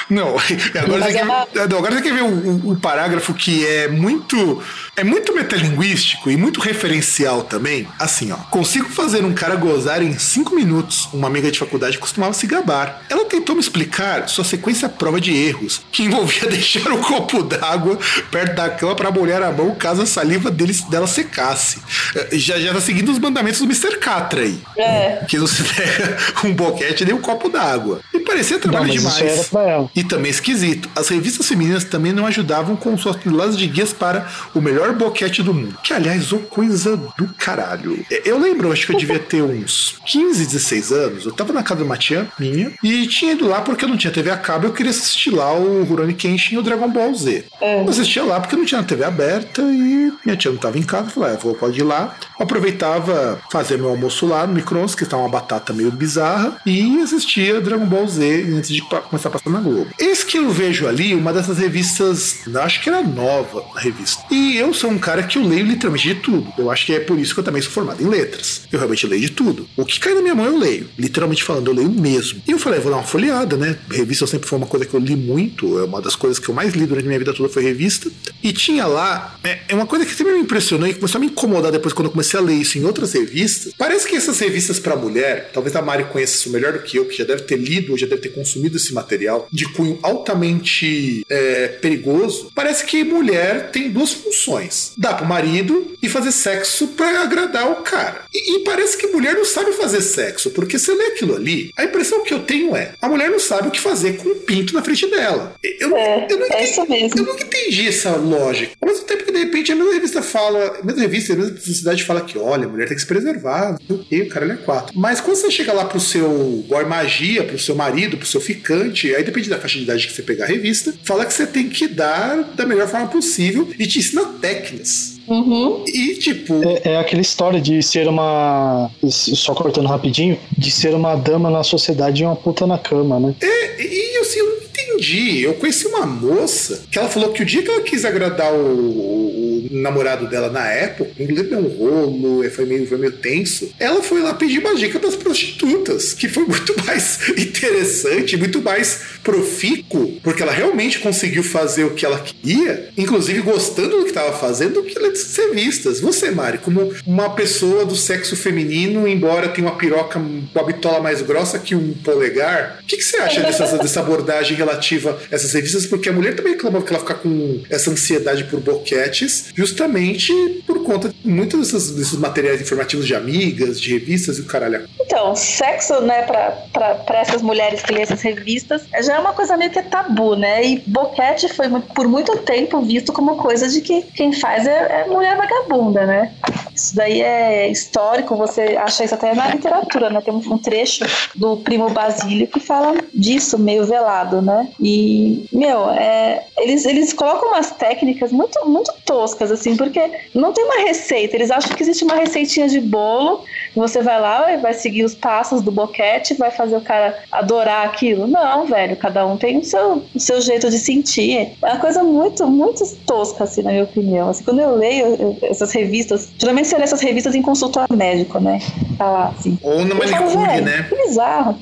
Não, agora, você, ela... quer, agora você quer ver um, um, parágrafo que é muito. É muito metalinguístico e muito referencial também. Assim, ó. Consigo fazer um cara gozar em cinco minutos uma amiga de faculdade costumava se gabar. Ela tentou me explicar sua sequência prova de erros, que envolvia deixar o copo d'água perto da cama para molhar a mão caso a saliva dele, dela secasse. Eh, já, já tá seguindo os mandamentos do Mr. Catra aí. É. Que não se pega um boquete nem um copo d'água. E parecia trabalho não, demais. E também esquisito. As revistas femininas também não ajudavam com suas pílulas de guias para o melhor boquete do mundo. Que, aliás, ô coisa do caralho. Eu lembro, acho que eu devia ter uns 15, 16 anos. Eu tava na casa de uma tia minha e tinha ido lá porque eu não tinha TV a cabo eu queria assistir lá o Rurouni Kenshin e o Dragon Ball Z. É. Eu assistia lá porque não tinha TV aberta e minha tia não tava em casa. Eu falei, ah, vou, pode ir lá. Aproveitava fazer meu almoço lá no micro-ondas, que estava uma batata meio bizarra, e assistia Dragon Ball Z antes de começar a passar na Globo. Eis que eu vejo ali uma dessas revistas, acho que era nova a revista. E eu sou um cara que eu leio literalmente de tudo. Eu acho que é por isso que eu também sou formado em letras. Eu realmente leio de tudo. O que cai na minha mão eu leio literalmente falando, eu leio mesmo. E eu falei, vou dar uma folheada, né? Revista sempre foi uma coisa que eu li muito, é uma das coisas que eu mais li durante a minha vida toda foi revista. E tinha lá, é, é uma coisa que sempre me impressionou e começou a me incomodar depois quando eu comecei a ler isso em outras revistas. Parece que essas revistas para mulher, talvez a Mari conheça isso melhor do que eu, que já deve ter lido ou já deve ter consumido esse material, de cunho altamente é, perigoso. Parece que mulher tem duas funções: dar pro marido e fazer sexo para agradar o cara. E, e parece que mulher não sabe fazer sexo, porque se lê aquilo ali, a impressão que eu tenho é: a mulher não sabe o que fazer com o pinto na frente dela. Eu, é, eu, não, é mesmo. eu nunca entendi essa lógica. Ao mesmo tempo que, de repente, a mesma revista fala, a mesma revista, a mesma publicidade fala que, olha, a mulher tem que se preservar, não sei o o cara é quatro. Mas quando você chega lá pro seu boy magia, pro seu marido, pro seu ficante, aí depende da faixa de idade que você pegar a revista, fala que você tem que dar da melhor forma possível e te ensina técnicas. Uhum. E tipo. É, é, aquela história de ser uma. Só cortando rapidinho, de ser uma dama na sociedade e uma puta na cama, né? É, e assim, eu entendi. Eu conheci uma moça que ela falou que o dia que ela quis agradar o namorado dela na época, inclusive deu um rolo, foi meio, foi meio tenso. Ela foi lá pedir uma dica das prostitutas, que foi muito mais interessante, muito mais profícuo, porque ela realmente conseguiu fazer o que ela queria, inclusive gostando do que estava fazendo, do que ela de ser vistas. Você, Mari, como uma pessoa do sexo feminino, embora tenha uma piroca, uma bitola mais grossa que um polegar, o que, que você acha dessa, dessa abordagem relativa a essas revistas? Porque a mulher também reclamava que ela fica com essa ansiedade por boquetes, justamente por conta de muitos desses, desses materiais informativos de amigas, de revistas e o caralho. Então, sexo, né, para essas mulheres que lêem essas revistas, já é uma coisa meio que tabu, né? E boquete foi por muito tempo visto como coisa de que quem faz é, é mulher vagabunda, né? Isso daí é histórico, você acha isso até na literatura, né? Tem um trecho do Primo Basílio que fala disso, meio velado, né? E, meu, é, eles, eles colocam umas técnicas muito, muito toscas, assim, porque não tem uma receita. Eles acham que existe uma receitinha de bolo, você vai lá e vai seguir os passos do boquete, vai fazer o cara adorar aquilo. Não, velho, cada um tem o seu, o seu jeito de sentir. É uma coisa muito, muito tosca, assim, na minha opinião. Assim, quando eu leio essas revistas, geralmente você lê essas revistas em consultório médico, né? Tá lá, assim. Ou no manicure, né? Que bizarro.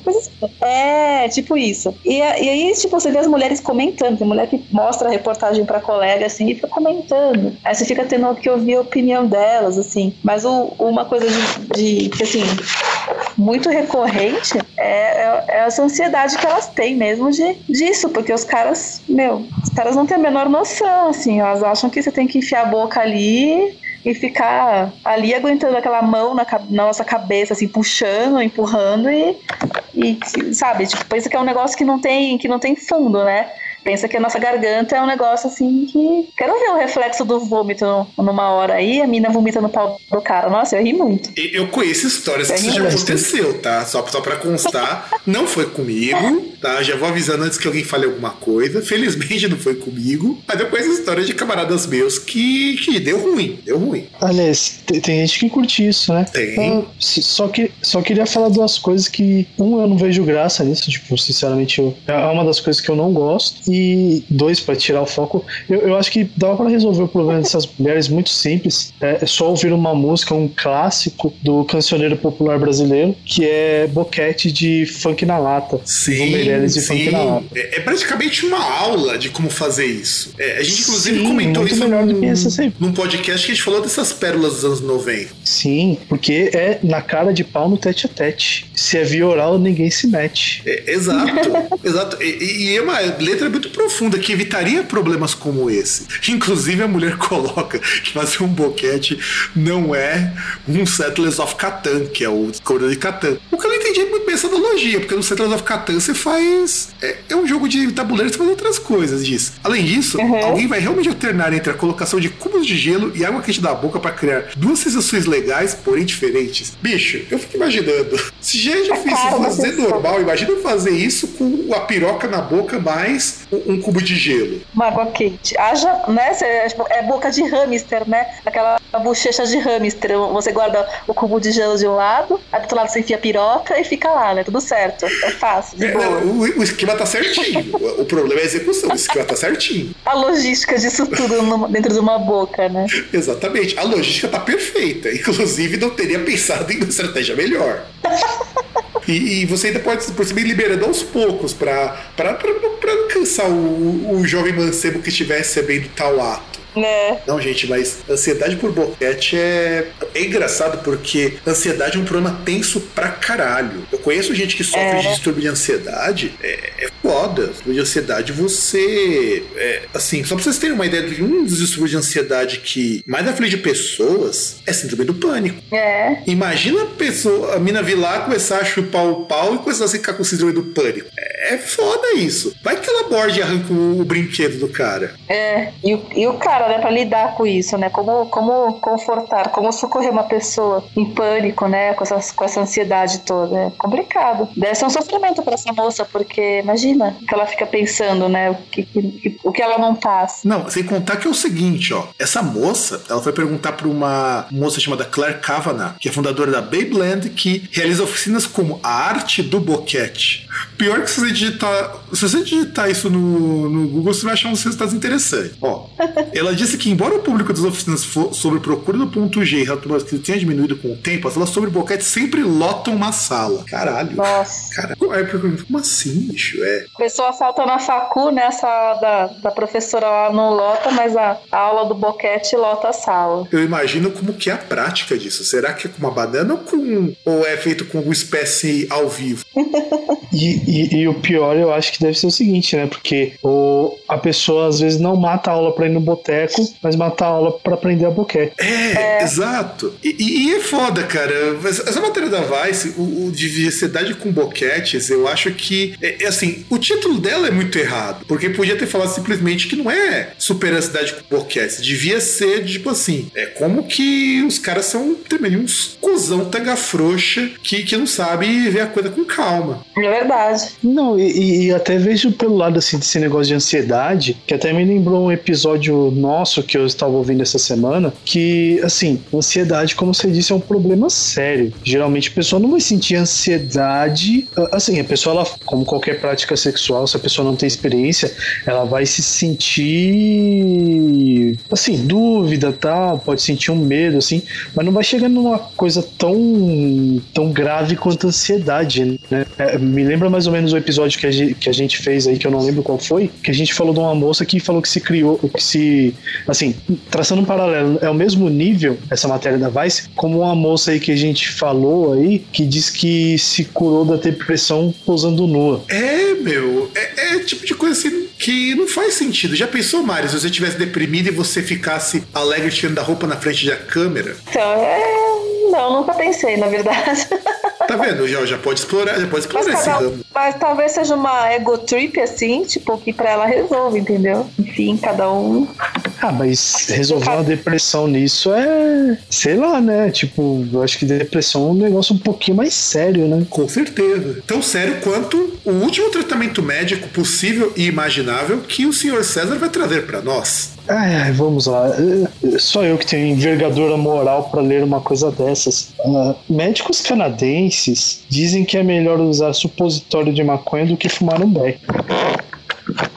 É, tipo isso. E, e aí, tipo, você vê as mulheres comentando. Tem mulher que mostra a reportagem pra colega, assim, e fica comentando. Aí você fica tendo que ouvir a opinião delas, assim. Mas o, uma coisa de, de assim, muito recorrente é, é, é, essa ansiedade que elas têm mesmo de, disso, porque os caras, meu, os caras não têm a menor noção, assim, elas acham que você tem que enfiar a boca ali e ficar ali aguentando aquela mão na, na, nossa cabeça, assim, puxando, empurrando e, e sabe, tipo, pensa que é um negócio que não tem, que não tem fundo, né? Pensa que a nossa garganta é um negócio assim que. Quero ver o reflexo do vômito numa hora aí, a mina vomita no pau do cara. Nossa, eu ri muito. Eu conheço histórias que isso já aconteceu, tá? Só, só pra constar, não foi comigo, tá? Já vou avisando antes que alguém fale alguma coisa. Felizmente não foi comigo, mas eu conheço histórias de camaradas meus que, que deu ruim, deu ruim. Aliás, tem, tem gente que curte isso, né? Tem. só, que, só queria falar duas coisas que, um, eu não vejo graça nisso, tipo, sinceramente, eu, é uma das coisas que eu não gosto. E dois, para tirar o foco, eu, eu acho que dá para resolver o problema dessas mulheres muito simples. É, é, só ouvir uma música, um clássico do cancioneiro popular brasileiro, que é Boquete de Funk na Lata. Sim, de sim. Funk na Lata. É, é, praticamente uma aula de como fazer isso. É, a gente, inclusive, sim, comentou isso melhor num, num podcast que a gente falou dessas pérolas dos anos 90. Sim, porque é na cara de pau no tete a tete. Se é via oral, ninguém se mete. É, exato, exato. E, e é uma letra muito muito profunda que evitaria problemas como esse. Inclusive, a mulher coloca que fazer um boquete não é um Settlers of Catan, que é o Cobra de Catan. O que eu não entendi é muito bem essa analogia, porque no Settlers of Catan você faz. É, é um jogo de tabuleiro, você faz outras coisas disso. Além disso, uhum. alguém vai realmente alternar entre a colocação de cubos de gelo e água quente da boca para criar duas sensações legais, porém diferentes. Bicho, eu fico imaginando. Se já é difícil fazer normal, imagina fazer isso com a piroca na boca mais um cubo de gelo. Uma água quente. Haja, né? É boca de hamster, né? Aquela bochecha de hamster. Você guarda o cubo de gelo de um lado, aí do outro lado você enfia a piroca e fica lá, né? Tudo certo. É fácil. É, o, o, esquema tá certinho. o problema é a execução. O esquema tá certinho. A logística disso tudo no, dentro de uma boca, né? Exatamente. A logística tá perfeita. Inclusive, não teria pensado em uma estratégia melhor. E, e, você ainda pode, por ir liberando aos poucos para o, o jovem mancebo que estiver recebendo tal ato. É. Não, gente, mas ansiedade por boquete é... é engraçado porque ansiedade é um problema tenso pra caralho. Eu conheço gente que sofre é. de distúrbio de ansiedade. É, é foda. Distúrbio de ansiedade, você. É, assim, só pra vocês terem uma ideia de um dos distúrbios de ansiedade que mais aflige pessoas é síndrome do pânico. É. Imagina a pessoa, a mina vir lá começar a chupar o pau e começar a ficar com síndrome do pânico. É foda isso. Vai que ela morde e arranca o, o brinquedo do cara. É. E o, e o cara né, para lidar com isso, né? Como, como confortar, como socorrer uma pessoa em pânico, né? Com, essas, com essa ansiedade toda. É complicado. Deve ser um sofrimento para essa moça, porque imagina, que ela fica pensando, né? O que, que, o que ela não passa. Não, sem contar que é o seguinte, ó. Essa moça, ela foi perguntar pra uma moça chamada Claire Kavanagh, que é fundadora da Babeland, que realiza oficinas como a arte do boquete. Pior que se você digitar, se você digitar isso no, no Google, você vai achar uns resultados interessantes. Ó, ela disse que embora o público das oficinas sobre procura do ponto G e que tenha diminuído com o tempo, as aulas sobre boquete sempre lotam uma sala. Caralho. Nossa. Cara, aí eu pergunto, como assim, bicho? É. A pessoa falta na facu, né? Essa da, da professora lá não lota, mas a, a aula do boquete lota a sala. Eu imagino como que é a prática disso. Será que é com uma banana ou, com, ou é feito com alguma espécie ao vivo? e, e, e, o pior, eu acho que deve ser o seguinte, né? Porque o, a pessoa às vezes não mata a aula pra ir no boteco, mas mata a aula pra aprender a boquete. É, é. exato. E, e, é foda, cara. Essa matéria da Vice, o, o de diversidade com boquetes, eu acho que, é, é, assim, o título dela é muito errado. Porque podia ter falado simplesmente que não é superacidade com boquetes. Devia ser, tipo assim, é como que os caras são também uns cuzão tanga frouxa que, que não sabe ver a coisa com calma. É verdade. Não, e, e até vejo pelo lado assim desse negócio de ansiedade, que até me lembrou um episódio nosso que eu estava ouvindo essa semana, que assim, ansiedade, como você disse, é um problema sério. Geralmente a pessoa não vai sentir ansiedade, assim, a pessoa ela, como qualquer prática sexual, se a pessoa não tem experiência, ela vai se sentir assim, dúvida, tal, pode sentir um medo assim, mas não vai chegar numa coisa tão tão grave quanto ansiedade, né? É, me lembra mais ou menos o episódio que a, gente, que a gente fez aí, que eu não lembro qual foi, que a gente falou de uma moça que falou que se criou, que se. Assim, traçando um paralelo, é o mesmo nível, essa matéria da Vice, como uma moça aí que a gente falou aí, que diz que se curou da depressão posando nua. É, meu, é, é tipo de coisa assim que não faz sentido. Já pensou, Mari, se você tivesse deprimido e você ficasse alegre tirando a roupa na frente da câmera? Então, é. Não, nunca pensei, na verdade. Tá vendo? Já, já pode explorar, já pode explorar mas, esse ramo. Mas talvez seja uma ego trip, assim, tipo, que pra ela resolve, entendeu? Enfim, cada um. Ah, mas resolver uma depressão nisso é. Sei lá, né? Tipo, eu acho que depressão é um negócio um pouquinho mais sério, né? Com certeza. Tão sério quanto o último tratamento médico possível e imaginável que o senhor César vai trazer para nós. Ai, vamos lá. Só eu que tenho envergadura moral para ler uma coisa dessas. Uh, médicos canadenses dizem que é melhor usar supositório de maconha do que fumar um beck.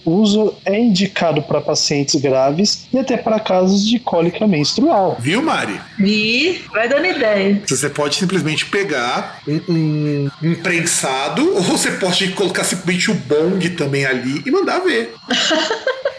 O uso é indicado para pacientes graves e até para casos de cólica menstrual. Viu, Mari? Vi, vai dando ideia. Você pode simplesmente pegar um, um, um prensado ou você pode colocar simplesmente o bong também ali e mandar ver.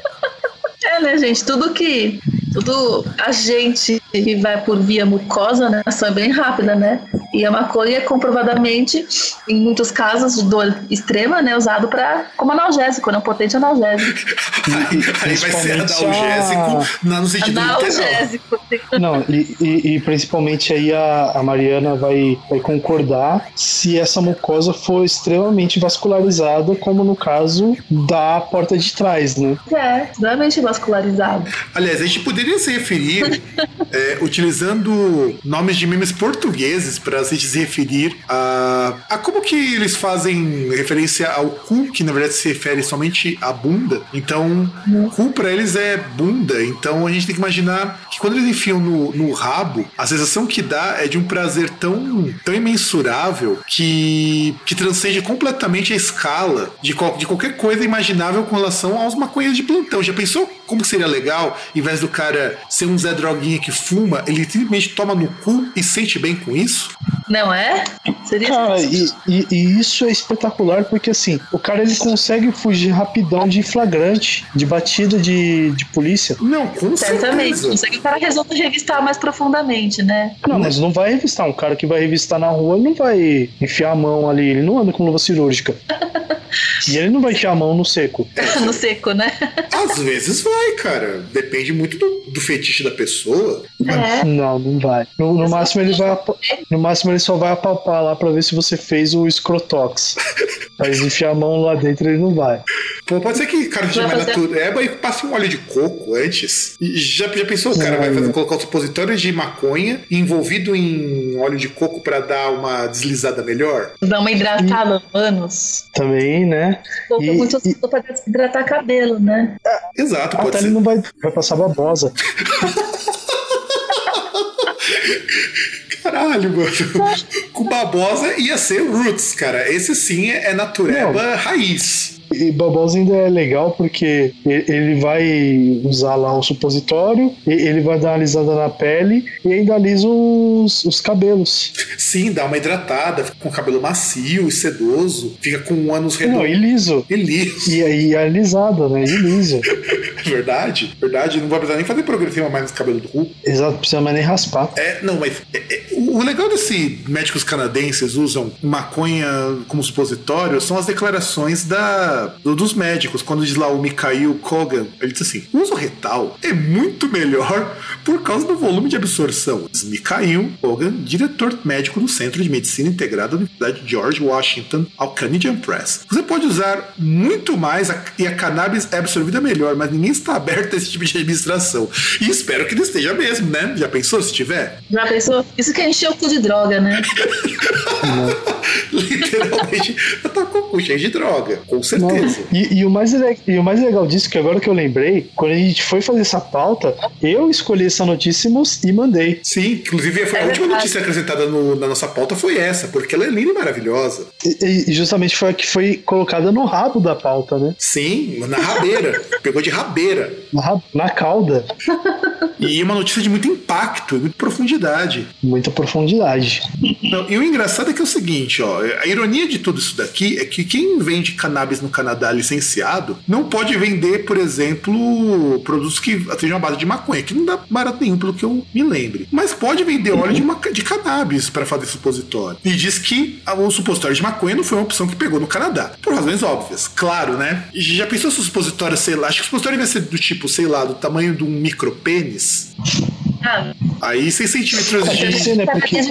Né, gente? Tudo que. Tudo a gente que vai por via mucosa, né? Ação é bem rápida, né? E a maconha é comprovadamente, em muitos casos de dor extrema, né? Usado para como analgésico, né? Um potente analgésico. aí, aí vai ser analgésico a... no sentido analgésico. Não, e, e, e, principalmente aí a, a Mariana vai, vai concordar se essa mucosa for extremamente vascularizada, como no caso da porta de trás, né? É, extremamente vascularizado. Aliás, a gente poderia se referir é, utilizando nomes de memes portugueses para se referir a, a como que eles fazem referência ao cu, que na verdade se refere somente à bunda. Então, uhum. cu para eles é bunda. Então a gente tem que imaginar que quando eles enfiam no, no rabo, a sensação que dá é de um prazer tão, tão imensurável que, que transcende completamente a escala de, qual, de qualquer coisa imaginável com relação aos maconhas de plantão. Já pensou como seria legal, em vez do cara ser um Zé Droguinha que fuma, ele simplesmente toma no cu e sente bem com isso? Não é? Seria cara, e, e, e, isso é espetacular porque assim, o cara ele consegue fugir rapidão de flagrante, de batida de, de polícia. Não, com Certamente. certeza. Consegue o cara resolve revistar mais profundamente, né? Não, mas não vai revistar. Um cara que vai revistar na rua não vai enfiar a mão ali, ele não anda com luva cirúrgica. E ele não vai enfiar a mão no seco. no seco, né? Às vezes vai, cara. Depende muito do, do fetiche da pessoa. É. Não, não vai. No, no máximo ele vai. No máximo ele só vai apalpar lá pra ver se você fez o escrotox. Mas enfiar a mão lá dentro ele não vai. Pô, pode ser que cara seja mais natureba e passe um óleo de coco antes. E já, já pensou, o cara vai fazer, colocar o supositório de maconha envolvido em óleo de coco para dar uma deslizada melhor? Dar uma hidratada no ânus. Também, né? Coco é muito e... pra hidratar cabelo, né? É, exato, pode Até ser. ele não vai, vai passar babosa. Caralho, mano. Com babosa ia ser roots, cara. Esse sim é natureba não. raiz. E Bubbles ainda é legal porque ele vai usar lá o supositório, ele vai dar uma alisada na pele e ainda alisa os, os cabelos. Sim, dá uma hidratada, fica com o cabelo macio e sedoso, fica com um ânus redondo. Não, e liso. E liso. E aí alisado, né? E liso. verdade, verdade. Não vai precisar nem fazer progressiva mais no cabelo do cu. Exato, não precisa mais nem raspar. É, não, mas é, é, o legal desse médicos canadenses usam maconha como supositório são as declarações da dos médicos, quando diz lá o Mikhail Kogan, ele diz assim: o uso retal é muito melhor por causa do volume de absorção. Diz Mikhail Kogan, diretor médico do Centro de Medicina Integrada da Universidade George Washington, ao Canadian Press. Você pode usar muito mais a, e a cannabis é absorvida melhor, mas ninguém está aberto a esse tipo de administração. E espero que ele esteja mesmo, né? Já pensou se tiver? Já pensou? Isso que encheu o cu de droga, né? Literalmente, eu tô com o cu cheio de droga, com certeza. E, e, o mais, e o mais legal disso, que agora que eu lembrei, quando a gente foi fazer essa pauta, eu escolhi essa notícia e mandei. Sim, inclusive foi é a última notícia acrescentada no, na nossa pauta foi essa, porque ela é linda e maravilhosa. E, e, justamente foi a que foi colocada no rabo da pauta, né? Sim, na rabeira. Pegou de rabeira. Na, na cauda. E uma notícia de muito impacto, muita profundidade. Muita profundidade. Não, e o engraçado é que é o seguinte, ó, a ironia de tudo isso daqui é que quem vende cannabis no Canadá licenciado não pode vender, por exemplo, produtos que sejam a base de maconha, que não dá barato nenhum, pelo que eu me lembre. Mas pode vender óleo de, de cannabis para fazer supositório. E diz que o supositório de maconha não foi uma opção que pegou no Canadá. Por razões óbvias, claro, né? Já pensou se o supositório, sei lá, acho que o supositório vai ser do tipo, sei lá, do tamanho de um micropênis? Ah. Aí 6 centímetros de. Ser, né? Porque...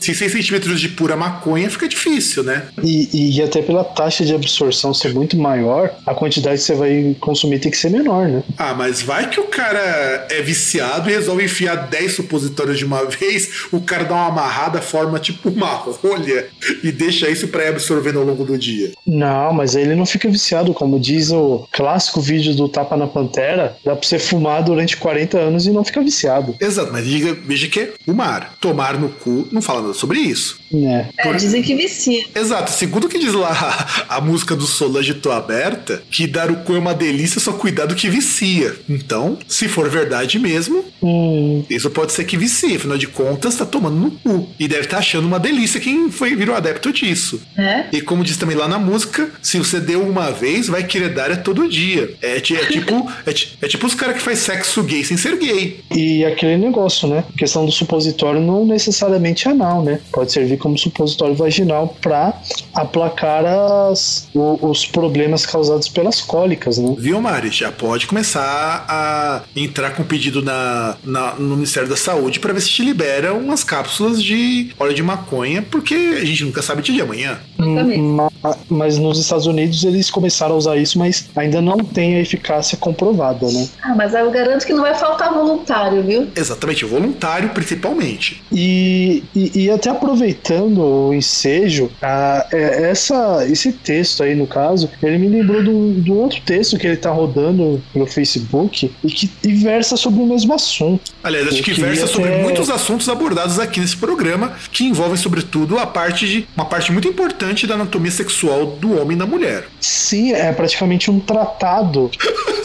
Se 6 centímetros de pura maconha fica difícil, né? E, e até pela taxa de absorção ser muito maior, a quantidade que você vai consumir tem que ser menor, né? Ah, mas vai que o cara é viciado e resolve enfiar 10 supositórios de uma vez, o cara dá uma amarrada, forma tipo uma rolha e deixa isso pra ir absorvendo ao longo do dia. Não, mas ele não fica viciado, como diz o clássico vídeo do Tapa na Pantera, dá pra você fumar durante 40 anos e não fica viciado. Exato, mas diga, veja que é o mar. Tomar no cu não fala nada sobre isso. É. é dizem que vicia. Exato, segundo o que diz lá a, a música do Solange Tô Aberta, que dar o cu é uma delícia, só cuidado que vicia. Então, se for verdade mesmo, hum. isso pode ser que vicia. Afinal de contas, tá tomando no cu. E deve estar tá achando uma delícia quem foi virou adepto disso. É? E como diz também lá na música, se você deu uma vez, vai querer dar é todo dia. É, é tipo, é, é, tipo os caras que faz sexo gay sem ser gay. E aquele negócio, né? A questão do supositório não necessariamente anal, né? Pode servir como supositório vaginal para aplacar as, os problemas causados pelas cólicas, né? Viu, Mari? Já pode começar a entrar com pedido na, na no Ministério da Saúde para ver se te libera umas cápsulas de óleo de maconha, porque a gente nunca sabe de dia amanhã. Hum, mas nos Estados Unidos eles começaram a usar isso, mas ainda não tem a eficácia comprovada, né? Ah, mas eu garanto que não vai faltar voluntário, viu? Exatamente, voluntário principalmente. E, e, e até aproveitando o ensejo, a, é, essa, esse texto aí, no caso, ele me lembrou de um, de um outro texto que ele tá rodando no Facebook e que e versa sobre o mesmo assunto. Aliás, acho que versa até... sobre muitos assuntos abordados aqui nesse programa, que envolvem, sobretudo, a parte de uma parte muito importante da anatomia sexual do homem da mulher. Sim, é praticamente um tratado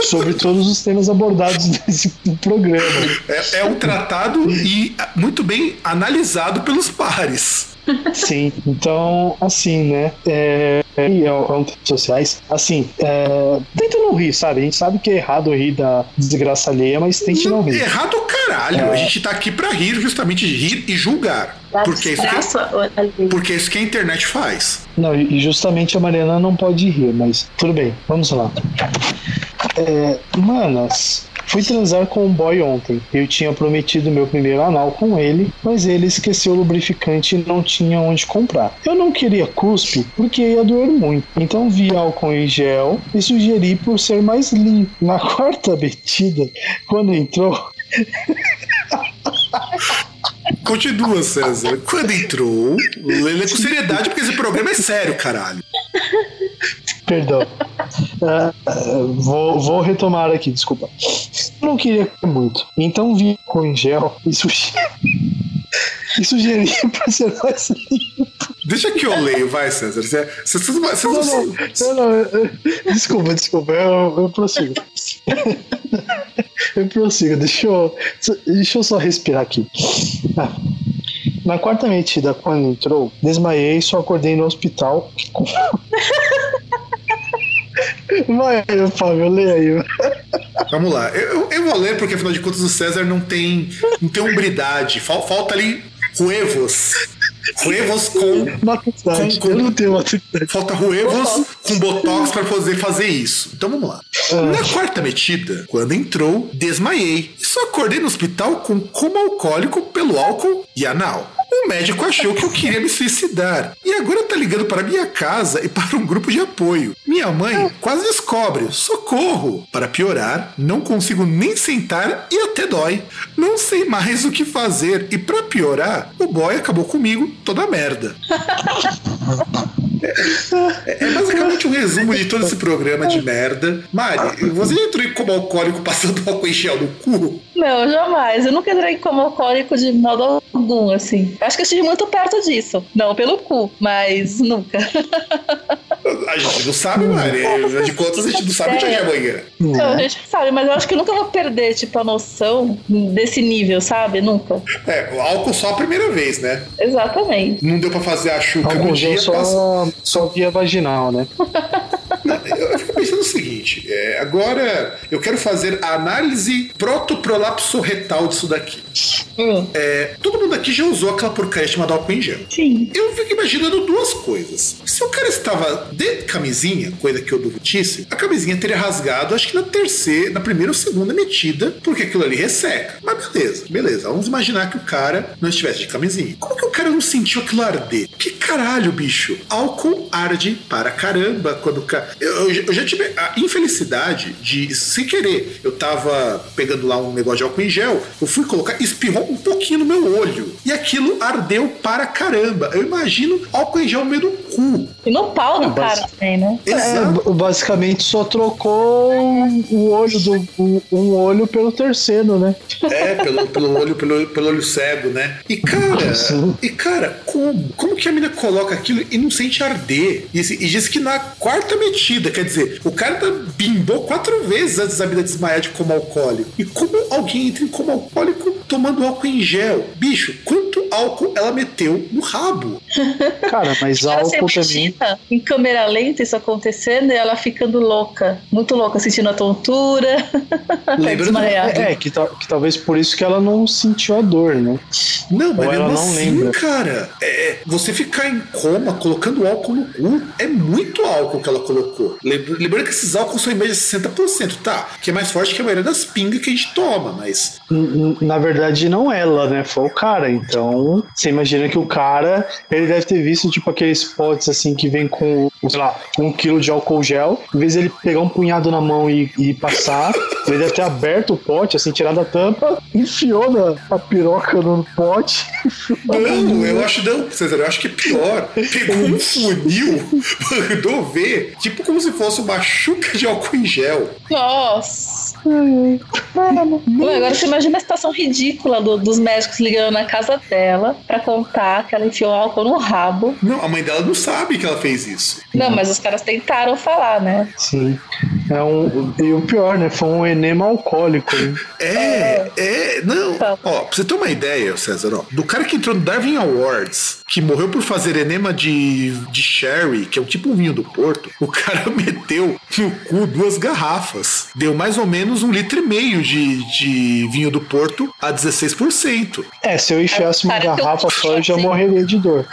sobre todos os temas abordados nesse programa. É, é um tratado e muito bem analisado pelos pares. Sim, então, assim, né? É, é, é, é um sociais. Assim, é, tenta não rir, sabe? A gente sabe que é errado rir da desgraça alheia, mas tente não, não rir. Errado caralho. É. A gente tá aqui pra rir, justamente de rir e julgar. porque é, isso que, porque é isso que a internet faz. Não, e justamente a Mariana não pode rir, mas tudo bem, vamos lá. É, manas, Fui transar com um boy ontem. Eu tinha prometido meu primeiro anal com ele, mas ele esqueceu o lubrificante e não tinha onde comprar. Eu não queria cuspe porque ia doer muito. Então vi álcool em gel e sugeri por ser mais limpo. Na quarta metida, quando entrou, Continua, César. Quando entrou, ele é com seriedade, porque esse programa é sério, caralho. Perdão. Ah, vou, vou retomar aqui, desculpa. Não queria comer muito. Então vi com em gel e sugeri, e sugeri pra ser mais limpo. Deixa que eu leio, vai, César. Você, você, você, você Não, não, não, não, eu- eu- desculpa, desculpa, eu, eu prossigo. Eu prossigo, deixa eu, deixa eu só respirar aqui. Ah. Na quarta metida, quando entrou, desmaiei e só acordei no hospital. Vai, Fábio, leia aí. Vamos lá. Eu, eu- vou ler, porque afinal de contas o César não tem, não tem umbridade. Fal- falta ali ruevos. Ruevos com. Maturidade. Com- com- Eu não tenho maturidade. Falta ruevos com botox pra poder fazer isso. Então vamos lá. Na quarta metida, quando entrou, desmaiei. E só acordei no hospital com coma alcoólico pelo álcool e anal. O médico achou que eu queria me suicidar. E agora tá ligando para minha casa e para um grupo de apoio. Minha mãe quase descobre. Socorro! Para piorar, não consigo nem sentar e até dói. Não sei mais o que fazer. E para piorar, o boy acabou comigo toda merda. É, é basicamente um resumo de todo esse programa de merda. Mari, você entrou como alcoólico passando álcool em gel no cu? Não, jamais. Eu nunca entrei como alcoólico de modo algum, assim. Acho que eu estive muito perto disso. Não pelo cu, mas nunca. A gente não sabe, Mari. Afinal de contas, a gente não sabe o dia de amanhã. Então, a gente sabe, mas eu acho que eu nunca vou perder, tipo, a noção desse nível, sabe? Nunca. É, o álcool só a primeira vez, né? Exatamente. Não deu pra fazer a chuca no dia. dia passa- só, só via vaginal, né? Não, eu, eu fico pensando o seguinte: é, agora eu quero fazer a análise protoprolapso retal disso daqui. Hum, É, todo mundo aqui já usou aquela porcaria chamada álcool em gel. sim. Eu fico imaginando duas coisas. Se o cara estava de camisinha, coisa que eu duvidisse, a camisinha teria rasgado, acho que na terceira, na primeira ou segunda metida, porque aquilo ali resseca. Mas beleza, beleza. Vamos imaginar que o cara não estivesse de camisinha. Como que o cara não sentiu aquilo arder? Que caralho, bicho? Álcool arde para caramba quando o cara. Eu, eu já- eu já tive a infelicidade de, sem querer, eu tava pegando lá um negócio de álcool em gel, eu fui colocar, espirrou um pouquinho no meu olho. E aquilo ardeu para caramba. Eu imagino álcool em gel no meio do cu. E no pau do cara também, né? Exato. É, basicamente só trocou o olho do um, um olho pelo terceiro, né? É, pelo, pelo olho, pelo, pelo olho cego, né? E cara, Sim. e cara, como? Como que a mina coloca aquilo e não sente arder? E, e diz que na quarta metida, quer dizer, o cara tá, bimbou quatro vezes antes da mina desmaiar de coma alcoólico. E como alguém entra em coma alcoólico tomando álcool em gel? Bicho, quanto álcool ela meteu no rabo? Cara, mas álcool também. em câmera lenta isso acontecendo e ela ficando louca. Muito louca, sentindo a tontura. Lembrando-. É, que, que talvez por isso que ela não sentiu a dor, né? Não, mas Ou ela não assim, lembra. cara, é, você ficar em coma colocando álcool no cu é muito álcool que ela colocou. Lembra- Lembrando que esses álcools são em média 60%, tá? Que é mais forte que a maioria das pingas que a gente toma, mas. Na verdade, não ela, né? Foi o cara. Então, você imagina que o cara, ele deve ter visto, tipo, aqueles potes assim que vem com, sei lá, um quilo de álcool gel. Em vez dele pegar um punhado na mão e, e passar, ele deve ter aberto o pote, assim, tirado a tampa, enfiou na, a piroca no pote. Não, eu acho não, César, eu acho que é pior. Pegou um funil, mandou ver, tipo como se fosse uma chuca de álcool em gel. Nossa. Ué, agora você imagina a situação ridícula do- dos médicos ligando na casa dela pra contar que ela enfiou álcool no rabo. Não, a mãe dela não sabe que ela fez isso. Não, mas os caras tentaram falar, né? Sim. É um, e o pior, né? Foi um enema alcoólico. né? É, é, não. Tá. Ó, pra você ter uma ideia, César, ó, do cara que entrou no Darwin Awards, que morreu por fazer enema de, de sherry, que é um tipo um vinho do Porto, o cara meteu no cu duas garrafas. Deu mais ou menos um litro e meio de, de vinho do Porto a 16%. É, se eu enfiasse uma garrafa só, eu já morreria de dor.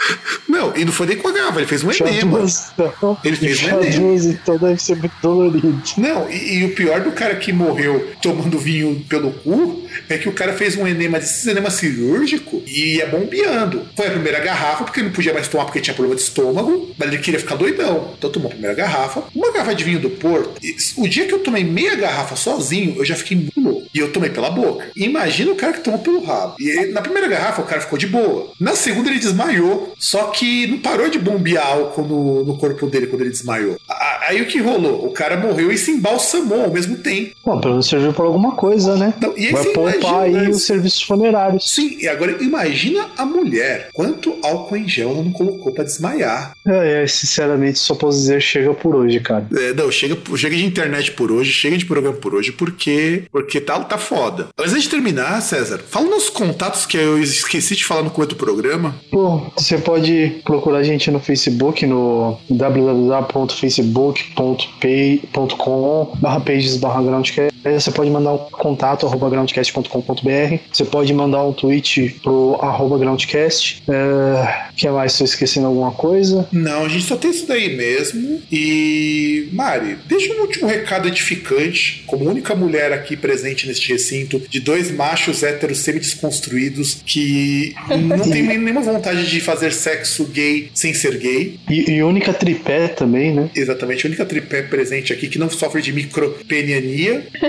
Não, e não foi nem com a garrafa, ele fez um Já enema. duas, então. Ele fez Já um enema. duas, então deve ser muito dolorido. Não, e, e, o pior do cara que morreu tomando vinho pelo cu é que o cara fez um enema desse enema cirúrgico e ia bombeando. Foi a primeira garrafa, porque ele não podia mais tomar porque tinha problema de estômago, mas ele queria ficar doidão. Então tomou a primeira garrafa. Uma garrafa de vinho do Porto. O dia que eu tomei meia garrafa sozinho, eu já fiquei E eu tomei pela boca. Imagina o cara que tomou pelo rabo. E na primeira garrafa, o cara ficou de boa. Na segunda, ele desmaiou. Só que não parou de bombear álcool no, no corpo dele quando ele desmaiou. Aí o que rolou? O cara morreu e se embalsamou ao mesmo tempo. Bom, pelo menos serviu por alguma coisa, né? Não, e aí Vai poupar imagina, aí os serviços funerários. Sim, e agora imagina a mulher. Quanto álcool em gel ela não colocou para desmaiar? É, sinceramente, só posso dizer chega por hoje, cara. É, não, chega, chega de internet por hoje, chega de programa por hoje, porque porque tá, tá foda. Mas antes de terminar, César, fala nos contatos que eu esqueci de falar no começo do programa. Bom, você pode procurar a gente no Facebook, no www.facebook.com barra pages barra groundcast. Você pode mandar um contato arroba groundcast.com.br. Você pode mandar um tweet pro arroba groundcast. É, que mais? Estou esquecendo alguma coisa? Não, a gente só tem isso daí mesmo. E, Mari, deixa um último recado edificante, como única mulher aqui presente neste recinto, de dois machos héteros semi-desconstruídos que não tem nenhuma vontade de fazer sexo gay sem ser gay. E, e única tripé também, né? Exatamente, a única tripé presente aqui que não sofre de micropeniania.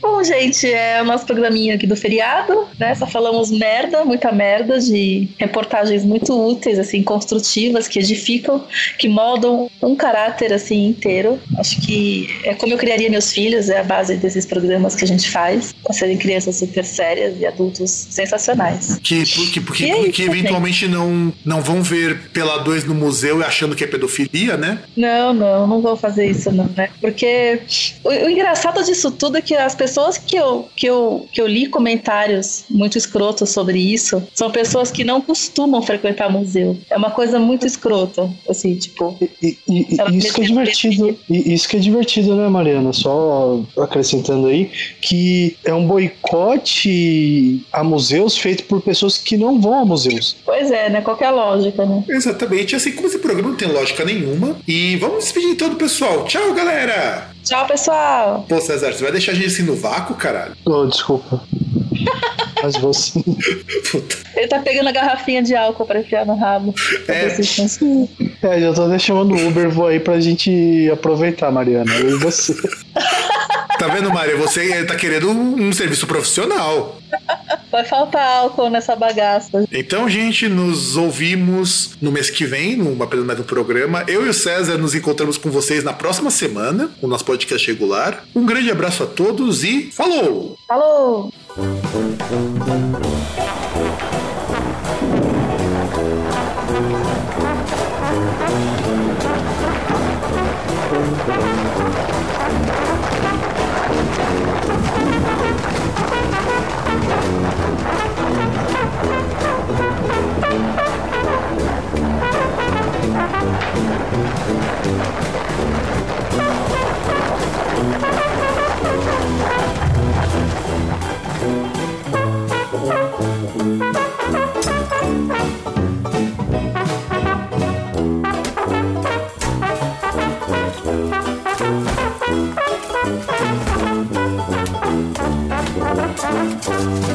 Bom, gente, é o nosso programinha aqui do feriado, né? Só falamos merda, muita merda, de reportagens muito úteis, assim, construtivas, que edificam, que moldam um caráter, assim, inteiro. Acho que é como eu criaria meus filhos, é a base desses programas que a gente faz, para serem crianças super sérias e adultos sensacionais. Que, que, que, é que eventualmente não, não vão ver pela dois no museu achando que é pedofilia, né? Não, não, não vou fazer isso, não, né? Porque o, o engraçado disso tudo é que as pessoas que eu, que, eu, que eu li comentários muito escrotos sobre isso são pessoas que não costumam frequentar museu. É uma coisa muito escrota, assim, tipo. E, e, e isso que é divertido. Isso que é divertido, né, Mariana? Só acrescentando aí que é um boicote a museus feito por pessoas que não vão a museus. Pois é, né? Qualquer lógica, né? Exatamente. Assim como esse programa não tem lógica nenhuma. E vamos despedir então do pessoal. Tchau, galera! Tchau, pessoal. Pô, César, você vai deixar a gente assim no vácuo, caralho? Oh, desculpa. Mas você. Puta. Ele tá pegando a garrafinha de álcool pra enfiar no rabo. É. é, eu tô deixando o Uber vou aí pra gente aproveitar, Mariana. Eu e você. Tá vendo, Maria? Você tá querendo um, um serviço profissional. Vai faltar álcool nessa bagaça. Então, gente, nos ouvimos no mês que vem, numa mais um programa. Eu e o César nos encontramos com vocês na próxima semana, o nosso podcast regular. Um grande abraço a todos e falou! Falou! Thank